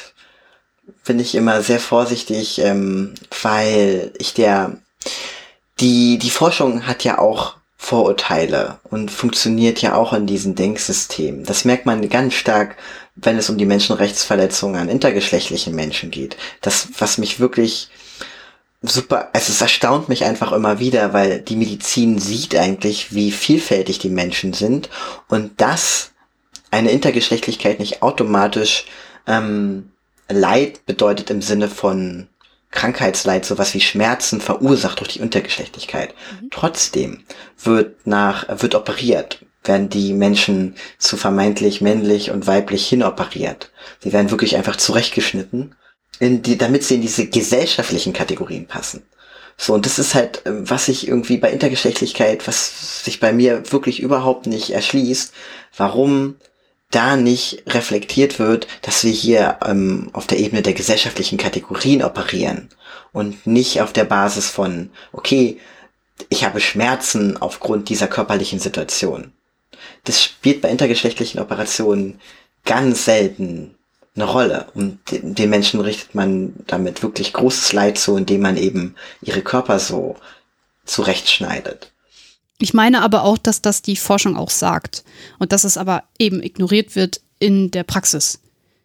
bin ich immer sehr vorsichtig, ähm, weil ich der, die, die Forschung hat ja auch Vorurteile und funktioniert ja auch in diesem Denksystem. Das merkt man ganz stark, wenn es um die Menschenrechtsverletzungen an intergeschlechtlichen Menschen geht. Das, was mich wirklich super, also es erstaunt mich einfach immer wieder, weil die Medizin sieht eigentlich, wie vielfältig die Menschen sind und dass eine Intergeschlechtlichkeit nicht automatisch ähm, Leid bedeutet im Sinne von Krankheitsleid, sowas wie Schmerzen verursacht durch die Intergeschlechtlichkeit. Mhm. Trotzdem wird nach, wird operiert, werden die Menschen zu vermeintlich männlich und weiblich hinoperiert. Sie werden wirklich einfach zurechtgeschnitten in die, damit sie in diese gesellschaftlichen Kategorien passen. So, und das ist halt, ähm, was sich irgendwie bei Intergeschlechtlichkeit, was sich bei mir wirklich überhaupt nicht erschließt, warum da nicht reflektiert wird, dass wir hier ähm, auf der Ebene der gesellschaftlichen Kategorien operieren und nicht auf der Basis von, okay, ich habe Schmerzen aufgrund dieser körperlichen Situation. Das spielt bei intergeschlechtlichen Operationen ganz selten eine Rolle. Und den Menschen richtet man damit wirklich großes Leid zu, indem man eben ihre Körper so zurechtschneidet. Ich meine aber auch, dass das die Forschung auch sagt und dass es aber eben ignoriert wird in der Praxis.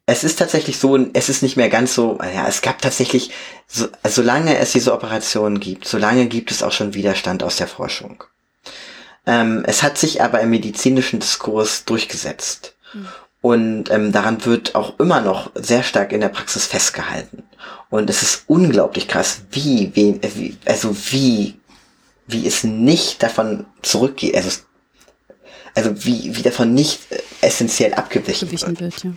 Es ist tatsächlich so, es ist nicht mehr ganz so, ja, es gab tatsächlich, so, solange es diese Operationen gibt, solange gibt es auch schon Widerstand aus der Forschung. Ähm, es hat sich aber im medizinischen Diskurs durchgesetzt. Mhm. Und ähm, daran wird auch immer noch sehr stark in der Praxis festgehalten. Und es ist unglaublich krass, wie, wie, wie also wie, wie es nicht davon zurückgeht, also, also wie, wie davon nicht äh, essentiell abgewichen wird. wird ja.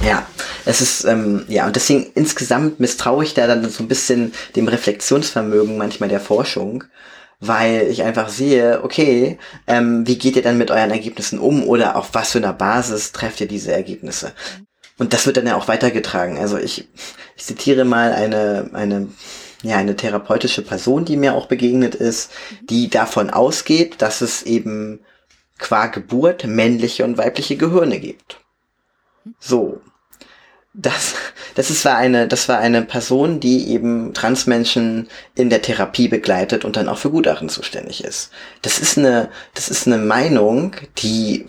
Ja, es ist, ähm, ja, und deswegen insgesamt misstraue ich da dann so ein bisschen dem Reflexionsvermögen manchmal der Forschung, weil ich einfach sehe, okay, ähm, wie geht ihr dann mit euren Ergebnissen um oder auf was für einer Basis trefft ihr diese Ergebnisse? Und das wird dann ja auch weitergetragen. Also ich, ich zitiere mal eine, eine, ja, eine therapeutische Person, die mir auch begegnet ist, die davon ausgeht, dass es eben qua Geburt männliche und weibliche Gehirne gibt. So das, das ist war eine, das war eine Person, die eben Transmenschen in der Therapie begleitet und dann auch für Gutachten zuständig ist. Das ist eine, das ist eine Meinung, die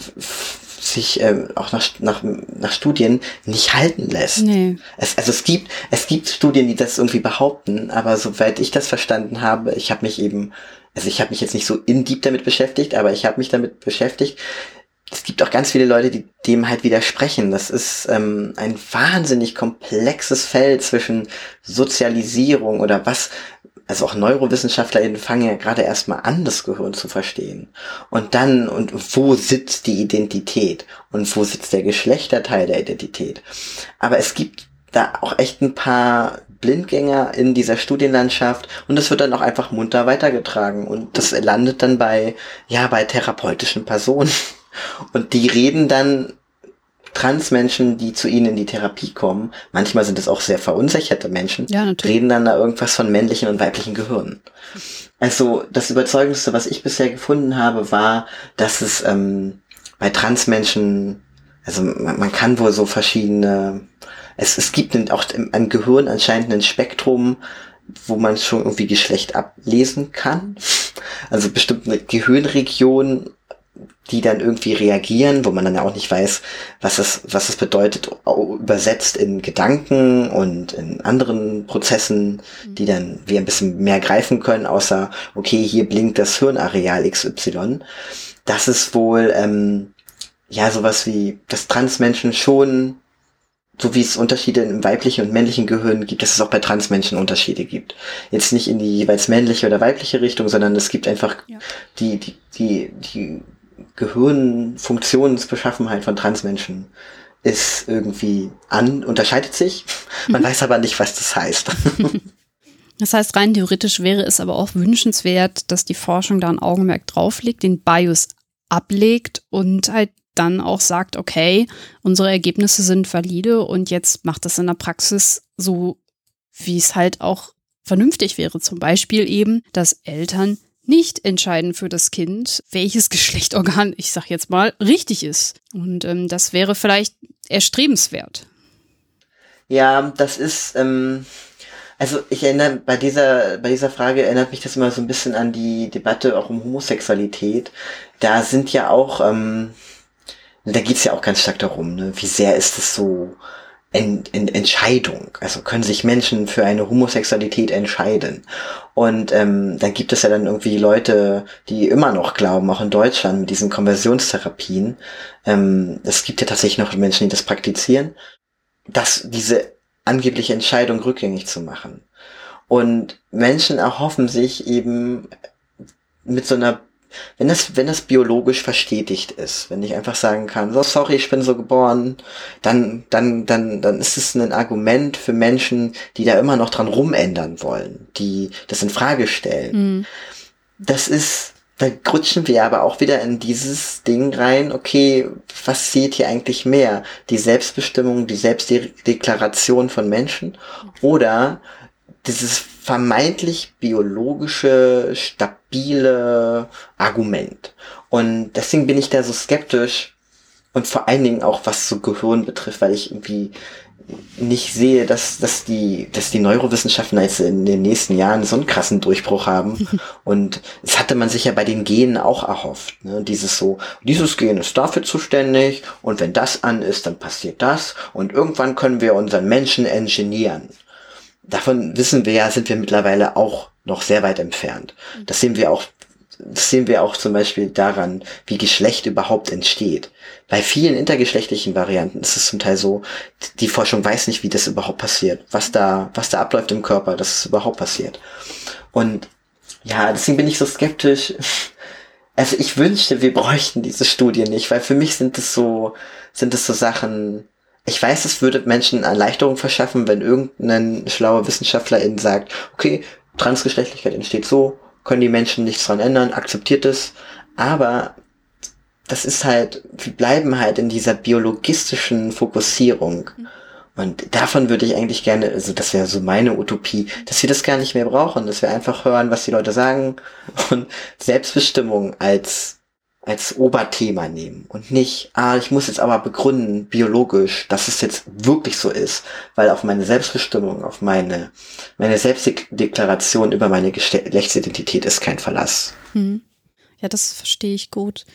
sich äh, auch nach, nach, nach Studien nicht halten lässt. Nee. Es, also es gibt, es gibt Studien, die das irgendwie behaupten, aber soweit ich das verstanden habe, ich habe mich eben, also ich habe mich jetzt nicht so in deep damit beschäftigt, aber ich habe mich damit beschäftigt, es gibt auch ganz viele Leute, die dem halt widersprechen. Das ist ähm, ein wahnsinnig komplexes Feld zwischen Sozialisierung oder was, also auch NeurowissenschaftlerInnen fangen ja gerade erstmal an, das Gehirn zu verstehen. Und dann, und wo sitzt die Identität? Und wo sitzt der Geschlechterteil der Identität? Aber es gibt da auch echt ein paar Blindgänger in dieser Studienlandschaft und das wird dann auch einfach munter weitergetragen und das landet dann bei, ja, bei therapeutischen Personen Und die reden dann Transmenschen, die zu ihnen in die Therapie kommen, manchmal sind es auch sehr verunsicherte Menschen, ja, reden dann da irgendwas von männlichen und weiblichen Gehirnen. Also das Überzeugendste, was ich bisher gefunden habe, war, dass es ähm, bei Transmenschen, also man, man kann wohl so verschiedene, es, es gibt auch im, Gehirn anscheinend ein Spektrum, wo man schon irgendwie Geschlecht ablesen kann. Also bestimmte Gehirnregionen die dann irgendwie reagieren, wo man dann ja auch nicht weiß, was es, was es bedeutet, übersetzt in Gedanken und in anderen Prozessen, die mhm. dann wir ein bisschen mehr greifen können, außer, okay, hier blinkt das Hirnareal XY. Das ist wohl, ähm, ja, sowas wie, dass Transmenschen schon, so wie es Unterschiede im weiblichen und männlichen Gehirn gibt, dass es auch bei Transmenschen Unterschiede gibt. Jetzt nicht in die jeweils männliche oder weibliche Richtung, sondern es gibt einfach ja. die, die, die, die Gehirnfunktionsbeschaffenheit von Transmenschen ist irgendwie an, unterscheidet sich. Man mhm. weiß aber nicht, was das heißt. <laughs> Das heißt, rein theoretisch wäre es aber auch wünschenswert, dass die Forschung da ein Augenmerk drauflegt, den Bias ablegt und halt dann auch sagt, okay, unsere Ergebnisse sind valide und jetzt macht das in der Praxis so, wie es halt auch vernünftig wäre. Zum Beispiel eben, dass Eltern nicht entscheiden für das Kind, welches <laughs> Geschlechtorgan, ich sag jetzt mal, richtig ist. Und ähm, das wäre vielleicht erstrebenswert. Ja, das ist, ähm, also ich erinnere, bei dieser, bei dieser Frage erinnert mich das immer so ein bisschen an die Debatte auch um Homosexualität. Da sind ja auch, ähm, da geht's ja auch ganz stark darum, ne? wie sehr ist es so Ent Ent Entscheidung. Also können sich Menschen für eine Homosexualität entscheiden. Und ähm, dann gibt es ja dann irgendwie Leute, die immer noch glauben, auch in Deutschland mit diesen Konversionstherapien. Ähm, es gibt ja tatsächlich noch Menschen, die das praktizieren, dass diese angebliche Entscheidung rückgängig zu machen. Und Menschen erhoffen sich eben mit so einer wenn das, wenn das biologisch verstetigt ist, wenn ich einfach sagen kann, so sorry, ich bin so geboren, dann, dann, dann, dann ist es ein Argument für Menschen, die da immer noch dran rumändern wollen, die das in Frage stellen. Mhm. Das ist, da rutschen wir aber auch wieder in dieses Ding rein, okay, was zählt hier eigentlich mehr? Die Selbstbestimmung, die Selbstdeklaration von Menschen oder dieses vermeintlich biologische, stabile Argument. Und deswegen bin ich da so skeptisch und vor allen Dingen auch was so Gehirn betrifft, weil ich irgendwie nicht sehe, dass, dass die, dass die Neurowissenschaften jetzt in den nächsten Jahren so einen krassen Durchbruch haben. <laughs> Und das hatte man sich ja bei den Genen auch erhofft. Ne? Dieses so, dieses Gen ist dafür zuständig und wenn das an ist, dann passiert das und irgendwann können wir unseren Menschen engineieren davon wissen wir ja, sind wir mittlerweile auch noch sehr weit entfernt. Mhm. Das sehen wir auch, das sehen wir auch zum Beispiel daran, wie Geschlecht überhaupt entsteht. Bei vielen intergeschlechtlichen Varianten ist es zum Teil so, die Forschung weiß nicht, wie das überhaupt passiert, was da, was da abläuft im Körper, dass es überhaupt passiert. Und ja, deswegen bin ich so skeptisch. <laughs> Also ich wünschte, wir bräuchten diese Studie nicht, weil für mich sind es so, sind es so Sachen, ich weiß, es würde Menschen Erleichterung verschaffen, wenn irgendein schlauer Wissenschaftler ihnen sagt, okay, Transgeschlechtlichkeit entsteht so, können die Menschen nichts dran ändern, akzeptiert es. Aber das ist halt, wir bleiben halt in dieser biologistischen Fokussierung. Und davon würde ich eigentlich gerne, also das wäre so meine Utopie, dass wir das gar nicht mehr brauchen, dass wir einfach hören, was die Leute sagen und Selbstbestimmung als als Oberthema nehmen und nicht, ah, ich muss jetzt aber begründen, biologisch, dass es jetzt wirklich so ist, weil auf meine Selbstbestimmung, auf meine, meine Selbstdeklaration über meine Geschlechtsidentität ist kein Verlass. Hm. Ja, das verstehe ich gut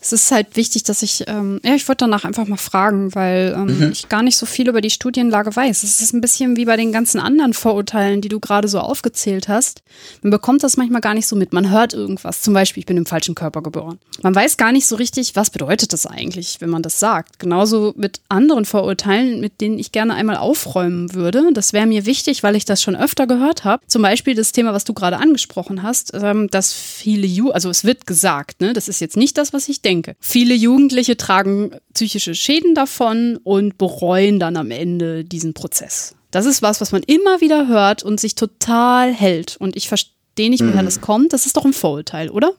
es ist halt wichtig, dass ich, ähm, ja, ich wollte danach einfach mal fragen, weil ähm, mhm. ich gar nicht so viel über die Studienlage weiß. Es ist ein bisschen wie bei den ganzen anderen Vorurteilen, die du gerade so aufgezählt hast. Man bekommt das manchmal gar nicht so mit. Man hört irgendwas. Zum Beispiel, ich bin im falschen Körper geboren. Man weiß gar nicht so richtig, was bedeutet das eigentlich, wenn man das sagt. Genauso mit anderen Vorurteilen, mit denen ich gerne einmal aufräumen würde. Das wäre mir wichtig, weil ich das schon öfter gehört habe. Zum Beispiel das Thema, was du gerade angesprochen hast, ähm, dass viele, Ju also es wird gesagt, ne, das ist jetzt nicht das, was ich denke denke. Viele Jugendliche tragen psychische Schäden davon und bereuen dann am Ende diesen Prozess. Das ist was, was man immer wieder hört und sich total hält. Und ich verstehe nicht, woher mhm. das kommt. Das ist doch ein Vorurteil, oder?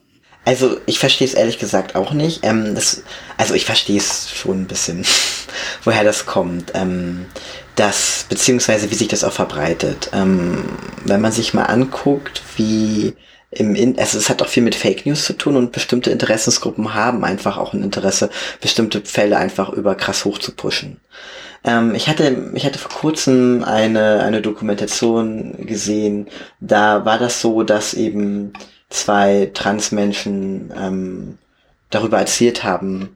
Also ich verstehe es ehrlich gesagt auch nicht. Ähm, das, also ich verstehe es schon ein bisschen, <laughs> woher das kommt. Ähm, das, beziehungsweise wie sich das auch verbreitet. Ähm, wenn man sich mal anguckt, wie im In also es hat auch viel mit Fake News zu tun und bestimmte Interessensgruppen haben einfach auch ein Interesse, bestimmte Fälle einfach über krass hoch zu pushen. Ähm, ich hatte, ich hatte vor kurzem eine, eine Dokumentation gesehen, da war das so, dass eben zwei Transmenschen ähm, darüber erzählt haben,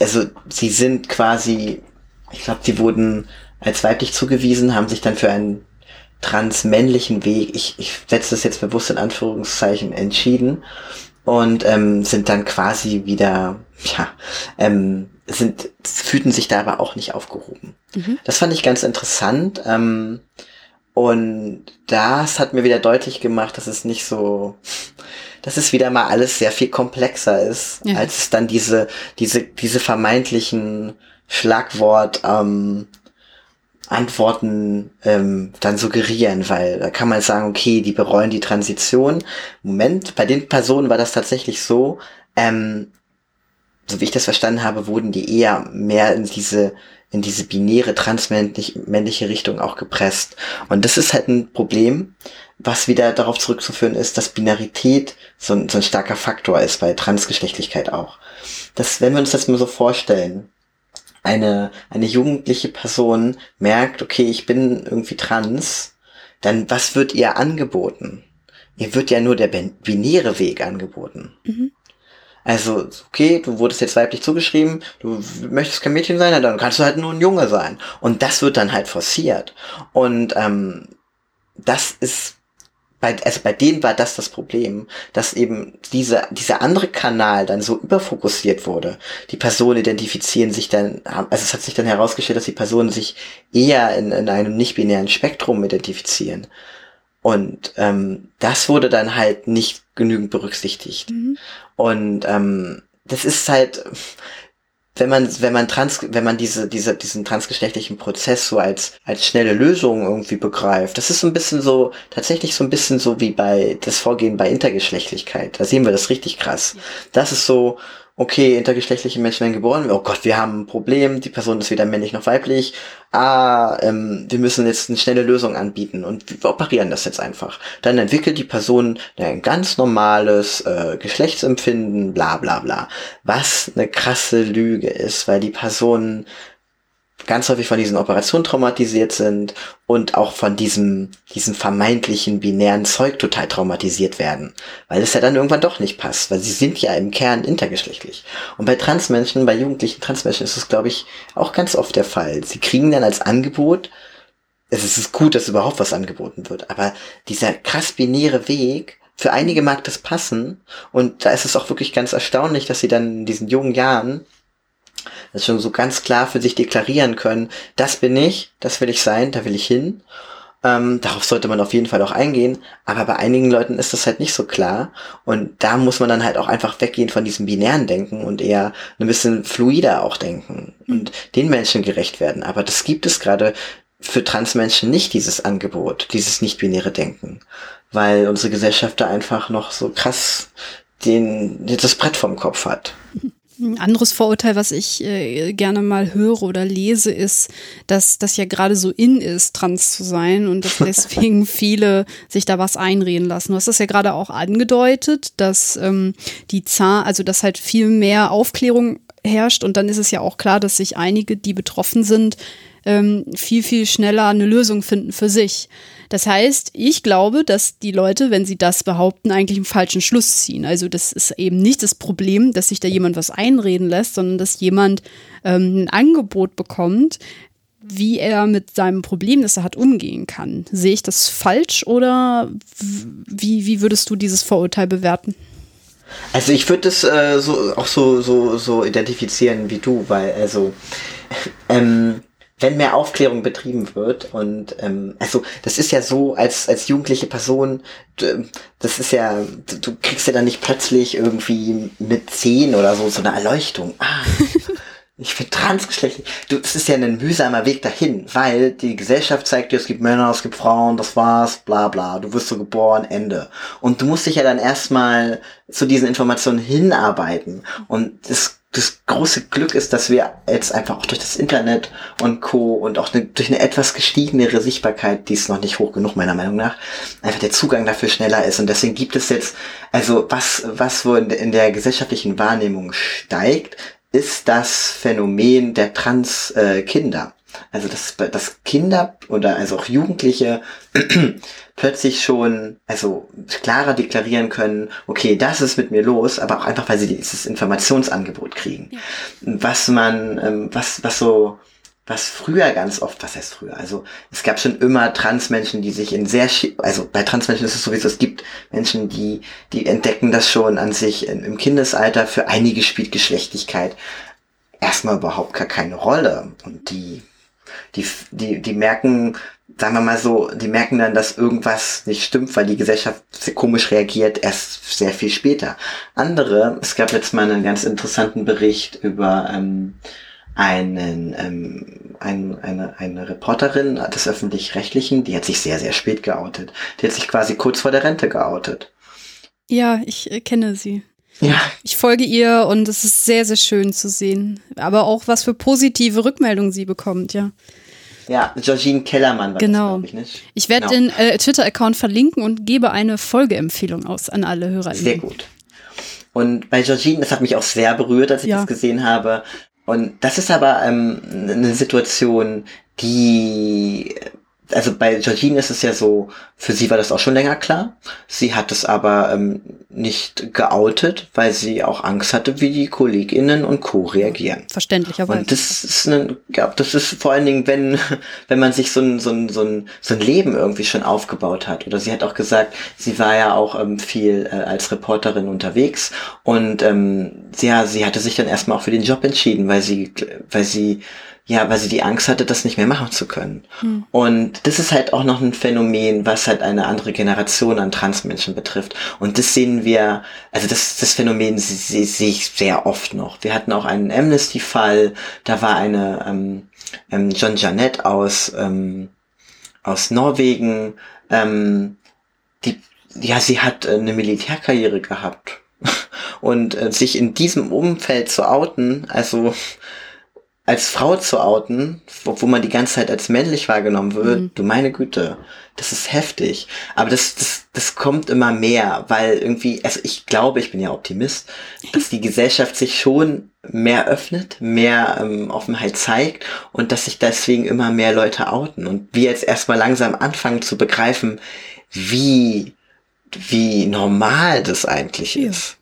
also sie sind quasi, ich glaube, sie wurden als weiblich zugewiesen, haben sich dann für einen transmännlichen Weg, ich, ich setze das jetzt bewusst in Anführungszeichen, entschieden und ähm, sind dann quasi wieder, ja, ähm, sind, fühlten sich da aber auch nicht aufgehoben. Mhm. Das fand ich ganz interessant. Ähm, und das hat mir wieder deutlich gemacht, dass es nicht so, dass es wieder mal alles sehr viel komplexer ist, ja. als es dann diese, diese, diese vermeintlichen Schlagwort, ähm, Antworten ähm, dann suggerieren, weil da kann man sagen, okay, die bereuen die Transition. Moment, bei den Personen war das tatsächlich so, ähm, so wie ich das verstanden habe, wurden die eher mehr in diese in diese binäre transmännliche Richtung auch gepresst. Und das ist halt ein Problem, was wieder darauf zurückzuführen ist, dass Binarität so ein, so ein starker Faktor ist bei Transgeschlechtlichkeit auch. Das, wenn wir uns das mal so vorstellen, eine, eine jugendliche Person merkt, okay, ich bin irgendwie trans, dann was wird ihr angeboten? Ihr wird ja nur der binäre Weg angeboten. Mhm. Also, okay, du wurdest jetzt weiblich zugeschrieben, du möchtest kein Mädchen sein, dann kannst du halt nur ein Junge sein. Und das wird dann halt forciert. Und ähm, das ist bei, also bei denen war das das Problem, dass eben diese, dieser andere Kanal dann so überfokussiert wurde. Die Personen identifizieren sich dann, also es hat sich dann herausgestellt, dass die Personen sich eher in, in einem nicht-binären Spektrum identifizieren. Und ähm, das wurde dann halt nicht genügend berücksichtigt. Mhm. Und ähm, das ist halt, wenn man, wenn man trans, wenn man diese, diese, diesen transgeschlechtlichen Prozess so als, als schnelle Lösung irgendwie begreift, das ist so ein bisschen so, tatsächlich so ein bisschen so wie bei das Vorgehen bei Intergeschlechtlichkeit. Da sehen wir das richtig krass. Das ist so, okay, intergeschlechtliche Menschen werden geboren, oh Gott, wir haben ein Problem, die Person ist weder männlich noch weiblich, ah, ähm, wir müssen jetzt eine schnelle Lösung anbieten und wir operieren das jetzt einfach. Dann entwickelt die Person ein ganz normales äh, Geschlechtsempfinden, bla bla bla. Was eine krasse Lüge ist, weil die Person ganz häufig von diesen Operationen traumatisiert sind und auch von diesem, diesem vermeintlichen binären Zeug total traumatisiert werden. Weil es ja dann irgendwann doch nicht passt, weil sie sind ja im Kern intergeschlechtlich. Und bei Transmenschen, bei jugendlichen Transmenschen ist es, glaube ich, auch ganz oft der Fall. Sie kriegen dann als Angebot, es ist gut, dass überhaupt was angeboten wird, aber dieser krass binäre Weg, für einige mag das passen und da ist es auch wirklich ganz erstaunlich, dass sie dann in diesen jungen Jahren das schon so ganz klar für sich deklarieren können, das bin ich, das will ich sein, da will ich hin. Ähm, darauf sollte man auf jeden Fall auch eingehen, aber bei einigen Leuten ist das halt nicht so klar und da muss man dann halt auch einfach weggehen von diesem binären Denken und eher ein bisschen fluider auch denken und den Menschen gerecht werden. Aber das gibt es gerade für Transmenschen nicht, dieses Angebot, dieses nicht-binäre Denken, weil unsere Gesellschaft da einfach noch so krass den, das Brett vom Kopf hat. <laughs> Ein anderes Vorurteil, was ich äh, gerne mal höre oder lese, ist, dass das ja gerade so in ist, trans zu sein und dass <laughs> deswegen viele sich da was einreden lassen. Du hast das ja gerade auch angedeutet, dass ähm, die Zahl, also dass halt viel mehr Aufklärung herrscht und dann ist es ja auch klar, dass sich einige, die betroffen sind, ähm, viel, viel schneller eine Lösung finden für sich. Das heißt, ich glaube, dass die Leute, wenn sie das behaupten, eigentlich einen falschen Schluss ziehen. Also das ist eben nicht das Problem, dass sich da jemand was einreden lässt, sondern dass jemand ähm, ein Angebot bekommt, wie er mit seinem Problem, das er hat, umgehen kann. Sehe ich das falsch oder wie, wie würdest du dieses Vorurteil bewerten? Also ich würde das äh, so auch so so so identifizieren wie du, weil also <laughs> ähm, wenn mehr Aufklärung betrieben wird und ähm, also das ist ja so als als jugendliche Person das ist ja du, du kriegst ja dann nicht plötzlich irgendwie mit zehn oder so so eine Erleuchtung ah <laughs> Ich finde transgeschlechtlich. Du, es ist ja ein mühsamer Weg dahin, weil die Gesellschaft zeigt dir, es gibt Männer, es gibt Frauen, das war's, bla bla. Du wirst so geboren, Ende. Und du musst dich ja dann erstmal zu diesen Informationen hinarbeiten. Und das, das große Glück ist, dass wir jetzt einfach auch durch das Internet und Co. und auch eine, durch eine etwas gestiegenere Sichtbarkeit, die ist noch nicht hoch genug meiner Meinung nach, einfach der Zugang dafür schneller ist. Und deswegen gibt es jetzt, also was, was wo in, der gesellschaftlichen Wahrnehmung steigt, ist das Phänomen der Trans-Kinder. also dass, dass Kinder oder also auch Jugendliche <clears throat> plötzlich schon also klarer deklarieren können, okay, das ist mit mir los, aber auch einfach, weil sie dieses Informationsangebot kriegen. Ja. Was man, ähm, was, was so was früher ganz oft, was heißt früher? Also es gab schon immer Transmenschen, die sich in sehr, also bei Transmenschen ist es sowieso, es gibt Menschen, die, die entdecken das schon an sich im Kindesalter. Für einige spielt Geschlechtlichkeit erstmal überhaupt gar keine Rolle und die, die, die, die merken, sagen wir mal so, die merken dann, dass irgendwas nicht stimmt, weil die Gesellschaft komisch reagiert, erst sehr viel später. Andere, es gab jetzt mal einen ganz interessanten Bericht über ähm, einen, ähm, ein, eine, eine Reporterin des öffentlich-rechtlichen, die hat sich sehr, sehr spät geoutet. Die hat sich quasi kurz vor der Rente geoutet. Ja, ich äh, kenne sie. Ja. Ich folge ihr und es ist sehr, sehr schön zu sehen. Aber auch was für positive Rückmeldungen sie bekommt, ja. Ja, Georgine Kellermann war genau. das, ich, nicht? Ich werde genau. den äh, Twitter-Account verlinken und gebe eine Folgeempfehlung aus an alle Hörer. Sehr gut. Und bei Georgine, das hat mich auch sehr berührt, als ich ja. das gesehen habe, und das ist aber ähm, eine Situation, die also bei Georgine ist es ja so, für sie war das auch schon länger klar. Sie hat es aber ähm, nicht geoutet, weil sie auch Angst hatte, wie die KollegInnen und Co. reagieren. Verständlicherweise. Und das ist ein, ja, das ist vor allen Dingen, wenn, <laughs> wenn man sich so ein, so ein, so ein, so ein Leben irgendwie schon aufgebaut hat. Oder sie hat auch gesagt, sie war ja auch ähm, viel äh, als Reporterin unterwegs und ähm, ja, sie hatte sich dann erstmal auch für den Job entschieden, weil sie, weil sie ja, weil sie die Angst hatte, das nicht mehr machen zu können. Hm. Und das ist halt auch noch ein Phänomen, was halt eine andere Generation an Transmenschen betrifft. Und das sehen wir, also das, das Phänomen sehe seh ich sehr oft noch. Wir hatten auch einen Amnesty-Fall, da war eine ähm, ähm, John Janet aus, ähm, aus Norwegen, ähm, die, ja, sie hat äh, eine Militärkarriere gehabt. <laughs> Und äh, sich in diesem Umfeld zu outen, also als Frau zu outen, wo, man die ganze Zeit als männlich wahrgenommen wird, mhm. du meine Güte, das ist heftig. Aber das, das, das kommt immer mehr, weil irgendwie, also ich glaube, ich bin ja Optimist, dass die Gesellschaft sich schon mehr öffnet, mehr ähm, Offenheit zeigt und dass sich deswegen immer mehr Leute outen. Und wir jetzt erstmal langsam anfangen zu begreifen, wie, wie normal das eigentlich ja. ist.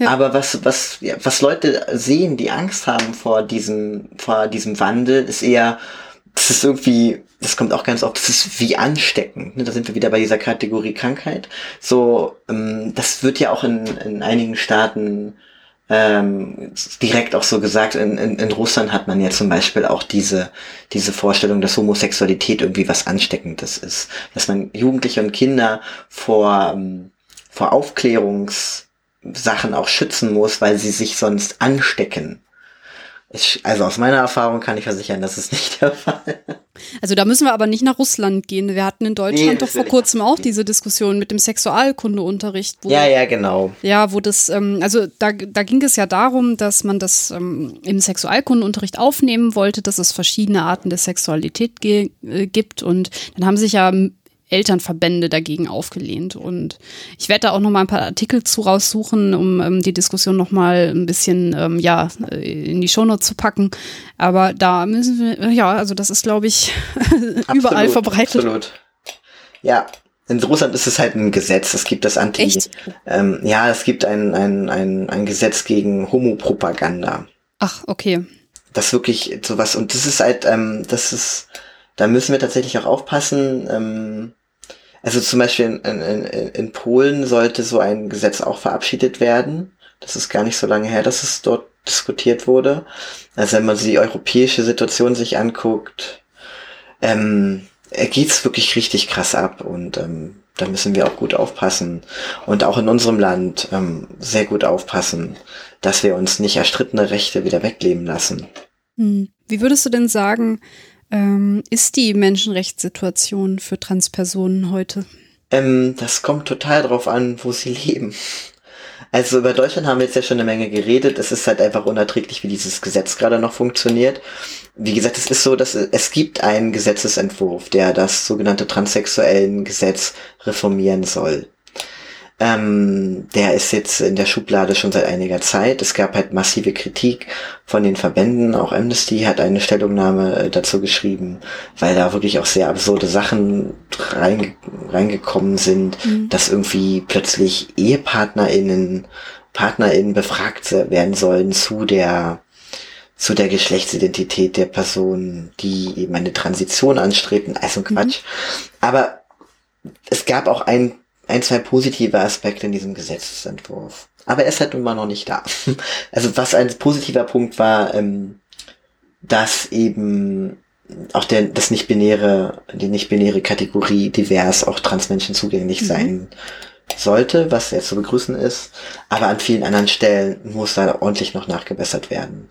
Aber was, was, ja, was Leute sehen, die Angst haben vor diesem, vor diesem Wandel, ist eher, das ist irgendwie, das kommt auch ganz oft, das ist wie ansteckend. Ne? Da sind wir wieder bei dieser Kategorie Krankheit. So, ähm, das wird ja auch in, in einigen Staaten ähm, direkt auch so gesagt, in, in, in Russland hat man ja zum Beispiel auch diese, diese Vorstellung, dass Homosexualität irgendwie was Ansteckendes ist. Dass man Jugendliche und Kinder vor, ähm, vor Aufklärungs, Sachen auch schützen muss, weil sie sich sonst anstecken. Ich, also aus meiner Erfahrung kann ich versichern, das ist nicht der <laughs> Fall. Also da müssen wir aber nicht nach Russland gehen. Wir hatten in Deutschland nee, doch vor kurzem auch diese Diskussion mit dem Sexualkundeunterricht. Wo, ja, ja, genau. Ja, wo das, ähm, also da, da ging es ja darum, dass man das ähm, im Sexualkundeunterricht aufnehmen wollte, dass es verschiedene Arten der Sexualität äh, gibt. Und dann haben sich ja Elternverbände dagegen aufgelehnt. Und ich werde da auch noch mal ein paar Artikel zu raussuchen, um ähm, die Diskussion noch mal ein bisschen ähm, ja, äh, in die Shownotes zu packen. Aber da müssen wir, ja, also das ist, glaube ich, <laughs> überall verbreitet. Absolut. Ja, in Russland ist es halt ein Gesetz. Es gibt das Anti. Echt? Ähm, ja, es gibt ein, ein, ein, ein Gesetz gegen Homopropaganda. Ach, okay. Das wirklich sowas. Und das ist halt, ähm, das ist da müssen wir tatsächlich auch aufpassen. Ähm, also zum Beispiel in, in, in Polen sollte so ein Gesetz auch verabschiedet werden. Das ist gar nicht so lange her, dass es dort diskutiert wurde. Also wenn man die europäische Situation sich anguckt, ähm, geht's wirklich richtig krass ab und ähm, da müssen wir auch gut aufpassen und auch in unserem Land ähm, sehr gut aufpassen, dass wir uns nicht erstrittene Rechte wieder wegleben lassen. Hm. Wie würdest du denn sagen, ähm, ist die Menschenrechtssituation für Transpersonen heute? Ähm, das kommt total drauf an, wo sie leben. Also über Deutschland haben wir jetzt ja schon eine Menge geredet. Es ist halt einfach unerträglich, wie dieses Gesetz gerade noch funktioniert. Wie gesagt, es ist so, dass es gibt einen Gesetzesentwurf, der das sogenannte transsexuellen Gesetz reformieren soll. Ähm, der ist jetzt in der Schublade schon seit einiger Zeit. Es gab halt massive Kritik von den Verbänden. Auch Amnesty hat eine Stellungnahme äh, dazu geschrieben, weil da wirklich auch sehr absurde Sachen reinge reingekommen sind, mhm. dass irgendwie plötzlich EhepartnerInnen, PartnerInnen befragt werden sollen zu der zu der Geschlechtsidentität der Person, die eben eine Transition anstreben. Also Quatsch. Mhm. Aber es gab auch ein ein, zwei positive Aspekte in diesem Gesetzesentwurf. Aber er ist halt nun mal noch nicht da. <laughs> Also was ein positiver Punkt war, ähm, dass eben auch der, das nicht-binäre, die nicht-binäre Kategorie divers auch Transmenschen zugänglich mhm. sein sollte, was sehr zu begrüßen ist. Aber an vielen anderen Stellen muss da ordentlich noch nachgebessert werden.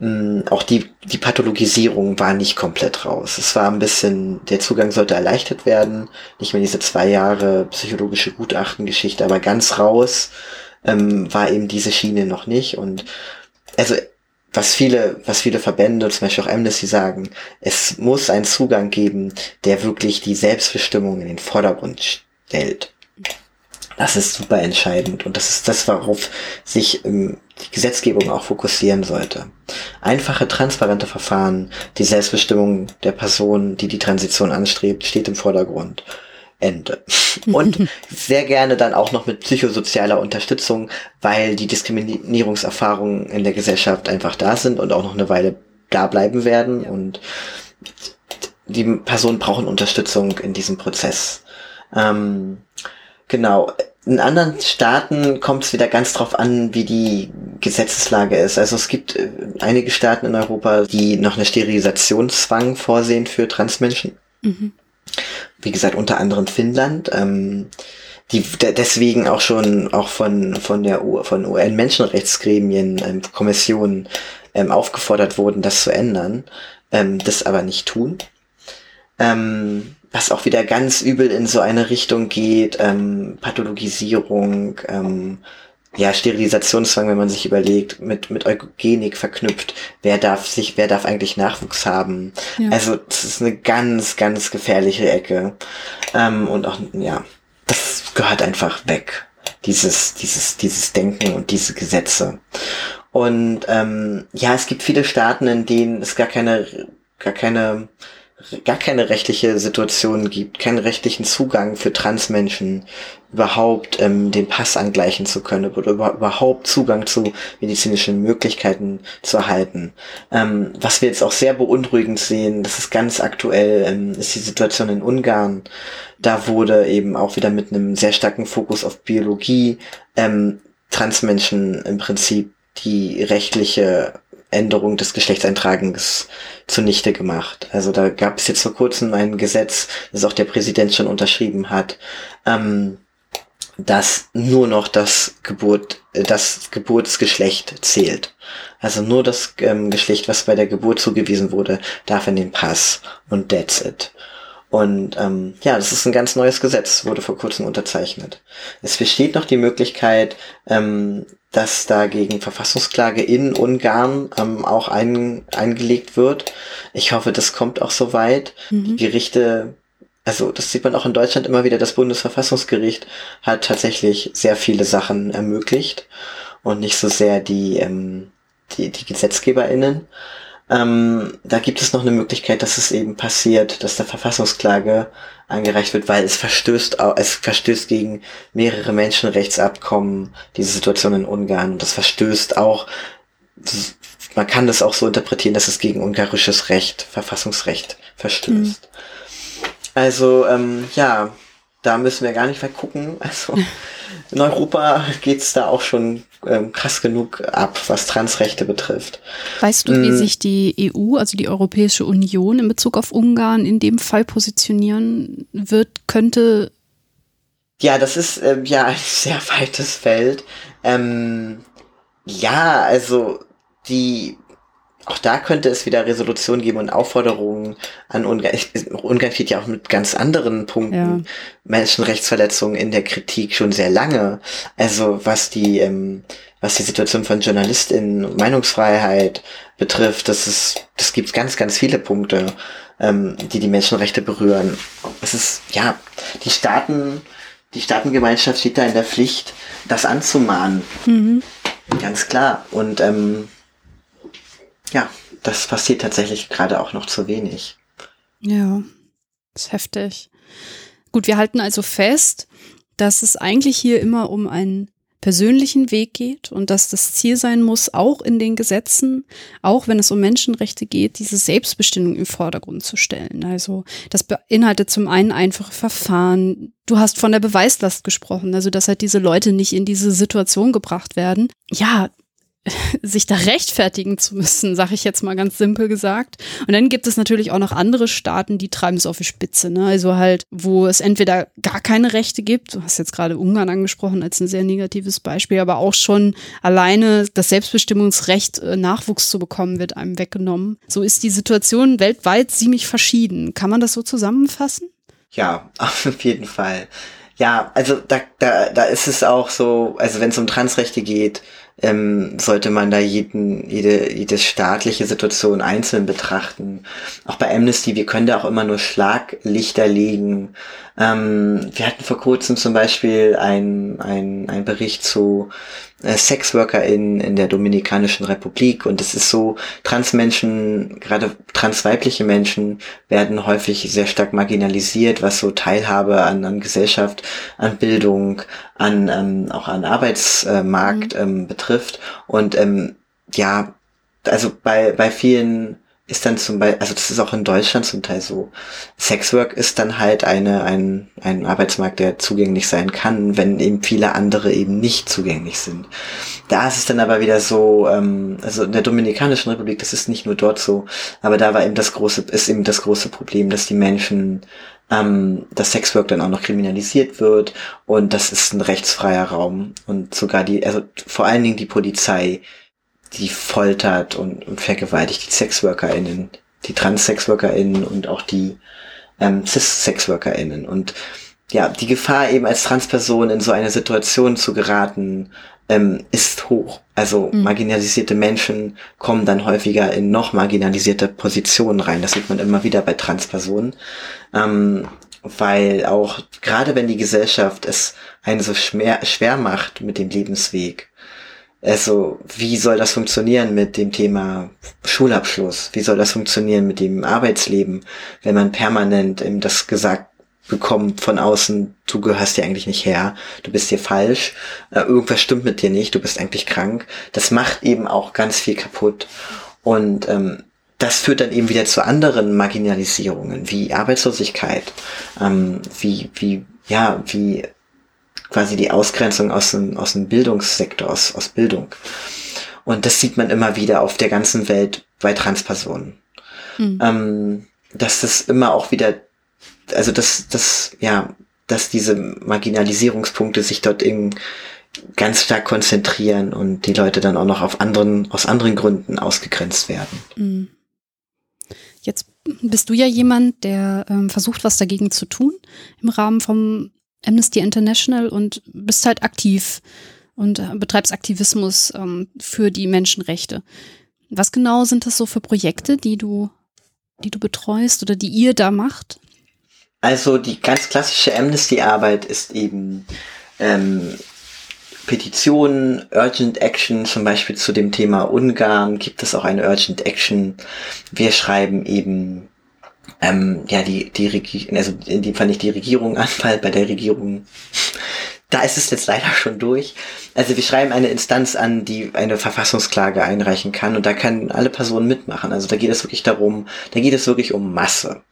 Mm, auch die, die Pathologisierung war nicht komplett raus. Es war ein bisschen, der Zugang sollte erleichtert werden. Nicht mehr diese zwei Jahre psychologische Gutachtengeschichte, aber ganz raus ähm, war eben diese Schiene noch nicht. Und also was viele, was viele Verbände, zum Beispiel auch Amnesty sagen, es muss einen Zugang geben, der wirklich die Selbstbestimmung in den Vordergrund stellt. Das ist super entscheidend und das ist das, worauf sich ähm, die Gesetzgebung auch fokussieren sollte. Einfache, transparente Verfahren, die Selbstbestimmung der Person, die die Transition anstrebt, steht im Vordergrund. Ende. <laughs> Und sehr gerne dann auch noch mit psychosozialer Unterstützung, weil die Diskriminierungserfahrungen in der Gesellschaft einfach da sind und auch noch eine Weile da bleiben werden und die Personen brauchen Unterstützung in diesem Prozess. Ähm, Genau. In anderen Staaten kommt es wieder ganz drauf an, wie die Gesetzeslage ist. Also es gibt äh, einige Staaten in Europa, die noch eine Sterilisationszwang vorsehen für Transmenschen. Mhm. Wie gesagt, unter anderem Finnland. Ähm, die deswegen auch schon auch von von der U von UN Menschenrechtsgremien ähm, Kommissionen ähm, aufgefordert wurden, das zu ändern, ähm, das aber nicht tun. Ähm, was auch wieder ganz übel in so eine Richtung geht, ähm, Pathologisierung, ähm, ja, Sterilisationszwang, wenn man sich überlegt, mit, mit Eugenik verknüpft, wer darf sich, wer darf eigentlich Nachwuchs haben. Ja. Also, das ist eine ganz, ganz gefährliche Ecke. Ähm, und auch, ja, das gehört einfach weg. Dieses, dieses, dieses Denken und diese Gesetze. Und ähm, ja, es gibt viele Staaten, in denen es gar keine, gar keine gar keine rechtliche Situation gibt, keinen rechtlichen Zugang für Transmenschen, überhaupt ähm, den Pass angleichen zu können oder über, überhaupt Zugang zu medizinischen Möglichkeiten zu erhalten. Ähm, was wir jetzt auch sehr beunruhigend sehen, das ist ganz aktuell, ähm, ist die Situation in Ungarn. Da wurde eben auch wieder mit einem sehr starken Fokus auf Biologie ähm, Transmenschen im Prinzip die rechtliche Änderung des Geschlechtseintragens zunichte gemacht. Also da gab es jetzt vor kurzem ein Gesetz, das auch der Präsident schon unterschrieben hat, ähm, dass nur noch das Geburt, äh, das Geburtsgeschlecht zählt. Also nur das ähm, Geschlecht, was bei der Geburt zugewiesen wurde, darf in den Pass und that's it. Und ähm, ja, das ist ein ganz neues Gesetz, wurde vor kurzem unterzeichnet. Es besteht noch die Möglichkeit, ähm, dass dagegen Verfassungsklage in Ungarn ähm, auch ein, eingelegt wird. Ich hoffe, das kommt auch so weit. Mhm. Die Gerichte, also das sieht man auch in Deutschland immer wieder, das Bundesverfassungsgericht hat tatsächlich sehr viele Sachen ermöglicht und nicht so sehr die, ähm, die, die GesetzgeberInnen. Ähm, da gibt es noch eine Möglichkeit, dass es eben passiert, dass der Verfassungsklage eingereicht wird, weil es verstößt, es verstößt gegen mehrere Menschenrechtsabkommen, diese Situation in Ungarn. Und das verstößt auch, man kann das auch so interpretieren, dass es gegen ungarisches Recht, Verfassungsrecht verstößt. Mhm. Also, ähm, ja, da müssen wir gar nicht mehr gucken. <laughs> Also in Europa geht's da auch schon ähm, krass genug ab, was Transrechte betrifft. Weißt du, wie mm. sich die EU, also die Europäische Union in Bezug auf Ungarn in dem Fall positionieren wird, könnte? Ja, das ist ähm, ja ein <laughs> sehr weites Feld. Ähm, ja, also die auch da könnte es wieder Resolutionen geben und Aufforderungen an Ungarn. Ungarn steht ja auch mit ganz anderen Punkten ja. Menschenrechtsverletzungen in der Kritik schon sehr lange. Also was die, ähm, was die Situation von JournalistInnen, Meinungsfreiheit betrifft, das ist, das gibt ganz, ganz viele Punkte, ähm, die die Menschenrechte berühren. Es ist, ja, die Staaten, die Staatengemeinschaft steht da in der Pflicht, das anzumahnen. Mhm. Ganz klar. Und ähm, ja, das passiert tatsächlich gerade auch noch zu wenig. Ja, ist heftig. Gut, wir halten also fest, dass es eigentlich hier immer um einen persönlichen Weg geht und dass das Ziel sein muss, auch in den Gesetzen, auch wenn es um Menschenrechte geht, diese Selbstbestimmung im Vordergrund zu stellen. Also das beinhaltet zum einen einfache Verfahren. Du hast von der Beweislast gesprochen, also dass halt diese Leute nicht in diese Situation gebracht werden. Ja, sich da rechtfertigen zu müssen, sage ich jetzt mal ganz simpel gesagt. Und dann gibt es natürlich auch noch andere Staaten, die treiben es auf die Spitze. Ne? Also halt, wo es entweder gar keine Rechte gibt, du hast jetzt gerade Ungarn angesprochen als ein sehr negatives Beispiel, aber auch schon alleine das Selbstbestimmungsrecht, äh, Nachwuchs zu bekommen, wird einem weggenommen. So ist die Situation weltweit ziemlich verschieden. Kann man das so zusammenfassen? Ja, <laughs> auf jeden Fall. Ja, also da, da, da ist es auch so, also wenn es um Transrechte geht, ähm, sollte man da jeden, jede, jede staatliche Situation einzeln betrachten. Auch bei Amnesty, wir können da auch immer nur Schlaglichter legen. Ähm, wir hatten vor kurzem zum Beispiel ein, ein, ein Bericht zu äh, SexworkerInnen in der Dominikanischen Republik und es ist so, Transmenschen, gerade transweibliche Menschen werden häufig sehr stark marginalisiert, was so Teilhabe an, an Gesellschaft, an Bildung, an ähm, auch an Arbeitsmarkt mhm. ähm, betrifft und ähm, ja, also bei, bei vielen ist dann zum Beispiel, also das ist auch in Deutschland zum Teil so. Sexwork ist dann halt eine, ein, ein Arbeitsmarkt, der zugänglich sein kann, wenn eben viele andere eben nicht zugänglich sind. Da ist es dann aber wieder so, ähm, also in der Dominikanischen Republik, das ist nicht nur dort so, aber da war eben das große, ist eben das große Problem, dass die Menschen ähm, dass Sexwork dann auch noch kriminalisiert wird und das ist ein rechtsfreier Raum und sogar die, also vor allen Dingen die Polizei die foltert und, und vergewaltigt die SexworkerInnen, die Trans-SexworkerInnen und auch die ähm, Cis-SexworkerInnen. Und ja, die Gefahr eben als Transperson in so eine Situation zu geraten, ähm, ist hoch. Also mhm. marginalisierte Menschen kommen dann häufiger in noch marginalisierte Positionen rein. Das sieht man immer wieder bei Transpersonen. Ähm, weil auch gerade wenn die Gesellschaft es einen so schwer, schwer macht mit dem Lebensweg, also, wie soll das funktionieren mit dem Thema Schulabschluss? Wie soll das funktionieren mit dem Arbeitsleben, wenn man permanent eben das gesagt bekommt von außen, du gehörst dir eigentlich nicht her, du bist hier falsch, äh, irgendwas stimmt mit dir nicht, du bist eigentlich krank. Das macht eben auch ganz viel kaputt. Und ähm, das führt dann eben wieder zu anderen Marginalisierungen, wie Arbeitslosigkeit, ähm, wie, wie, ja, wie quasi die Ausgrenzung aus dem, aus dem Bildungssektor, aus, aus Bildung. Und das sieht man immer wieder auf der ganzen Welt bei Transpersonen. Mhm. Ähm, dass das immer auch wieder, also dass, dass, ja, dass diese Marginalisierungspunkte sich dort eben ganz stark konzentrieren und die Leute dann auch noch auf anderen, aus anderen Gründen ausgegrenzt werden. Mhm. Jetzt bist du ja jemand, der ähm, versucht, was dagegen zu tun im Rahmen vom Amnesty International und bist halt aktiv und äh, betreibst Aktivismus ähm, für die Menschenrechte. Was genau sind das so für Projekte, die du, die du betreust oder die ihr da macht? Also die ganz klassische Amnesty-Arbeit ist eben ähm, Petitionen, Urgent Action, zum Beispiel zu dem Thema Ungarn gibt es auch eine Urgent Action. Wir schreiben eben ähm, ja, die, die Regierung, also in dem Fall nicht die Regierung an, <laughs> weil bei der Regierung, <laughs> da ist es jetzt leider schon durch. Also wir schreiben eine Instanz an, die eine Verfassungsklage einreichen kann und da können alle Personen mitmachen. Also da geht es wirklich darum, da geht es wirklich um Masse.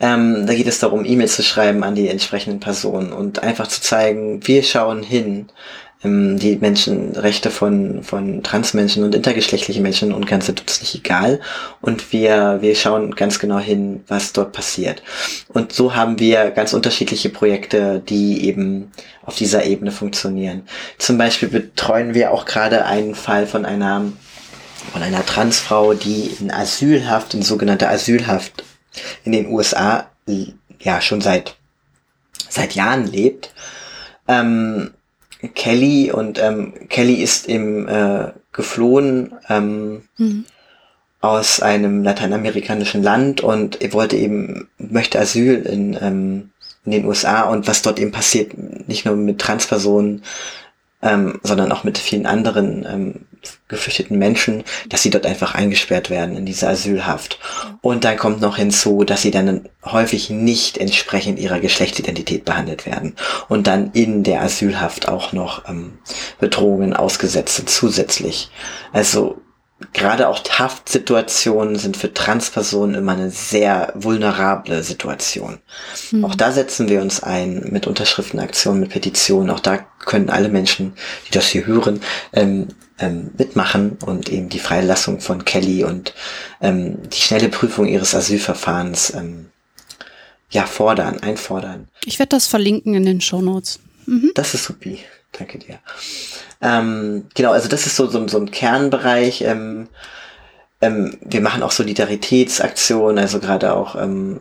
Ähm, da geht es darum, E-Mails zu schreiben an die entsprechenden Personen und einfach zu zeigen, wir schauen hin, die Menschenrechte von, von Transmenschen und intergeschlechtlichen Menschen und ganz sind uns nicht egal. Und wir, wir schauen ganz genau hin, was dort passiert. Und so haben wir ganz unterschiedliche Projekte, die eben auf dieser Ebene funktionieren. Zum Beispiel betreuen wir auch gerade einen Fall von einer von einer Transfrau, die in Asylhaft, in sogenannter Asylhaft in den USA ja schon seit seit Jahren lebt. Ähm, Kelly und ähm, Kelly ist im äh, geflohen ähm, mhm. aus einem lateinamerikanischen Land und er wollte eben möchte Asyl in ähm, in den USA und was dort eben passiert, nicht nur mit Transpersonen, ähm, sondern auch mit vielen anderen ähm, geflüchteten Menschen, dass sie dort einfach eingesperrt werden in diese Asylhaft. Und dann kommt noch hinzu, dass sie dann häufig nicht entsprechend ihrer Geschlechtsidentität behandelt werden und dann in der Asylhaft auch noch ähm, Bedrohungen ausgesetzt sind zusätzlich. Also gerade auch Haftsituationen sind für Transpersonen immer eine sehr vulnerable Situation. Mhm. Auch da setzen wir uns ein mit Unterschriftenaktionen, mit Petitionen. Auch da können alle Menschen, die das hier hören, ähm, ähm, mitmachen und eben die Freilassung von Kelly und ähm, die schnelle Prüfung ihres Asylverfahrens ähm, ja fordern, einfordern. Ich werde das verlinken in den Show Notes. Mhm. Das ist supi. Danke dir. Ähm, genau, also das ist so, so, so ein Kernbereich. Ähm, ähm, wir machen auch Solidaritätsaktionen, also gerade auch ähm,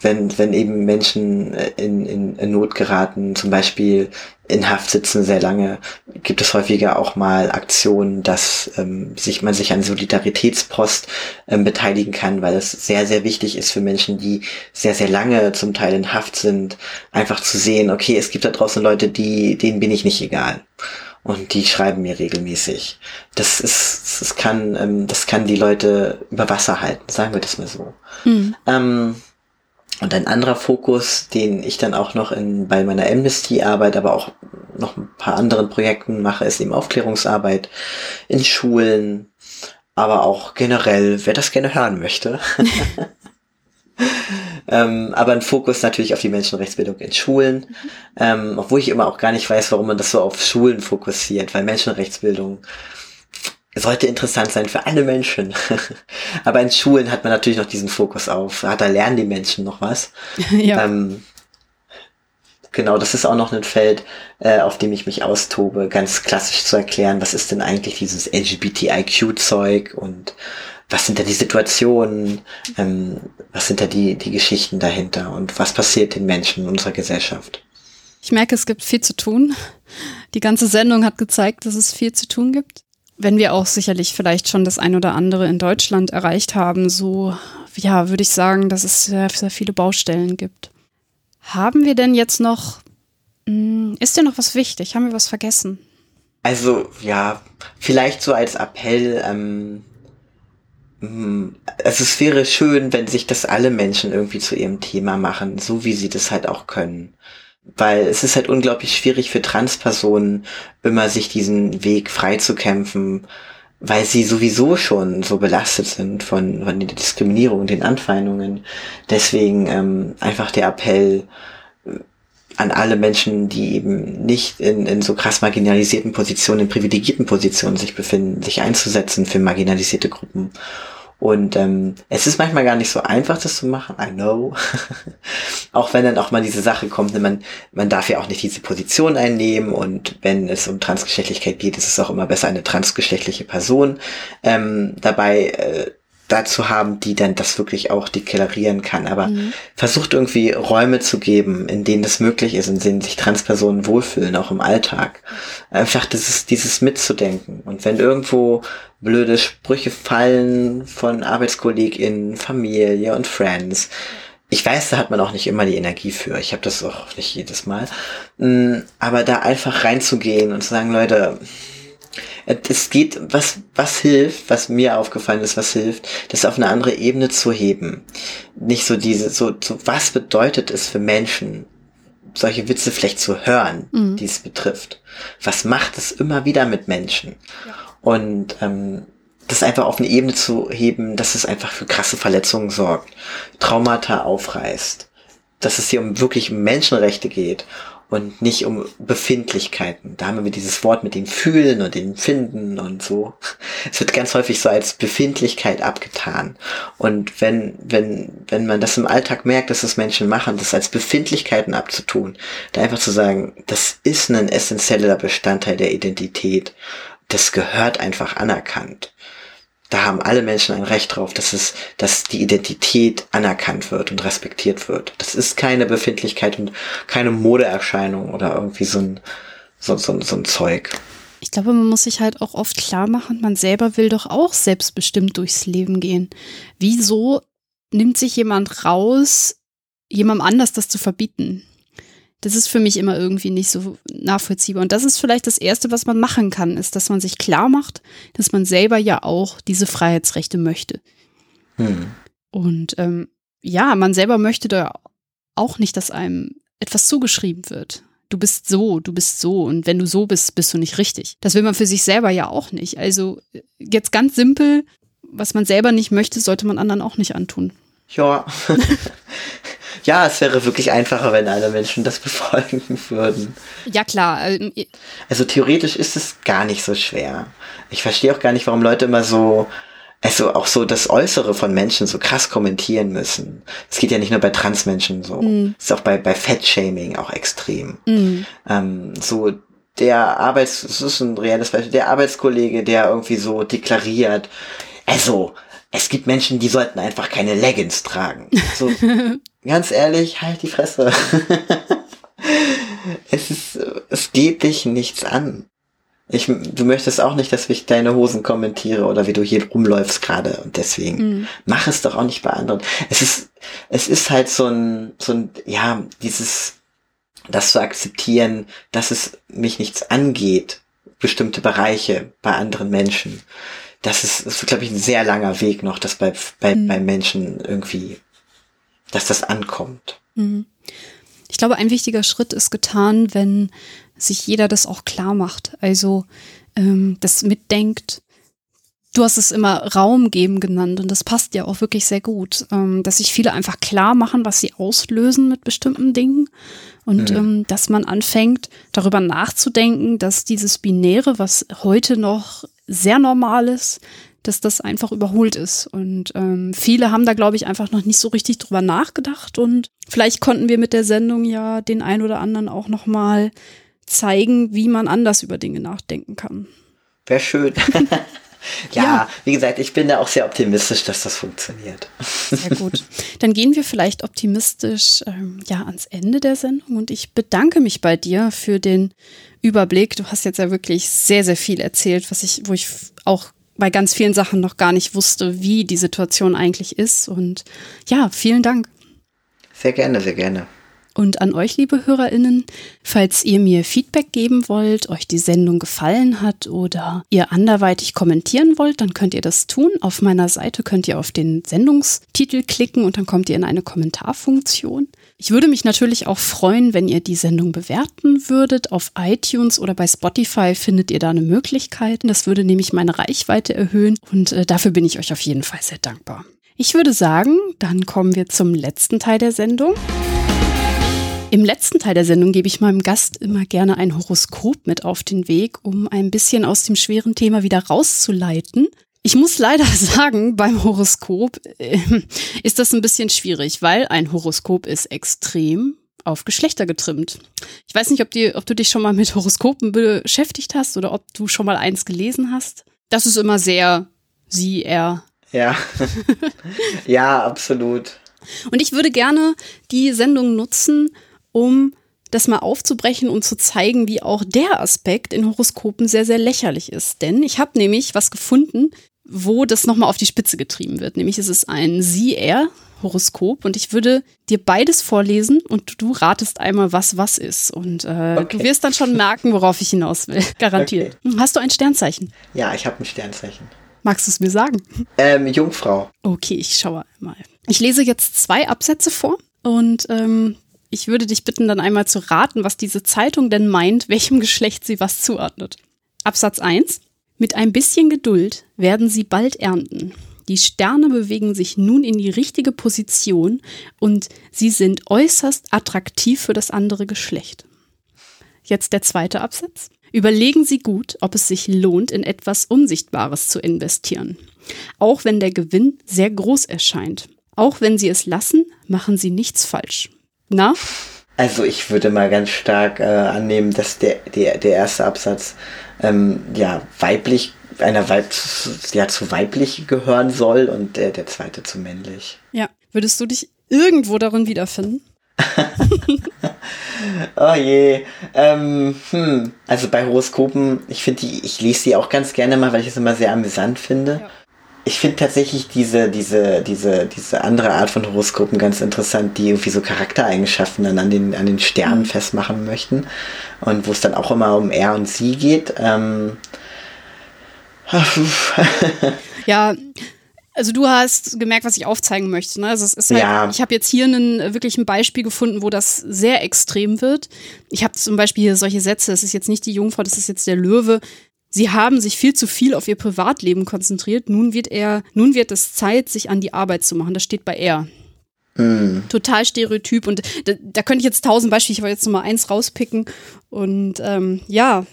wenn, wenn eben Menschen äh, in, in, in Not geraten, zum Beispiel in Haft sitzen sehr lange, gibt es häufiger auch mal Aktionen, dass ähm, sich man sich an Solidaritätspost ähm, beteiligen kann, weil es sehr, sehr wichtig ist für Menschen, die sehr, sehr lange zum Teil in Haft sind, einfach zu sehen, okay, es gibt da draußen Leute, die, denen bin ich nicht egal. Und die schreiben mir regelmäßig. Das ist, das kann, ähm, das kann die Leute über Wasser halten, sagen wir das mal so. Mhm. Ähm, und ein anderer Fokus, den ich dann auch noch in, bei meiner Amnesty-Arbeit, aber auch noch ein paar anderen Projekten mache, ist eben Aufklärungsarbeit in Schulen, aber auch generell, wer das gerne hören möchte. <laughs> ähm, aber ein Fokus natürlich auf die Menschenrechtsbildung in Schulen, mhm. ähm, obwohl ich immer auch gar nicht weiß, warum man das so auf Schulen fokussiert, weil Menschenrechtsbildung sollte interessant sein für alle Menschen. <laughs> Aber in Schulen hat man natürlich noch diesen Fokus auf, da lernen die Menschen noch was. <laughs> ja. Ähm, genau, das ist auch noch ein Feld, äh, auf dem ich mich austobe, ganz klassisch zu erklären, was ist denn eigentlich dieses LGBTIQ-Zeug und was sind da die Situationen, ähm, was sind da die, die Geschichten dahinter und was passiert den Menschen in unserer Gesellschaft. Ich merke, es gibt viel zu tun. Die ganze Sendung hat gezeigt, dass es viel zu tun gibt wenn wir auch sicherlich vielleicht schon das ein oder andere in Deutschland erreicht haben, so ja, würde ich sagen, dass es sehr, sehr viele Baustellen gibt. Haben wir denn jetzt noch, hm, ist dir noch was wichtig? Haben wir was vergessen? Also ja, vielleicht so als Appell, ähm, hm, also es wäre schön, wenn sich das alle Menschen irgendwie zu ihrem Thema machen, so wie sie das halt auch können weil es ist halt unglaublich schwierig für Transpersonen, immer sich diesen Weg freizukämpfen, weil sie sowieso schon so belastet sind von, von der Diskriminierung und den Anfeindungen. Deswegen ähm, einfach der Appell äh, an alle Menschen, die eben nicht in, in so krass marginalisierten Positionen, in privilegierten Positionen sich befinden, sich einzusetzen für marginalisierte Gruppen und ähm, es ist manchmal gar nicht so einfach, das zu machen, I know. <laughs> auch wenn dann auch mal diese Sache kommt, ne, man, man darf ja auch nicht diese Position einnehmen und wenn es um Transgeschlechtlichkeit geht, ist es auch immer besser, eine transgeschlechtliche Person ähm, dabei äh, dazu haben, die dann das wirklich auch deklarieren kann. Aber mhm. versucht irgendwie Räume zu geben, in denen das möglich ist, in denen sich Transpersonen wohlfühlen, auch im Alltag. Einfach dieses, dieses mitzudenken. Und wenn irgendwo blöde Sprüche fallen von ArbeitskollegInnen, Familie und Friends, ich weiß, da hat man auch nicht immer die Energie für. Ich habe das auch nicht jedes Mal. Mm, aber da einfach reinzugehen und zu sagen, Leute, es geht, was, was hilft, was mir aufgefallen ist, was hilft, das auf eine andere Ebene zu heben. Nicht so diese, so, so was bedeutet es für Menschen, solche Witze vielleicht zu hören, mhm. die es betrifft. Was macht es immer wieder mit Menschen? Ja. Und ähm, das einfach auf eine Ebene zu heben, dass es einfach für krasse Verletzungen sorgt, Traumata aufreißt, dass es hier um wirklich Menschenrechte geht und nicht um Befindlichkeiten. Da haben wir dieses Wort mit dem Fühlen und dem Finden und so. Es wird ganz häufig so als Befindlichkeit abgetan. Und wenn, wenn, wenn man das im Alltag merkt, dass es Menschen machen, das als Befindlichkeiten abzutun, da einfach zu sagen, das ist ein essentieller Bestandteil der Identität. Das gehört einfach anerkannt. Da haben alle Menschen ein Recht drauf, dass es, dass die Identität anerkannt wird und respektiert wird. Das ist keine Befindlichkeit und keine Modeerscheinung oder irgendwie so ein, so, so, so ein Zeug. Ich glaube, man muss sich halt auch oft klar machen, man selber will doch auch selbstbestimmt durchs Leben gehen. Wieso nimmt sich jemand raus, jemandem anders das zu verbieten? Das ist für mich immer irgendwie nicht so nachvollziehbar. Und das ist vielleicht das Erste, was man machen kann, ist, dass man sich klar macht, dass man selber ja auch diese Freiheitsrechte möchte. Hm. Und ähm, ja, man selber möchte da auch nicht, dass einem etwas zugeschrieben wird. Du bist so, du bist so und wenn du so bist, bist du nicht richtig. Das will man für sich selber ja auch nicht. Also jetzt ganz simpel, was man selber nicht möchte, sollte man anderen auch nicht antun. Ja. <laughs> ja, es wäre wirklich einfacher, wenn alle Menschen das <laughs> befolgen würden. Ja, klar. Ähm, also theoretisch ist es gar nicht so schwer. Ich verstehe auch gar nicht, warum Leute immer so, also auch so das Äußere von Menschen so krass kommentieren müssen. Es geht ja nicht nur bei Transmenschen so. Mm. Es ist auch bei, bei Fettshaming auch extrem. Mm. Ähm, so der Arbeits, das ist ein reales Beispiel, der Arbeitskollege, der irgendwie so deklariert, also, es gibt Menschen, die sollten einfach keine Leggings tragen. So, <laughs> ganz ehrlich, halt die Fresse. <laughs> es ist, es geht dich nichts an. Ich, du möchtest auch nicht, dass ich deine Hosen kommentiere oder wie du hier rumläufst gerade und deswegen mm. mach es doch auch nicht bei anderen. Es ist, es ist halt so ein, so ein, ja, dieses, das zu akzeptieren, dass es mich nichts angeht, bestimmte Bereiche bei anderen Menschen das ist, ist glaube ich, ein sehr langer Weg noch, dass bei, bei, mhm. bei Menschen irgendwie, dass das ankommt. Mhm. Ich glaube, ein wichtiger Schritt ist getan, wenn sich jeder das auch klar macht. Also ähm, das mitdenkt. Du hast es immer Raum geben genannt und das passt ja auch wirklich sehr gut, ähm, dass sich viele einfach klar machen, was sie auslösen mit bestimmten Dingen und mhm. ähm, dass man anfängt, darüber nachzudenken, dass dieses Binäre, was heute noch sehr normal ist, dass das einfach überholt ist. Und ähm, viele haben da, glaube ich, einfach noch nicht so richtig drüber nachgedacht. Und vielleicht konnten wir mit der Sendung ja den ein oder anderen auch noch mal zeigen, wie man anders über Dinge nachdenken kann. Wäre schön. <laughs> ja, ja, wie gesagt, ich bin da auch sehr optimistisch, dass das funktioniert. Sehr gut. Dann gehen wir vielleicht optimistisch ähm, ja ans Ende der Sendung und ich bedanke mich bei dir für den Überblick. Du hast jetzt ja wirklich sehr, sehr viel erzählt, was ich, wo ich auch bei ganz vielen Sachen noch gar nicht wusste, wie die Situation eigentlich ist. Und ja, vielen Dank. Sehr gerne, sehr gerne. Und an euch, liebe HörerInnen, falls ihr mir Feedback geben wollt, euch die Sendung gefallen hat oder ihr anderweitig kommentieren wollt, dann könnt ihr das tun. Auf meiner Seite könnt ihr auf den Sendungstitel klicken und dann kommt ihr in eine Kommentarfunktion. Ich würde mich natürlich auch freuen, wenn ihr die Sendung bewerten würdet. Auf iTunes oder bei Spotify findet ihr da eine Möglichkeit. Das würde nämlich meine Reichweite erhöhen und äh, dafür bin ich euch auf jeden Fall sehr dankbar. Ich würde sagen, dann kommen wir zum letzten Teil der Sendung. Im letzten Teil der Sendung gebe ich meinem Gast immer gerne ein Horoskop mit auf den Weg, um ein bisschen aus dem schweren Thema wieder rauszuleiten. Ich muss leider <laughs> sagen, beim Horoskop äh, ist das ein bisschen schwierig, weil ein Horoskop ist extrem auf Geschlechter getrimmt. Ich weiß nicht, ob, die, ob du dich schon mal mit Horoskopen beschäftigt hast oder ob du schon mal eins gelesen hast. Das ist immer sehr sie, er. Ja. <laughs> ja, absolut. Und ich würde gerne die Sendung nutzen, um das mal aufzubrechen und zu zeigen, wie auch der Aspekt in Horoskopen sehr, sehr lächerlich ist. Denn ich habe nämlich was gefunden, wo das nochmal auf die Spitze getrieben wird. Nämlich ist es ein Sie-Er-Horoskop und ich würde dir beides vorlesen und du ratest einmal, was was ist. Und äh, okay. du wirst dann schon merken, worauf ich hinaus will. <laughs> Garantiert. Okay. Hast du ein Sternzeichen? Ja, ich habe ein Sternzeichen. Magst du es mir sagen? Ähm, Jungfrau. Okay, ich schaue mal. Ich lese jetzt zwei Absätze vor und ähm, ich würde dich bitten, dann einmal zu raten, was diese Zeitung denn meint, welchem Geschlecht sie was zuordnet. Absatz 1. Mit ein bisschen Geduld werden sie bald ernten. Die Sterne bewegen sich nun in die richtige Position und sie sind äußerst attraktiv für das andere Geschlecht. Jetzt der zweite Absatz. Überlegen Sie gut, ob es sich lohnt, in etwas Unsichtbares zu investieren. Auch wenn der Gewinn sehr groß erscheint. Auch wenn Sie es lassen, machen Sie nichts falsch. Na? Also ich würde mal ganz stark äh, annehmen, dass der, der, der erste Absatz ähm, ja weiblich einer Weib, ja, zu weiblich gehören soll und der, der zweite zu männlich. Ja. Würdest du dich irgendwo darin wiederfinden? <laughs> oh je. Ähm, hm. Also bei Horoskopen, ich finde die, ich lese die auch ganz gerne mal, weil ich es immer sehr amüsant finde. Ja. Ich finde tatsächlich diese, diese, diese, diese andere Art von Horoskopen ganz interessant, die irgendwie so Charaktereigenschaften dann an den, an den Sternen mhm. festmachen möchten. Und wo es dann auch immer um er und sie geht. Ähm, <laughs> ja, also du hast gemerkt, was ich aufzeigen möchte. Ne? Also es ist halt, ja. ich habe jetzt hier einen äh, wirklich ein Beispiel gefunden, wo das sehr extrem wird. Ich habe zum Beispiel hier solche Sätze, das ist jetzt nicht die Jungfrau, das ist jetzt der Löwe. Sie haben sich viel zu viel auf ihr Privatleben konzentriert. Nun wird er, nun wird es Zeit, sich an die Arbeit zu machen. Das steht bei er. Mm. Total stereotyp. Und da, da, könnte ich jetzt tausend Beispiele, ich wollte jetzt nur mal eins rauspicken. Und ähm, ja,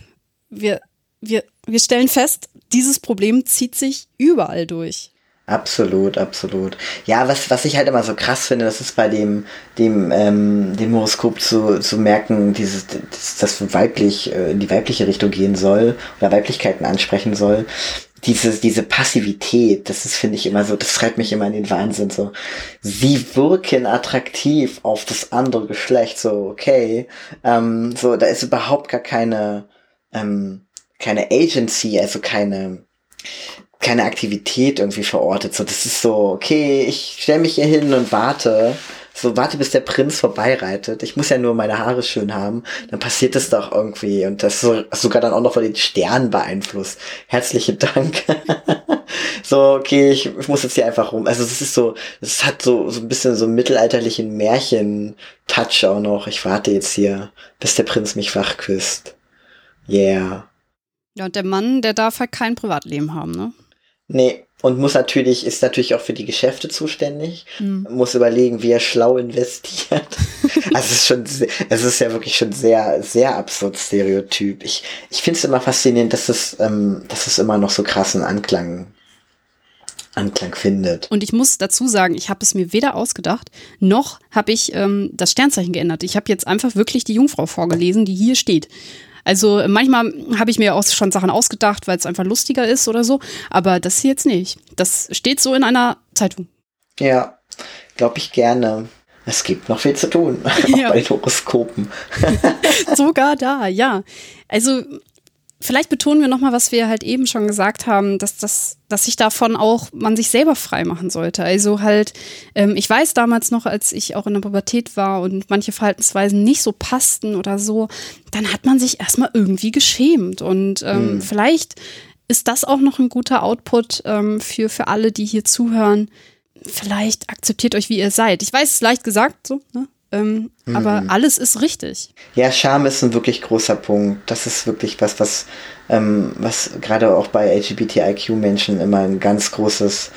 wir, wir, wir stellen fest, dieses Problem zieht sich überall durch. Absolut, absolut. Ja, was, was ich halt immer so krass finde, das ist bei dem, dem, ähm, dem Horoskop zu, zu merken, dieses, das, das weiblich, äh, in die weibliche Richtung gehen soll oder Weiblichkeiten ansprechen soll. Diese, diese Passivität, das ist, finde ich, immer so, das treibt mich immer in den Wahnsinn, so. Sie wirken attraktiv auf das andere Geschlecht, so, okay. Ähm, so, da ist überhaupt gar keine, ähm, keine Agency, also keine, keine Aktivität irgendwie verortet. So, das ist so, okay, ich stelle mich hier hin und warte. So, warte, bis der Prinz vorbeireitet. Ich muss ja nur meine Haare schön haben. Dann passiert es doch irgendwie. Und das so, sogar dann auch noch von den Sternen beeinflusst. Herzlichen Dank. <laughs> so, okay, ich, ich muss jetzt hier einfach rum. Also, es ist so, es hat so, so ein bisschen so mittelalterlichen Märchen-Touch auch noch. Ich warte jetzt hier, bis der Prinz mich wach küsst. Yeah. Ja, und der Mann, der darf halt kein Privatleben haben, ne? Nee, und muss natürlich, ist natürlich auch für die Geschäfte zuständig, mhm. muss überlegen, wie er schlau investiert. <laughs> also es ist schon, es ist ja wirklich schon sehr, sehr absurd Stereotyp. Ich, ich finde es immer faszinierend, dass es, ähm, dass es immer noch so krassen Anklang Anklang findet. Und ich muss dazu sagen, ich habe es mir weder ausgedacht, noch habe ich ähm, das Sternzeichen geändert. Ich habe jetzt einfach wirklich die Jungfrau vorgelesen, die hier steht. Also manchmal habe ich mir auch schon Sachen ausgedacht, weil es einfach lustiger ist oder so. Aber das hier jetzt nicht. Das steht so in einer Zeitung. Ja, glaube ich gerne. Es gibt noch viel zu tun <laughs> ja. bei den Horoskopen. <laughs> Sogar da, ja. Also vielleicht betonen wir nochmal, was wir halt eben schon gesagt haben, dass, das, dass sich davon auch man sich selber frei machen sollte. Also halt, ähm, ich weiß damals noch, als ich auch in der Pubertät war und manche Verhaltensweisen nicht so passten oder so, dann hat man sich erstmal irgendwie geschämt. Und ähm, mhm. vielleicht ist das auch noch ein guter Output ähm, für, für alle, die hier zuhören. Vielleicht akzeptiert euch, wie ihr seid. Ich weiß, es ist leicht gesagt, so, ne? Ähm, mhm. Aber alles ist richtig. Ja, Scham ist ein wirklich großer Punkt. Das ist wirklich was, was, ähm, was gerade auch bei LGBTIQ-Menschen immer ein ganz großes,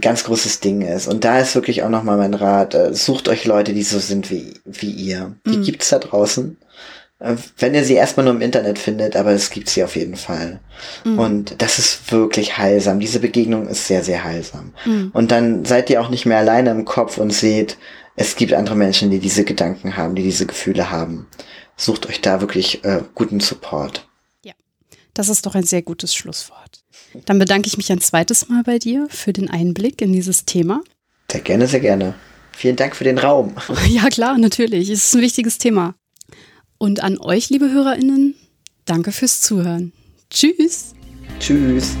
ganz großes Ding ist. Und da ist wirklich auch nochmal mein Rat, äh, sucht euch Leute, die so sind wie, wie ihr. Die mhm. gibt's da draußen. Äh, wenn ihr sie erstmal nur im Internet findet, aber es gibt sie auf jeden Fall. Mhm. Und das ist wirklich heilsam. Diese Begegnung ist sehr, sehr heilsam. Mhm. Und dann seid ihr auch nicht mehr alleine im Kopf und seht, es gibt andere Menschen, die diese Gedanken haben, die diese Gefühle haben. Sucht euch da wirklich äh, guten Support. Ja, das ist doch ein sehr gutes Schlusswort. Dann bedanke ich mich ein zweites Mal bei dir für den Einblick in dieses Thema. Sehr gerne, sehr gerne. Vielen Dank für den Raum. <laughs> Ja, klar, natürlich. Es ist ein wichtiges Thema. Und an euch, liebe HörerInnen, danke fürs Zuhören. Tschüss. Tschüss.